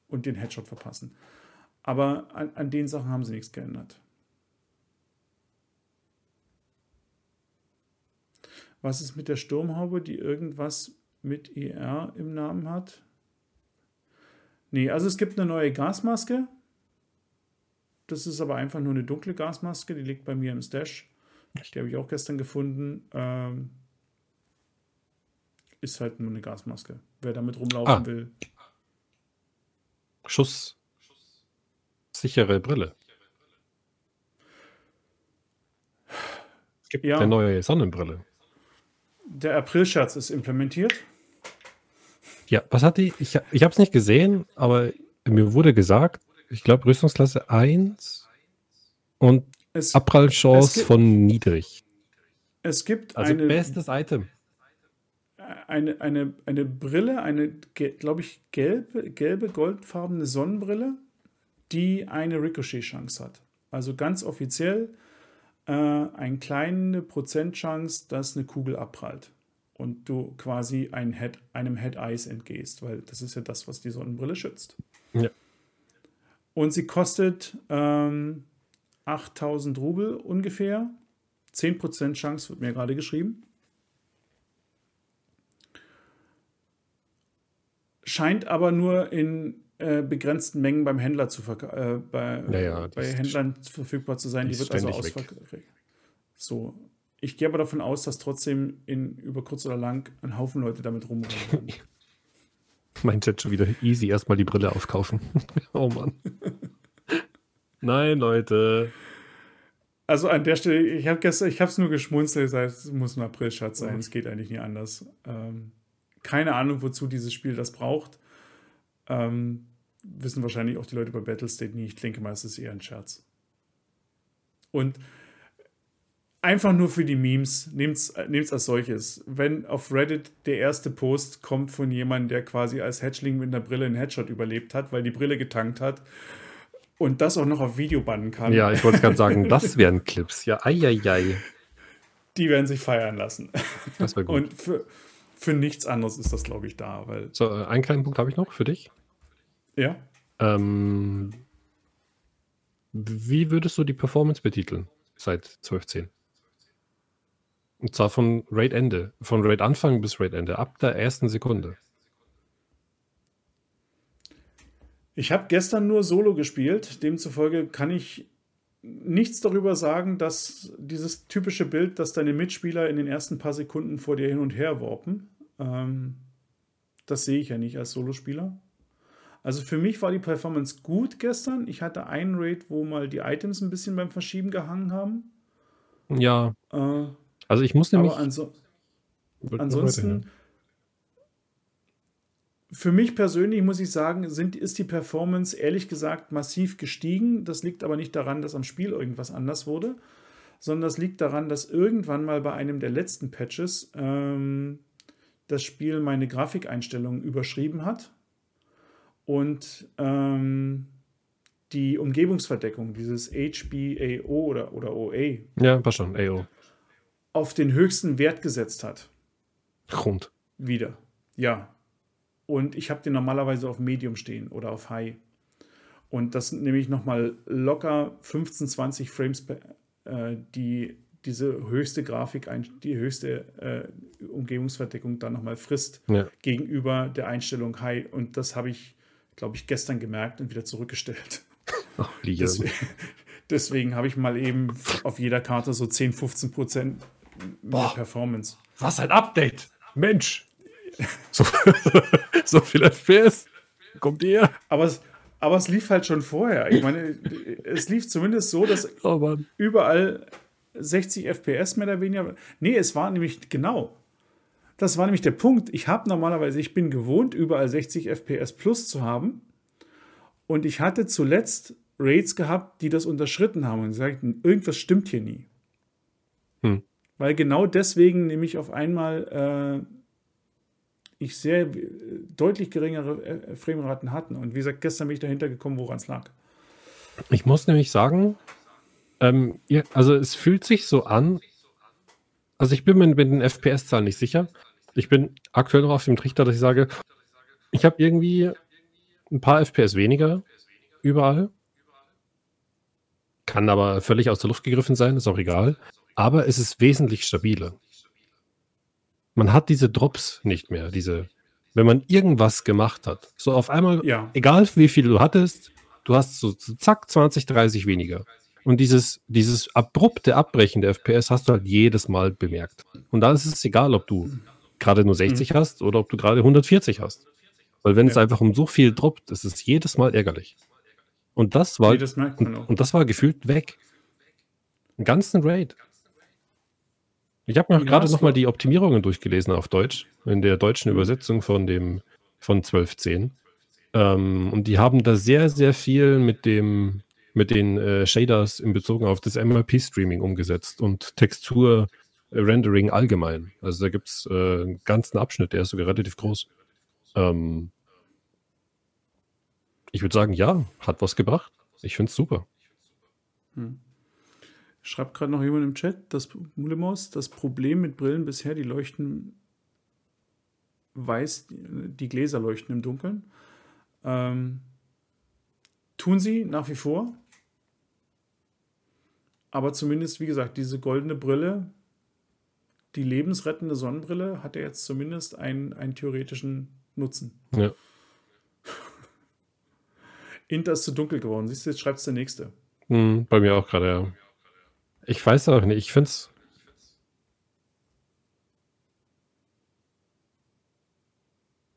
[SPEAKER 1] Und den Headshot verpassen. Aber an, an den Sachen haben sie nichts geändert. Was ist mit der Sturmhaube, die irgendwas mit ER im Namen hat? Nee, also es gibt eine neue Gasmaske. Das ist aber einfach nur eine dunkle Gasmaske, die liegt bei mir im Stash. Die habe ich auch gestern gefunden. Ähm, ist halt nur eine Gasmaske. Wer damit rumlaufen ah. will.
[SPEAKER 2] Schuss. Sichere Brille. Es gibt ja. eine neue Sonnenbrille.
[SPEAKER 1] Der April-Scherz ist implementiert.
[SPEAKER 2] Ja, was hat die? Ich, ich habe es nicht gesehen, aber mir wurde gesagt, ich glaube Rüstungsklasse 1 und es, Abprallchance gibt, von niedrig.
[SPEAKER 1] Es gibt
[SPEAKER 2] also eine, bestes Item.
[SPEAKER 1] Eine, eine, eine Brille, eine, glaube ich, gelbe, gelbe, goldfarbene Sonnenbrille, die eine Ricochet-Chance hat. Also ganz offiziell äh, eine kleine Prozentchance, dass eine Kugel abprallt und du quasi ein Head, einem Head Eyes entgehst, weil das ist ja das, was die Sonnenbrille schützt.
[SPEAKER 2] Ja.
[SPEAKER 1] Und sie kostet ähm, 8000 Rubel ungefähr. 10% Chance wird mir gerade geschrieben. Scheint aber nur in äh, begrenzten Mengen beim Händler zu äh, bei,
[SPEAKER 2] naja,
[SPEAKER 1] bei Händlern verfügbar zu sein. Die, die wird also ausverkauft. So. Ich gehe aber davon aus, dass trotzdem in über kurz oder lang ein Haufen Leute damit rumrennen.
[SPEAKER 2] mein Chat schon wieder easy erstmal die Brille aufkaufen. oh Mann. Nein, Leute.
[SPEAKER 1] Also an der Stelle, ich habe gestern, ich habe es nur geschmunzelt, es muss ein April-Schatz sein, es geht eigentlich nie anders. Ähm, keine Ahnung, wozu dieses Spiel das braucht. Ähm, wissen wahrscheinlich auch die Leute bei Battlestate nie. Ich denke mal, es ist eher ein Scherz. Und einfach nur für die Memes, nehmt es als solches. Wenn auf Reddit der erste Post kommt von jemandem, der quasi als Hatchling mit einer Brille einen Headshot überlebt hat, weil die Brille getankt hat und das auch noch auf Video bannen kann.
[SPEAKER 2] Ja, ich wollte gerade sagen, das wären Clips. Ja, ei,
[SPEAKER 1] Die werden sich feiern lassen.
[SPEAKER 2] Das wäre gut.
[SPEAKER 1] Und für, für nichts anderes ist das, glaube ich, da. Weil
[SPEAKER 2] so, äh, einen kleinen Punkt habe ich noch für dich.
[SPEAKER 1] Ja.
[SPEAKER 2] Ähm, wie würdest du die Performance betiteln seit 12.10? Und zwar von Raid-Ende, von Raid-Anfang bis Raid-Ende, ab der ersten Sekunde.
[SPEAKER 1] Ich habe gestern nur Solo gespielt, demzufolge kann ich nichts darüber sagen, dass dieses typische Bild, dass deine Mitspieler in den ersten paar Sekunden vor dir hin und her warpen, ähm, das sehe ich ja nicht als Solospieler. Also für mich war die Performance gut gestern. Ich hatte einen Raid, wo mal die Items ein bisschen beim Verschieben gehangen haben.
[SPEAKER 2] Ja.
[SPEAKER 1] Äh,
[SPEAKER 2] also ich muss nämlich.
[SPEAKER 1] Anso ansonsten, für mich persönlich muss ich sagen, sind, ist die Performance ehrlich gesagt massiv gestiegen. Das liegt aber nicht daran, dass am Spiel irgendwas anders wurde, sondern das liegt daran, dass irgendwann mal bei einem der letzten Patches ähm, das Spiel meine Grafikeinstellungen überschrieben hat und ähm, die Umgebungsverdeckung, dieses HBAO oder, oder OA.
[SPEAKER 2] Ja, war schon, AO.
[SPEAKER 1] Auf den höchsten Wert gesetzt hat.
[SPEAKER 2] Grund.
[SPEAKER 1] Wieder. Ja. Und ich habe den normalerweise auf Medium stehen oder auf High. Und das nehme ich nochmal locker 15, 20 Frames, äh, die diese höchste Grafik, die höchste äh, Umgebungsverdeckung dann nochmal frisst
[SPEAKER 2] ja.
[SPEAKER 1] gegenüber der Einstellung High. Und das habe ich glaube ich, gestern gemerkt und wieder zurückgestellt.
[SPEAKER 2] Ach,
[SPEAKER 1] deswegen, deswegen habe ich mal eben auf jeder Karte so 10, 15 Prozent mehr Performance.
[SPEAKER 2] Was ein Update! Mensch! So, so viel FPS. Kommt ihr?
[SPEAKER 1] Aber es, aber es lief halt schon vorher. Ich meine, es lief zumindest so, dass
[SPEAKER 2] oh
[SPEAKER 1] überall 60 FPS mehr oder weniger. Nee, es war nämlich genau. Das war nämlich der Punkt. Ich habe normalerweise, ich bin gewohnt, überall 60 FPS plus zu haben. Und ich hatte zuletzt Raids gehabt, die das unterschritten haben und gesagt, irgendwas stimmt hier nie.
[SPEAKER 2] Hm.
[SPEAKER 1] Weil genau deswegen nämlich auf einmal äh, ich sehr äh, deutlich geringere äh, Frameraten hatten. Und wie gesagt, gestern bin ich dahinter gekommen, woran es lag.
[SPEAKER 2] Ich muss nämlich sagen, Ähm, ja, also es fühlt sich so an. Also ich bin mir mit den FPS-Zahlen nicht sicher. Ich bin aktuell noch auf dem Trichter, dass ich sage, ich habe irgendwie ein paar FPS weniger überall. Kann aber völlig aus der Luft gegriffen sein, ist auch egal. Aber es ist wesentlich stabiler. Man hat diese Drops nicht mehr, diese, wenn man irgendwas gemacht hat. So auf einmal,
[SPEAKER 1] Ja.
[SPEAKER 2] egal wie viel du hattest, du hast so zack 20, 30 weniger. Und dieses, dieses abrupte Abbrechen der FPS hast du halt jedes Mal bemerkt. Und da ist es egal, ob du gerade nur 60 hast oder ob du gerade 140 hast. Weil wenn es
[SPEAKER 1] Ja.
[SPEAKER 2] einfach um so viel droppt, ist es jedes Mal ärgerlich. Und das war,
[SPEAKER 1] Nee, das
[SPEAKER 2] und, und das war gefühlt weg. Einen ganzen Raid. Ich habe mir gerade nochmal die Optimierungen durchgelesen auf Deutsch, in der deutschen. Übersetzung von dem von 12.10. Ähm, und die haben da sehr, sehr viel mit dem mit den äh, Shaders in Bezug auf das MLP-Streaming umgesetzt und Textur-Rendering allgemein. Also da gibt es äh, einen ganzen Abschnitt, der ist sogar relativ groß. Ähm, ich würde sagen, ja, hat was gebracht. Ich finde es super.
[SPEAKER 1] Schreibt gerade noch jemand im Chat, das Mulemos, das Problem mit Brillen bisher, die leuchten weiß, die Gläser leuchten im Dunkeln. Ähm, tun sie nach wie vor. Aber zumindest, wie gesagt, diese goldene Brille, die lebensrettende Sonnenbrille, hat ja jetzt zumindest einen, einen theoretischen Nutzen.
[SPEAKER 2] Ja.
[SPEAKER 1] Inter ist zu dunkel geworden. Siehst du, jetzt schreibt es der nächste.
[SPEAKER 2] Hm, bei mir auch gerade, ja. Ich weiß auch nicht. Ich finde es.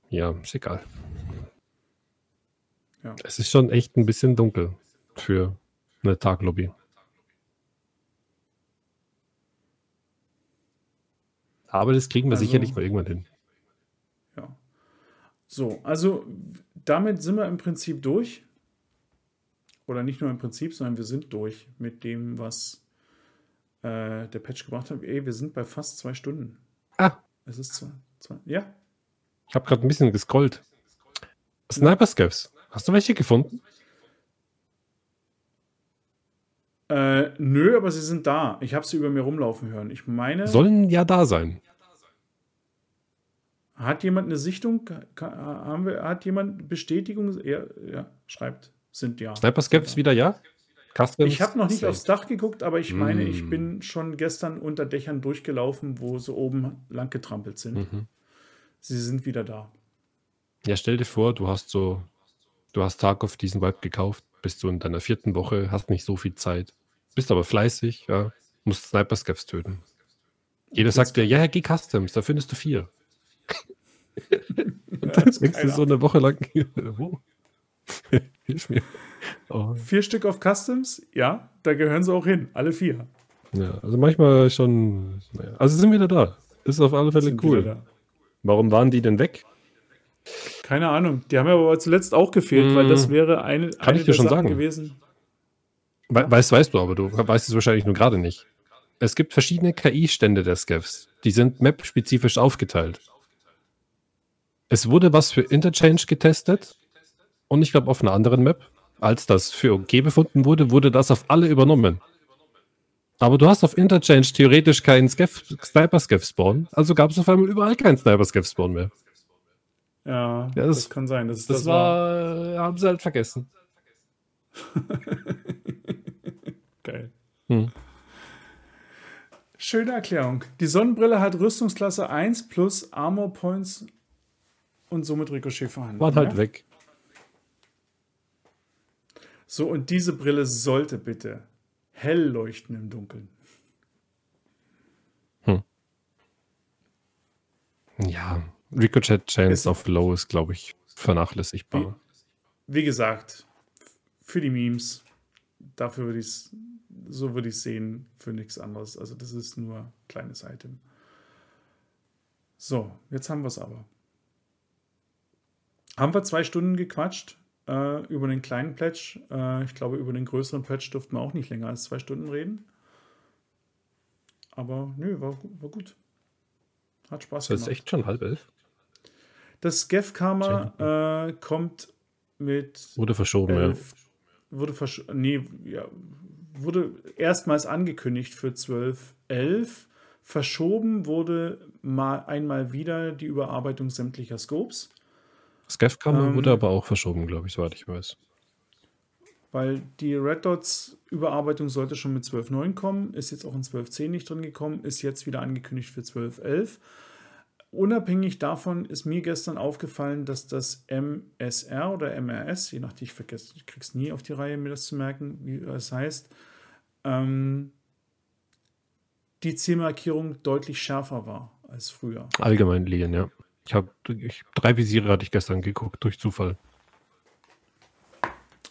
[SPEAKER 2] Ja, ist egal.
[SPEAKER 1] Ja.
[SPEAKER 2] Es ist schon echt ein bisschen dunkel für eine Taglobby. Aber das kriegen wir
[SPEAKER 1] Also-
[SPEAKER 2] sicherlich mal irgendwann hin.
[SPEAKER 1] Ja. So, also damit sind wir im Prinzip durch. Oder nicht nur im Prinzip, sondern wir sind durch mit dem, was äh, der Patch gebracht hat. Ey, wir sind bei fast zwei Stunden.
[SPEAKER 2] Ah,
[SPEAKER 1] Es ist zwei, zwei ja.
[SPEAKER 2] ich habe gerade ein bisschen gescrollt. Sniper Scavs. Hast du welche gefunden?
[SPEAKER 1] Äh, nö, aber sie sind da. Ich habe sie über mir rumlaufen hören. Ich meine,
[SPEAKER 2] Sollen ja da sein.
[SPEAKER 1] hat jemand eine Sichtung? Haben wir, hat jemand Bestätigung? Ja, ja schreibt. Sind ja.
[SPEAKER 2] Sniper Scavs wieder ja? Customs
[SPEAKER 1] Ich habe noch nicht aufs Dach geguckt, aber ich meine, ich
[SPEAKER 2] Mm.
[SPEAKER 1] bin schon gestern unter Dächern durchgelaufen, wo sie oben lang getrampelt sind.
[SPEAKER 2] Mhm.
[SPEAKER 1] Sie sind wieder da.
[SPEAKER 2] Ja, stell dir vor, du hast so, du hast Tarkov diesen Vibe gekauft, bist du in deiner vierten Woche, hast nicht so viel Zeit, bist aber fleißig, ja, musst Sniper Scavs töten. Jeder sagt dir, ja, geh Customs, da findest du vier. Und dann
[SPEAKER 1] ist
[SPEAKER 2] denkst du so eine Woche lang, wo? Hilf mir. Oh,
[SPEAKER 1] Vier Stück auf Customs, ja, da gehören sie auch hin, alle vier.
[SPEAKER 2] ja, also manchmal schon, also sind wieder da. Ist auf alle Fälle
[SPEAKER 1] Sind
[SPEAKER 2] cool. Warum waren die denn weg?
[SPEAKER 1] Keine Ahnung. Die haben ja aber zuletzt auch gefehlt, weil
[SPEAKER 2] Mm.
[SPEAKER 1] das wäre eine,
[SPEAKER 2] Kann
[SPEAKER 1] eine
[SPEAKER 2] ich dir schon
[SPEAKER 1] Sachen
[SPEAKER 2] sagen.
[SPEAKER 1] gewesen.
[SPEAKER 2] We weißt, weißt du, aber du weißt es wahrscheinlich nur gerade nicht. Es gibt verschiedene KI-Stände der Scavs. Die sind map-spezifisch aufgeteilt. Es wurde was für Interchange getestet und ich glaube auf einer anderen Map. Als das für okay befunden wurde, wurde das auf alle übernommen. Aber du hast auf Interchange theoretisch keinen Scav Sniper-Scav-Spawn, also gab es auf einmal überall keinen Sniper-Scav-Spawn mehr.
[SPEAKER 1] Ja,
[SPEAKER 2] Ja,
[SPEAKER 1] das,
[SPEAKER 2] das-
[SPEAKER 1] kann sein. Das,
[SPEAKER 2] Das, war, haben sie halt vergessen.
[SPEAKER 1] geil.
[SPEAKER 2] Hm.
[SPEAKER 1] Schöne Erklärung. Die Sonnenbrille hat Rüstungsklasse 1 plus Armor Points und somit Ricochet vorhanden.
[SPEAKER 2] Waren halt
[SPEAKER 1] ja?
[SPEAKER 2] weg.
[SPEAKER 1] So, und diese Brille sollte bitte hell leuchten im Dunkeln.
[SPEAKER 2] Ja, Ricochet Chance auf Low ist, glaube ich, vernachlässigbar.
[SPEAKER 1] Wie gesagt, für die Memes, dafür würde ich es, so würde ich es sehen, für nichts anderes. Also das ist nur ein kleines Item. So, jetzt haben wir es aber. Haben wir zwei Stunden gequatscht äh, über den kleinen Pledge. Äh, ich glaube, über den größeren Pledge durften wir auch nicht länger als zwei Stunden reden. Aber nö, war, war gut. Hat Spaß
[SPEAKER 2] Das ist
[SPEAKER 1] gemacht.
[SPEAKER 2] echt schon halb elf.
[SPEAKER 1] Das Gef Karma äh, kommt mit
[SPEAKER 2] Wurde verschoben, ja.
[SPEAKER 1] elf, wurde versch nee, ja, wurde erstmals angekündigt für 12.11. Verschoben wurde mal einmal wieder die Überarbeitung sämtlicher Scopes.
[SPEAKER 2] Scafkammer ähm, wurde aber auch verschoben, glaube ich, soweit ich weiß.
[SPEAKER 1] Weil die Red Dots Überarbeitung sollte schon mit 12.9 kommen, ist jetzt auch in 12.10 nicht drin gekommen, ist jetzt wieder angekündigt für 12.11. Unabhängig davon ist mir gestern aufgefallen, dass das MSR oder MRS, je nachdem, ich vergesse, ich krieg's nie auf die Reihe, mir das zu merken, wie es heißt, ähm, die Zielmarkierung deutlich schärfer war als früher.
[SPEAKER 2] Allgemein Linien, ja. Ich habe drei Visiere hatte ich gestern geguckt, durch Zufall.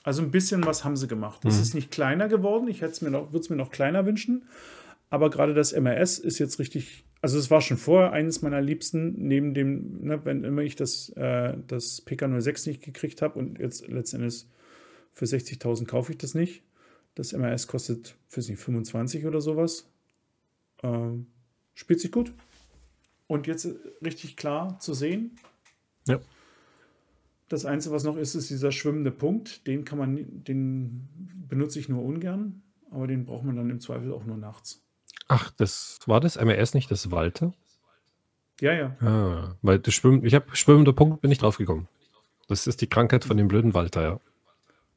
[SPEAKER 1] Also ein bisschen was haben sie gemacht. Es mhm. ist nicht kleiner geworden. Ich würde es mir noch kleiner wünschen. Aber gerade das MRS ist jetzt richtig. Also es war schon vorher eines meiner Liebsten, neben dem, ne, wenn immer ich das, äh, das PK06 nicht gekriegt habe und jetzt letztendlich für 60.000 kaufe ich das nicht. Das MRS kostet für sie 25 oder sowas. Ähm, spielt sich gut. Und jetzt richtig klar zu sehen.
[SPEAKER 2] Ja.
[SPEAKER 1] Das Einzige, was noch ist, ist dieser schwimmende Punkt. Den kann man, den benutze ich nur ungern, aber den braucht man dann im Zweifel auch nur nachts.
[SPEAKER 2] Ach, das war das MRS nicht das Walter?
[SPEAKER 1] Ja, ja.
[SPEAKER 2] Ah, weil das Schwimmen, ich habe schwimmender Punkt, bin ich draufgekommen. Das ist die Krankheit von dem blöden Walter, ja.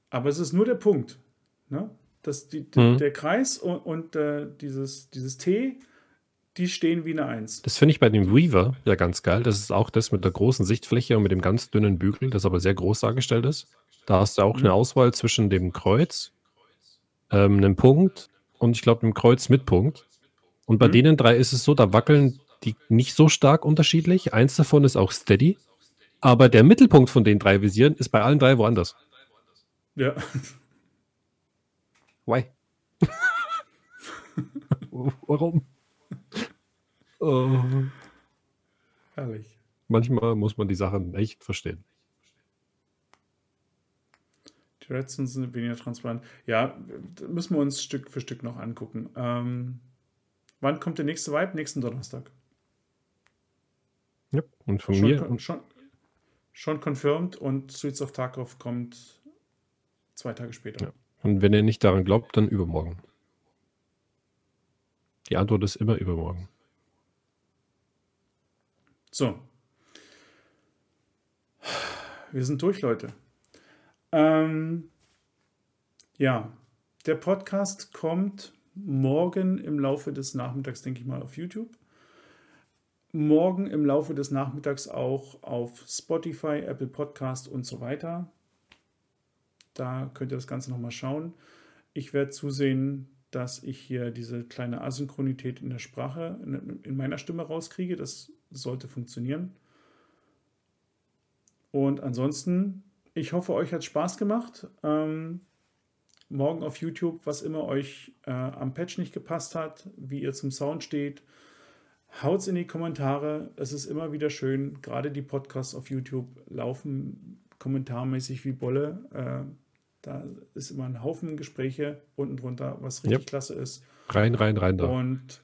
[SPEAKER 1] Aber es ist nur der Punkt. Ne? Das, die, die, mhm. Der Kreis und, und äh, dieses, dieses T die stehen wie eine Eins.
[SPEAKER 2] Das finde ich bei dem Weaver ja ganz geil. Das ist auch das mit der großen Sichtfläche und mit dem ganz dünnen Bügel, das aber sehr groß dargestellt ist. Da hast du auch mhm. eine Auswahl zwischen dem Kreuz, ähm, einem Punkt und ich glaube einem Kreuz mit Punkt. Und bei mhm. denen drei ist es so, da wackeln die nicht so stark unterschiedlich. Eins davon ist auch steady. Aber der Mittelpunkt von den drei Visieren ist bei allen drei woanders.
[SPEAKER 1] Ja.
[SPEAKER 2] Why? Warum?
[SPEAKER 1] Oh. Herrlich.
[SPEAKER 2] Manchmal muss man die Sachen echt verstehen.
[SPEAKER 1] Die Redstones sind weniger transparent. Ja, müssen wir uns Stück für Stück noch angucken. Ähm, wann kommt der nächste Vibe? Nächsten Donnerstag.
[SPEAKER 2] Ja, und von
[SPEAKER 1] schon,
[SPEAKER 2] mir.
[SPEAKER 1] Und schon, schon confirmed und Streets of Tarkov kommt zwei Tage später. Ja.
[SPEAKER 2] Und wenn ihr nicht daran glaubt, dann übermorgen. Die Antwort ist immer übermorgen.
[SPEAKER 1] So. Wir sind durch, Leute. Ähm, ja, der Podcast kommt morgen im Laufe des Nachmittags, denke ich mal, auf YouTube. Morgen im Laufe des Nachmittags auch auf Spotify, Apple Podcast und so weiter. Da könnt ihr das Ganze nochmal schauen. Ich werde zusehen, dass ich hier diese kleine Asynchronität in der Sprache, in, meiner Stimme rauskriege. Das sollte funktionieren. Und ansonsten, ich hoffe, euch hat Spaß gemacht. Ähm, morgen auf YouTube, was immer euch äh, am Patch nicht gepasst hat, wie ihr zum Sound steht, haut es in die Kommentare. Es ist immer wieder schön. Gerade die Podcasts auf YouTube laufen kommentarmäßig wie Bolle. Äh, da ist immer ein Haufen Gespräche unten drunter, was richtig yep. klasse ist.
[SPEAKER 2] Rein, rein, rein da.
[SPEAKER 1] Und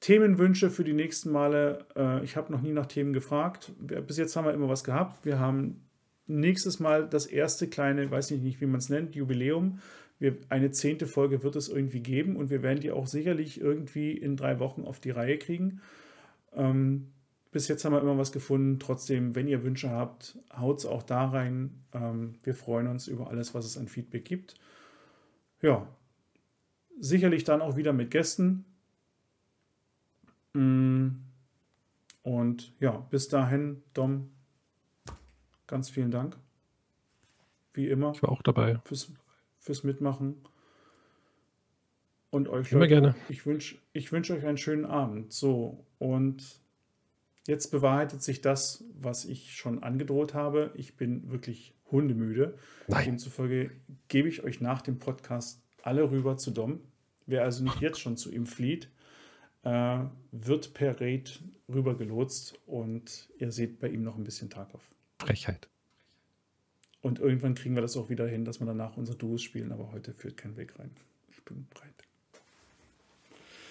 [SPEAKER 1] Themenwünsche für die nächsten Male. Äh, ich habe noch nie nach Themen gefragt. bis jetzt haben wir immer was gehabt. Wir haben nächstes Mal das erste kleine, weiß ich nicht, wie man es nennt, Jubiläum. Wir, eine zehnte Folge wird es irgendwie geben und wir werden die auch sicherlich irgendwie in drei Wochen auf die Reihe kriegen. Ähm, bis jetzt haben wir immer was gefunden. Trotzdem, wenn ihr Wünsche habt, haut es auch da rein. Ähm, wir freuen uns über alles, was es an Feedback gibt. Ja, sicherlich dann auch wieder mit Gästen. Mm. Und ja, bis dahin, Dom, ganz vielen Dank. Wie immer.
[SPEAKER 2] Ich war auch dabei.
[SPEAKER 1] Fürs, fürs Mitmachen. Und euch
[SPEAKER 2] Immer Leute, gerne.
[SPEAKER 1] Ich wünsche ich wünsch euch einen schönen Abend. So, und jetzt bewahrheitet sich das, was ich schon angedroht habe. Ich bin wirklich hundemüde.
[SPEAKER 2] Nein.
[SPEAKER 1] Demzufolge gebe ich euch nach dem Podcast alle rüber zu Dom. Wer also nicht jetzt schon zu ihm flieht, äh, wird per Raid rüber gelotst und ihr seht bei ihm noch ein bisschen Tag auf.
[SPEAKER 2] Frechheit.
[SPEAKER 1] Und irgendwann kriegen wir das auch wieder hin, dass wir danach unsere Duos spielen, aber heute führt kein Weg rein. Ich bin bereit.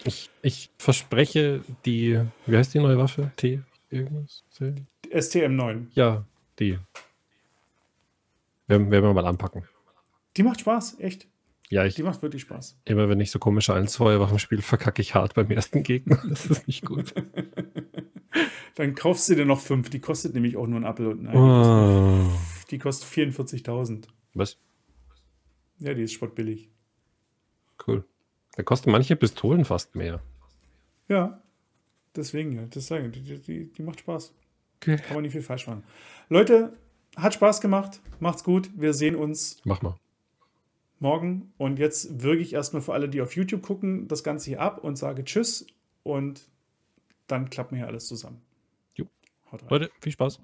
[SPEAKER 2] Ich, ich verspreche die, wie heißt die neue Waffe? T irgendwas?
[SPEAKER 1] STM9.
[SPEAKER 2] Ja, die. Werden, werden wir mal anpacken.
[SPEAKER 1] Die macht Spaß, echt.
[SPEAKER 2] Ja, ich,
[SPEAKER 1] Die macht wirklich Spaß.
[SPEAKER 2] immer wenn ich so komische 1-2-Waffen spiele, verkacke ich hart beim ersten Gegner. Das ist nicht gut.
[SPEAKER 1] Dann kaufst du dir noch fünf. Die kostet nämlich auch nur ein Apfel und ein Ei.
[SPEAKER 2] Oh.
[SPEAKER 1] Die kostet 44.000.
[SPEAKER 2] Was?
[SPEAKER 1] Ja, die ist spottbillig.
[SPEAKER 2] Cool. Da kosten manche Pistolen fast mehr.
[SPEAKER 1] Ja, deswegen, ja. Das sagen, die, die, die macht Spaß.
[SPEAKER 2] Okay.
[SPEAKER 1] Kann man nicht viel falsch machen. Leute, hat Spaß gemacht. Macht's gut. Wir sehen uns
[SPEAKER 2] Mach mal.
[SPEAKER 1] Morgen. Und jetzt würge ich erstmal für alle, die auf YouTube gucken, das Ganze hier ab und sage Tschüss. Und dann klappen wir hier alles zusammen.
[SPEAKER 2] Jo.
[SPEAKER 1] Haut rein.
[SPEAKER 2] Leute, viel Spaß.